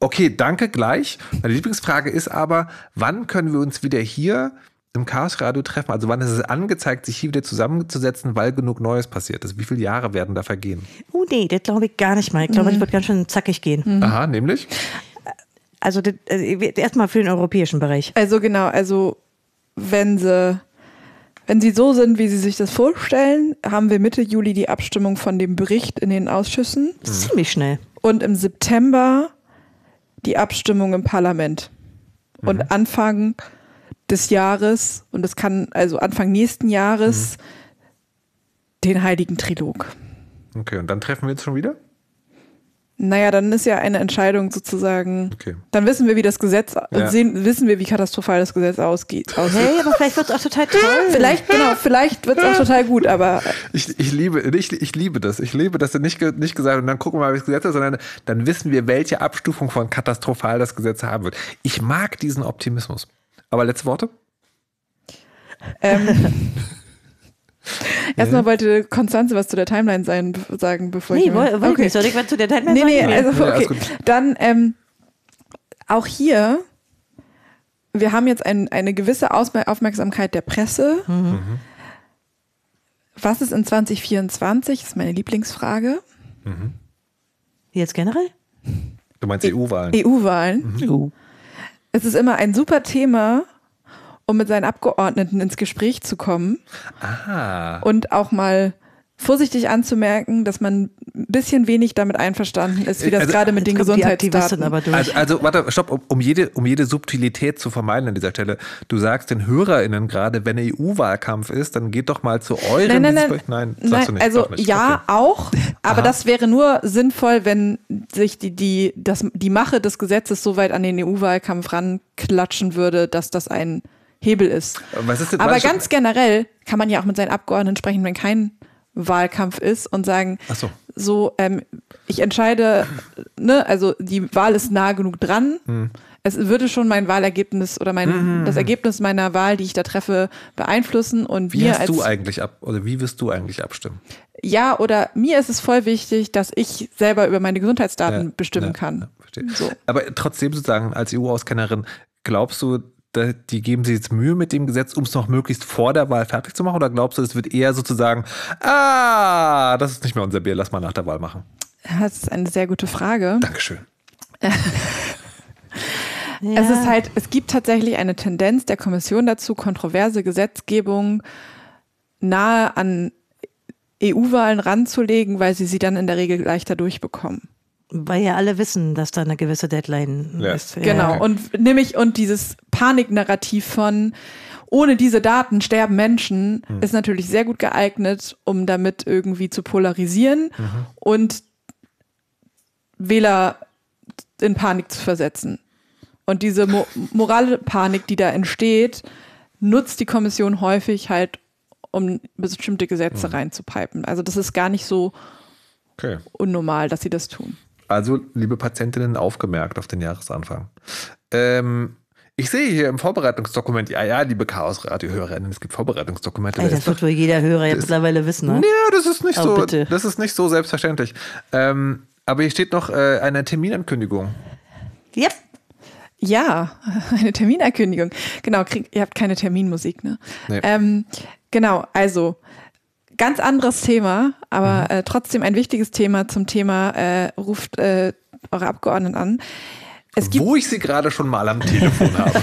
Okay, danke gleich. Meine Lieblingsfrage ist aber, wann können wir uns wieder hier im Chaos Radio treffen? Also wann ist es angezeigt, sich hier wieder zusammenzusetzen, weil genug Neues passiert ist? Wie viele Jahre werden da vergehen? Oh nee, das glaube ich gar nicht mal. Ich glaube, Mhm. das wird ganz schön zackig gehen. Aha, nämlich? Also das, äh, erstmal für den europäischen Bereich. Also genau, also wenn sie, wenn sie so sind, wie sie sich das vorstellen, haben wir Mitte Juli die Abstimmung von dem Bericht in den Ausschüssen Das ist ziemlich schnell. und im September die Abstimmung im Parlament. Und Anfang des Jahres, und das kann also Anfang nächsten Jahres, den Heiligen Trilog. Okay, und dann treffen wir uns schon wieder? Naja, dann ist ja eine Entscheidung sozusagen. Okay. Dann wissen wir, wie das Gesetz, Ja. sehen, wissen wir, wie katastrophal das Gesetz ausgeht. aussieht. Hey, aber vielleicht wird es auch total toll. Vielleicht, genau, vielleicht wird es auch total gut, aber Ich, ich, liebe, ich, ich liebe das. Ich liebe, dass du nicht, nicht gesagt und dann gucken wir mal, wie das Gesetz ist, sondern dann wissen wir, welche Abstufung von katastrophal das Gesetz haben wird. Ich mag diesen Optimismus. Aber letzte Worte? ähm, erstmal wollte Konstanze was zu der Timeline sein, sagen, bevor Nee, ich. woll, woll ich okay. nicht. Soll ich was zu der Timeline Nee, nee, sagen? also Nee, alles okay. gut. Dann ähm, auch hier, wir haben jetzt ein, eine gewisse Ausme Aufmerksamkeit der Presse. Mhm. Was ist in 2024? ist meine Lieblingsfrage. Jetzt generell? Du meinst EU-Wahlen? EU-Wahlen. Oh. Es ist immer ein super Thema, um mit seinen Abgeordneten ins Gespräch zu kommen Ah. und auch mal vorsichtig anzumerken, dass man ein bisschen wenig damit einverstanden ist, wie das Also, gerade mit den Gesundheitsdaten. aber durch. Also, also warte, stopp, um, um, jede, um jede Subtilität zu vermeiden an dieser Stelle. Du sagst den HörerInnen gerade, wenn EU-Wahlkampf ist, dann geht doch mal zu euren. Nein, nein, nein. nein, sagst Nein, du nicht. also nicht. ja, Okay. auch, aber Aha. das wäre nur sinnvoll, wenn sich die, die, das, die Mache des Gesetzes so weit an den EU-Wahlkampf ranklatschen würde, dass das ein Hebel ist. Was ist Aber ganz generell kann man ja auch mit seinen Abgeordneten sprechen, wenn kein Wahlkampf ist und sagen, Ach so. so, ähm, ich entscheide, ne, also die Wahl ist nah genug dran. Hm. Es würde schon mein Wahlergebnis oder mein, das Ergebnis meiner Wahl, die ich da treffe, beeinflussen und Wie wir hast als du eigentlich ab, oder wie wirst du eigentlich abstimmen? ja, oder mir ist es voll wichtig, dass ich selber über meine Gesundheitsdaten Ja, bestimmen ja, kann. ja. So. Aber trotzdem sozusagen als EU-Auskennerin, glaubst du, die geben sich jetzt Mühe mit dem Gesetz, um es noch möglichst vor der Wahl fertig zu machen? Oder glaubst du, es wird eher sozusagen, ah, das ist nicht mehr unser Bier, lass mal nach der Wahl machen? Das ist eine sehr gute Frage. Dankeschön. Es ist halt, es gibt tatsächlich eine Tendenz der Kommission dazu, kontroverse Gesetzgebung nahe an EU-Wahlen ranzulegen, weil sie sie dann in der Regel leichter durchbekommen. Weil ja alle wissen, dass da eine gewisse Deadline Ja. ist. Genau. Okay. Und nämlich, und dieses Paniknarrativ von ohne diese Daten sterben Menschen ist natürlich sehr gut geeignet, um damit irgendwie zu polarisieren und Wähler in Panik zu versetzen. Und diese Mo Moralpanik, die da entsteht, nutzt die Kommission häufig halt, um bestimmte Gesetze reinzupipen. Also das ist gar nicht so Okay. unnormal, dass sie das tun. Also, liebe Patientinnen, aufgemerkt auf den Jahresanfang. Ähm, ich sehe hier im Vorbereitungsdokument, ja, ja, liebe Chaos-Radio-Hörerinnen, es gibt Vorbereitungsdokumente. Ey, Da das wird wohl jeder Hörer jetzt mittlerweile wissen, ne? Ja, das ist nicht Oh, so, bitte. das ist nicht so selbstverständlich. Ähm, aber hier steht noch äh, eine Terminankündigung. Yep. Ja, eine Terminerkündigung. Genau, krieg, ihr habt keine Terminmusik, ne? Nee. Ähm, genau, also ganz anderes Thema, aber äh, trotzdem ein wichtiges Thema zum Thema äh, ruft äh, eure Abgeordneten an. Wo ich sie gerade schon mal am Telefon habe.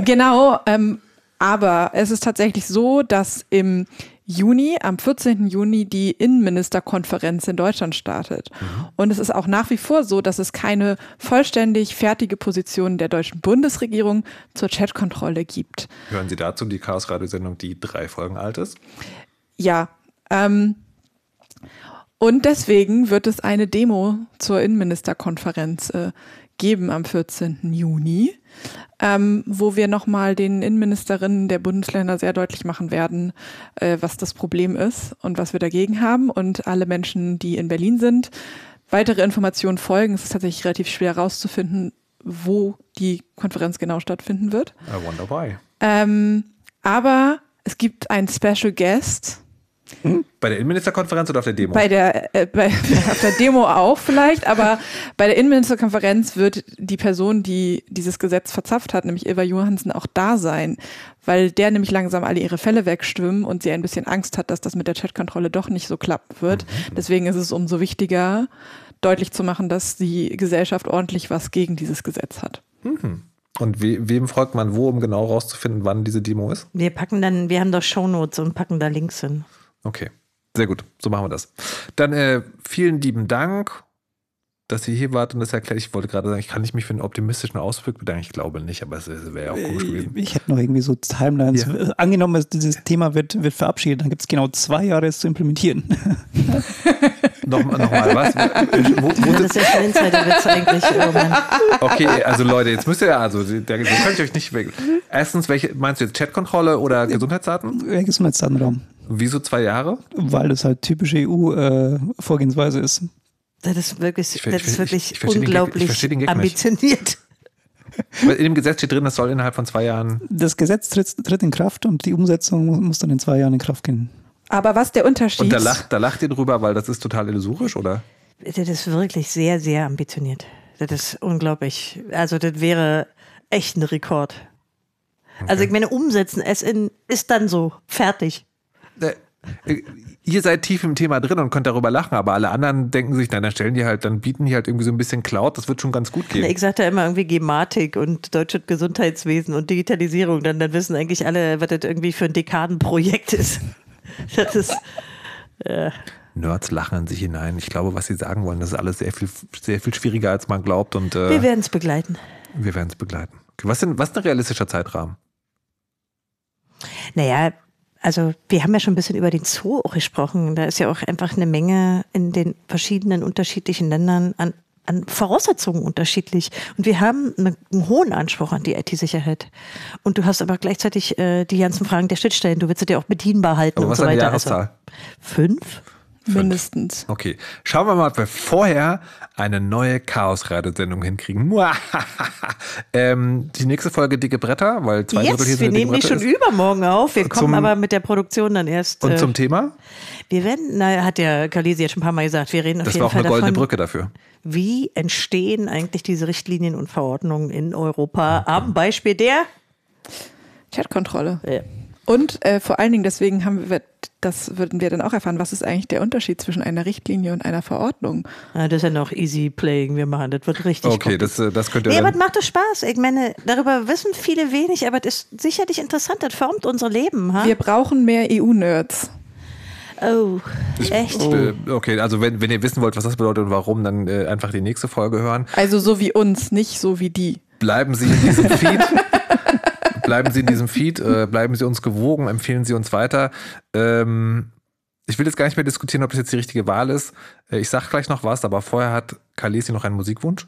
genau, ähm, aber es ist tatsächlich so, dass im Juni, am 14. Juni, die Innenministerkonferenz in Deutschland startet. Und es ist auch nach wie vor so, dass es keine vollständig fertige Position der deutschen Bundesregierung zur Chatkontrolle gibt. Hören Sie dazu die Chaos-Radio-Sendung, die drei Folgen alt ist? Ja. Ähm, und deswegen wird es eine Demo zur Innenministerkonferenz äh, geben am 14. Juni, ähm, wo wir nochmal den Innenministerinnen der Bundesländer sehr deutlich machen werden, äh, was das Problem ist und was wir dagegen haben. Und alle Menschen, die in Berlin sind, weitere Informationen folgen. Es ist tatsächlich relativ schwer herauszufinden, wo die Konferenz genau stattfinden wird. I wonder why. Ähm, aber es gibt einen Special Guest. Bei der Innenministerkonferenz oder auf der Demo? Bei der, äh, bei, auf der Demo auch vielleicht, aber bei der Innenministerkonferenz wird die Person, die dieses Gesetz verzapft hat, nämlich Ilva Johansen, auch da sein, weil der nämlich langsam alle ihre Fälle wegschwimmen und sie ein bisschen Angst hat, dass das mit der Chatkontrolle doch nicht so klappen wird. Deswegen ist es umso wichtiger, deutlich zu machen, dass die Gesellschaft ordentlich was gegen dieses Gesetz hat. Und we wem folgt man wo, um genau rauszufinden, wann diese Demo ist? Wir packen dann, wir haben doch Shownotes und packen da Links hin. Okay, sehr gut. So machen wir das. Dann äh, vielen lieben Dank, dass ihr hier wart und das erklärt. Ich wollte gerade sagen, ich kann nicht mich für einen optimistischen Ausblick bedanken. Ich glaube nicht, aber es wäre ja auch komisch gewesen. Ich hätte noch irgendwie so Timelines. Ja. Angenommen, es- dieses Thema wird, wird verabschiedet, dann gibt es genau zwei Jahre, es zu implementieren. Nochmal, nochmal, was? Wo, wo Das ist ja schon Insiderwitz eigentlich. Oh okay, also Leute, jetzt müsst ihr ja, also, der, so kann ich euch nicht weg. Erstens, welche, meinst du jetzt Chatkontrolle oder Gesundheitsdaten? Äh, Gesundheitsdatenraum. Wieso zwei Jahre? Weil das halt typische EU-Vorgehensweise ist. Das ist wirklich, Ich das ich- ist wirklich ich verstehe den Gag- ich unglaublich Gag nicht. ambitioniert. In dem Gesetz steht drin, das soll innerhalb von zwei Jahren. Das Gesetz tritt, tritt in Kraft und die Umsetzung muss, muss dann in zwei Jahren in Kraft gehen. Aber was der Unterschied Und da lacht, da lacht ihr drüber, weil das ist total illusorisch, oder? Das ist wirklich sehr, sehr ambitioniert. Das ist unglaublich. Also das wäre echt ein Rekord. Also ich meine, umsetzen es in, ist dann so fertig. Äh, äh, Ihr seid tief im Thema drin und könnt darüber lachen, aber alle anderen denken sich, nein, dann stellen die halt, dann bieten die halt irgendwie so ein bisschen Cloud, das wird schon ganz gut gehen. Ich sage da immer irgendwie Gematik und deutsches Gesundheitswesen und Digitalisierung. Dann, dann wissen eigentlich alle, was das irgendwie für ein Dekadenprojekt ist. Das ist, Nerds lachen in sich hinein. Ich glaube, was sie sagen wollen, das ist alles sehr viel, sehr viel schwieriger, als man glaubt und äh, wir werden es begleiten. wir werden es begleiten. Okay, was, denn, was ist ein realistischer Zeitrahmen? Naja, also wir haben ja schon ein bisschen über den Zoo auch gesprochen. Da ist ja auch einfach eine Menge in den verschiedenen unterschiedlichen Ländern an, an Voraussetzungen unterschiedlich. Und wir haben eine, einen hohen Anspruch an die IT-Sicherheit. Und du hast aber gleichzeitig äh, die ganzen Fragen der Schnittstellen. Du willst sie dir auch bedienbar halten Aber und was so weiter. Also fünf? Mindestens. Okay, schauen wir mal, ob wir vorher eine neue Chaos-Radio-Sendung hinkriegen. ähm, die nächste Folge Dicke Bretter, weil zwei Drittel hier Jetzt, sind wir nehmen die schon ist. übermorgen auf. Wir kommen Zum- aber mit der Produktion dann erst. Und äh, zum Thema? wir werden, na, hat ja Kalisi jetzt schon ein paar Mal gesagt, wir reden auf Das jeden war auch Fall eine goldene davon, Brücke dafür. wie entstehen eigentlich diese Richtlinien und Verordnungen in Europa am Beispiel der Chatkontrolle. Ja. Und äh, vor allen Dingen, deswegen haben wir, das würden wir dann auch erfahren, was ist eigentlich der Unterschied zwischen einer Richtlinie und einer Verordnung? Ah, das ist ja noch easy playing, wir machen, das wird richtig Okay, das, äh, das könnt ihr Nee, aber macht doch Spaß. Ich meine, darüber wissen viele wenig, aber das ist sicherlich interessant, das formt unser Leben. Ha? Wir brauchen mehr EU-Nerds. Oh, echt? Äh, Okay, also wenn, wenn ihr wissen wollt, was das bedeutet und warum, dann äh, einfach die nächste Folge hören. Also so wie uns, nicht so wie die. Bleiben Sie in diesem Feed. bleiben Sie in diesem Feed, äh, bleiben Sie uns gewogen, empfehlen Sie uns weiter. Ähm, ich will jetzt gar nicht mehr diskutieren, ob das jetzt die richtige Wahl ist. Äh, ich sag gleich noch was, aber vorher hat Kalesi noch einen Musikwunsch.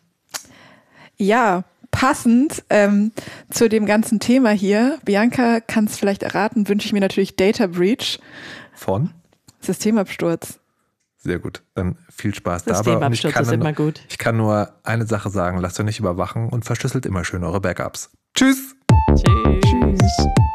Ja, passend ähm, zu dem ganzen Thema hier, Bianca kann es vielleicht erraten, wünsche ich mir natürlich Data Breach, Von? Systemabsturz. Sehr gut. Dann viel Spaß dabei. Und ich Systemabsturz kann, ist nur, immer gut. ich kann nur eine Sache sagen: Lasst euch nicht überwachen und verschlüsselt immer schön eure Backups. Tschüss! Tschüss. Die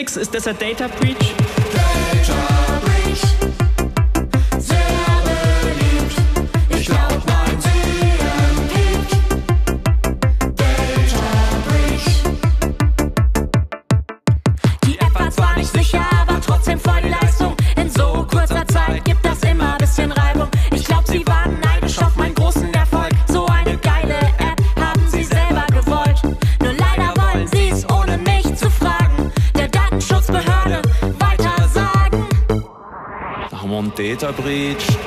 6 ist das ein Data Breach? Data Breach.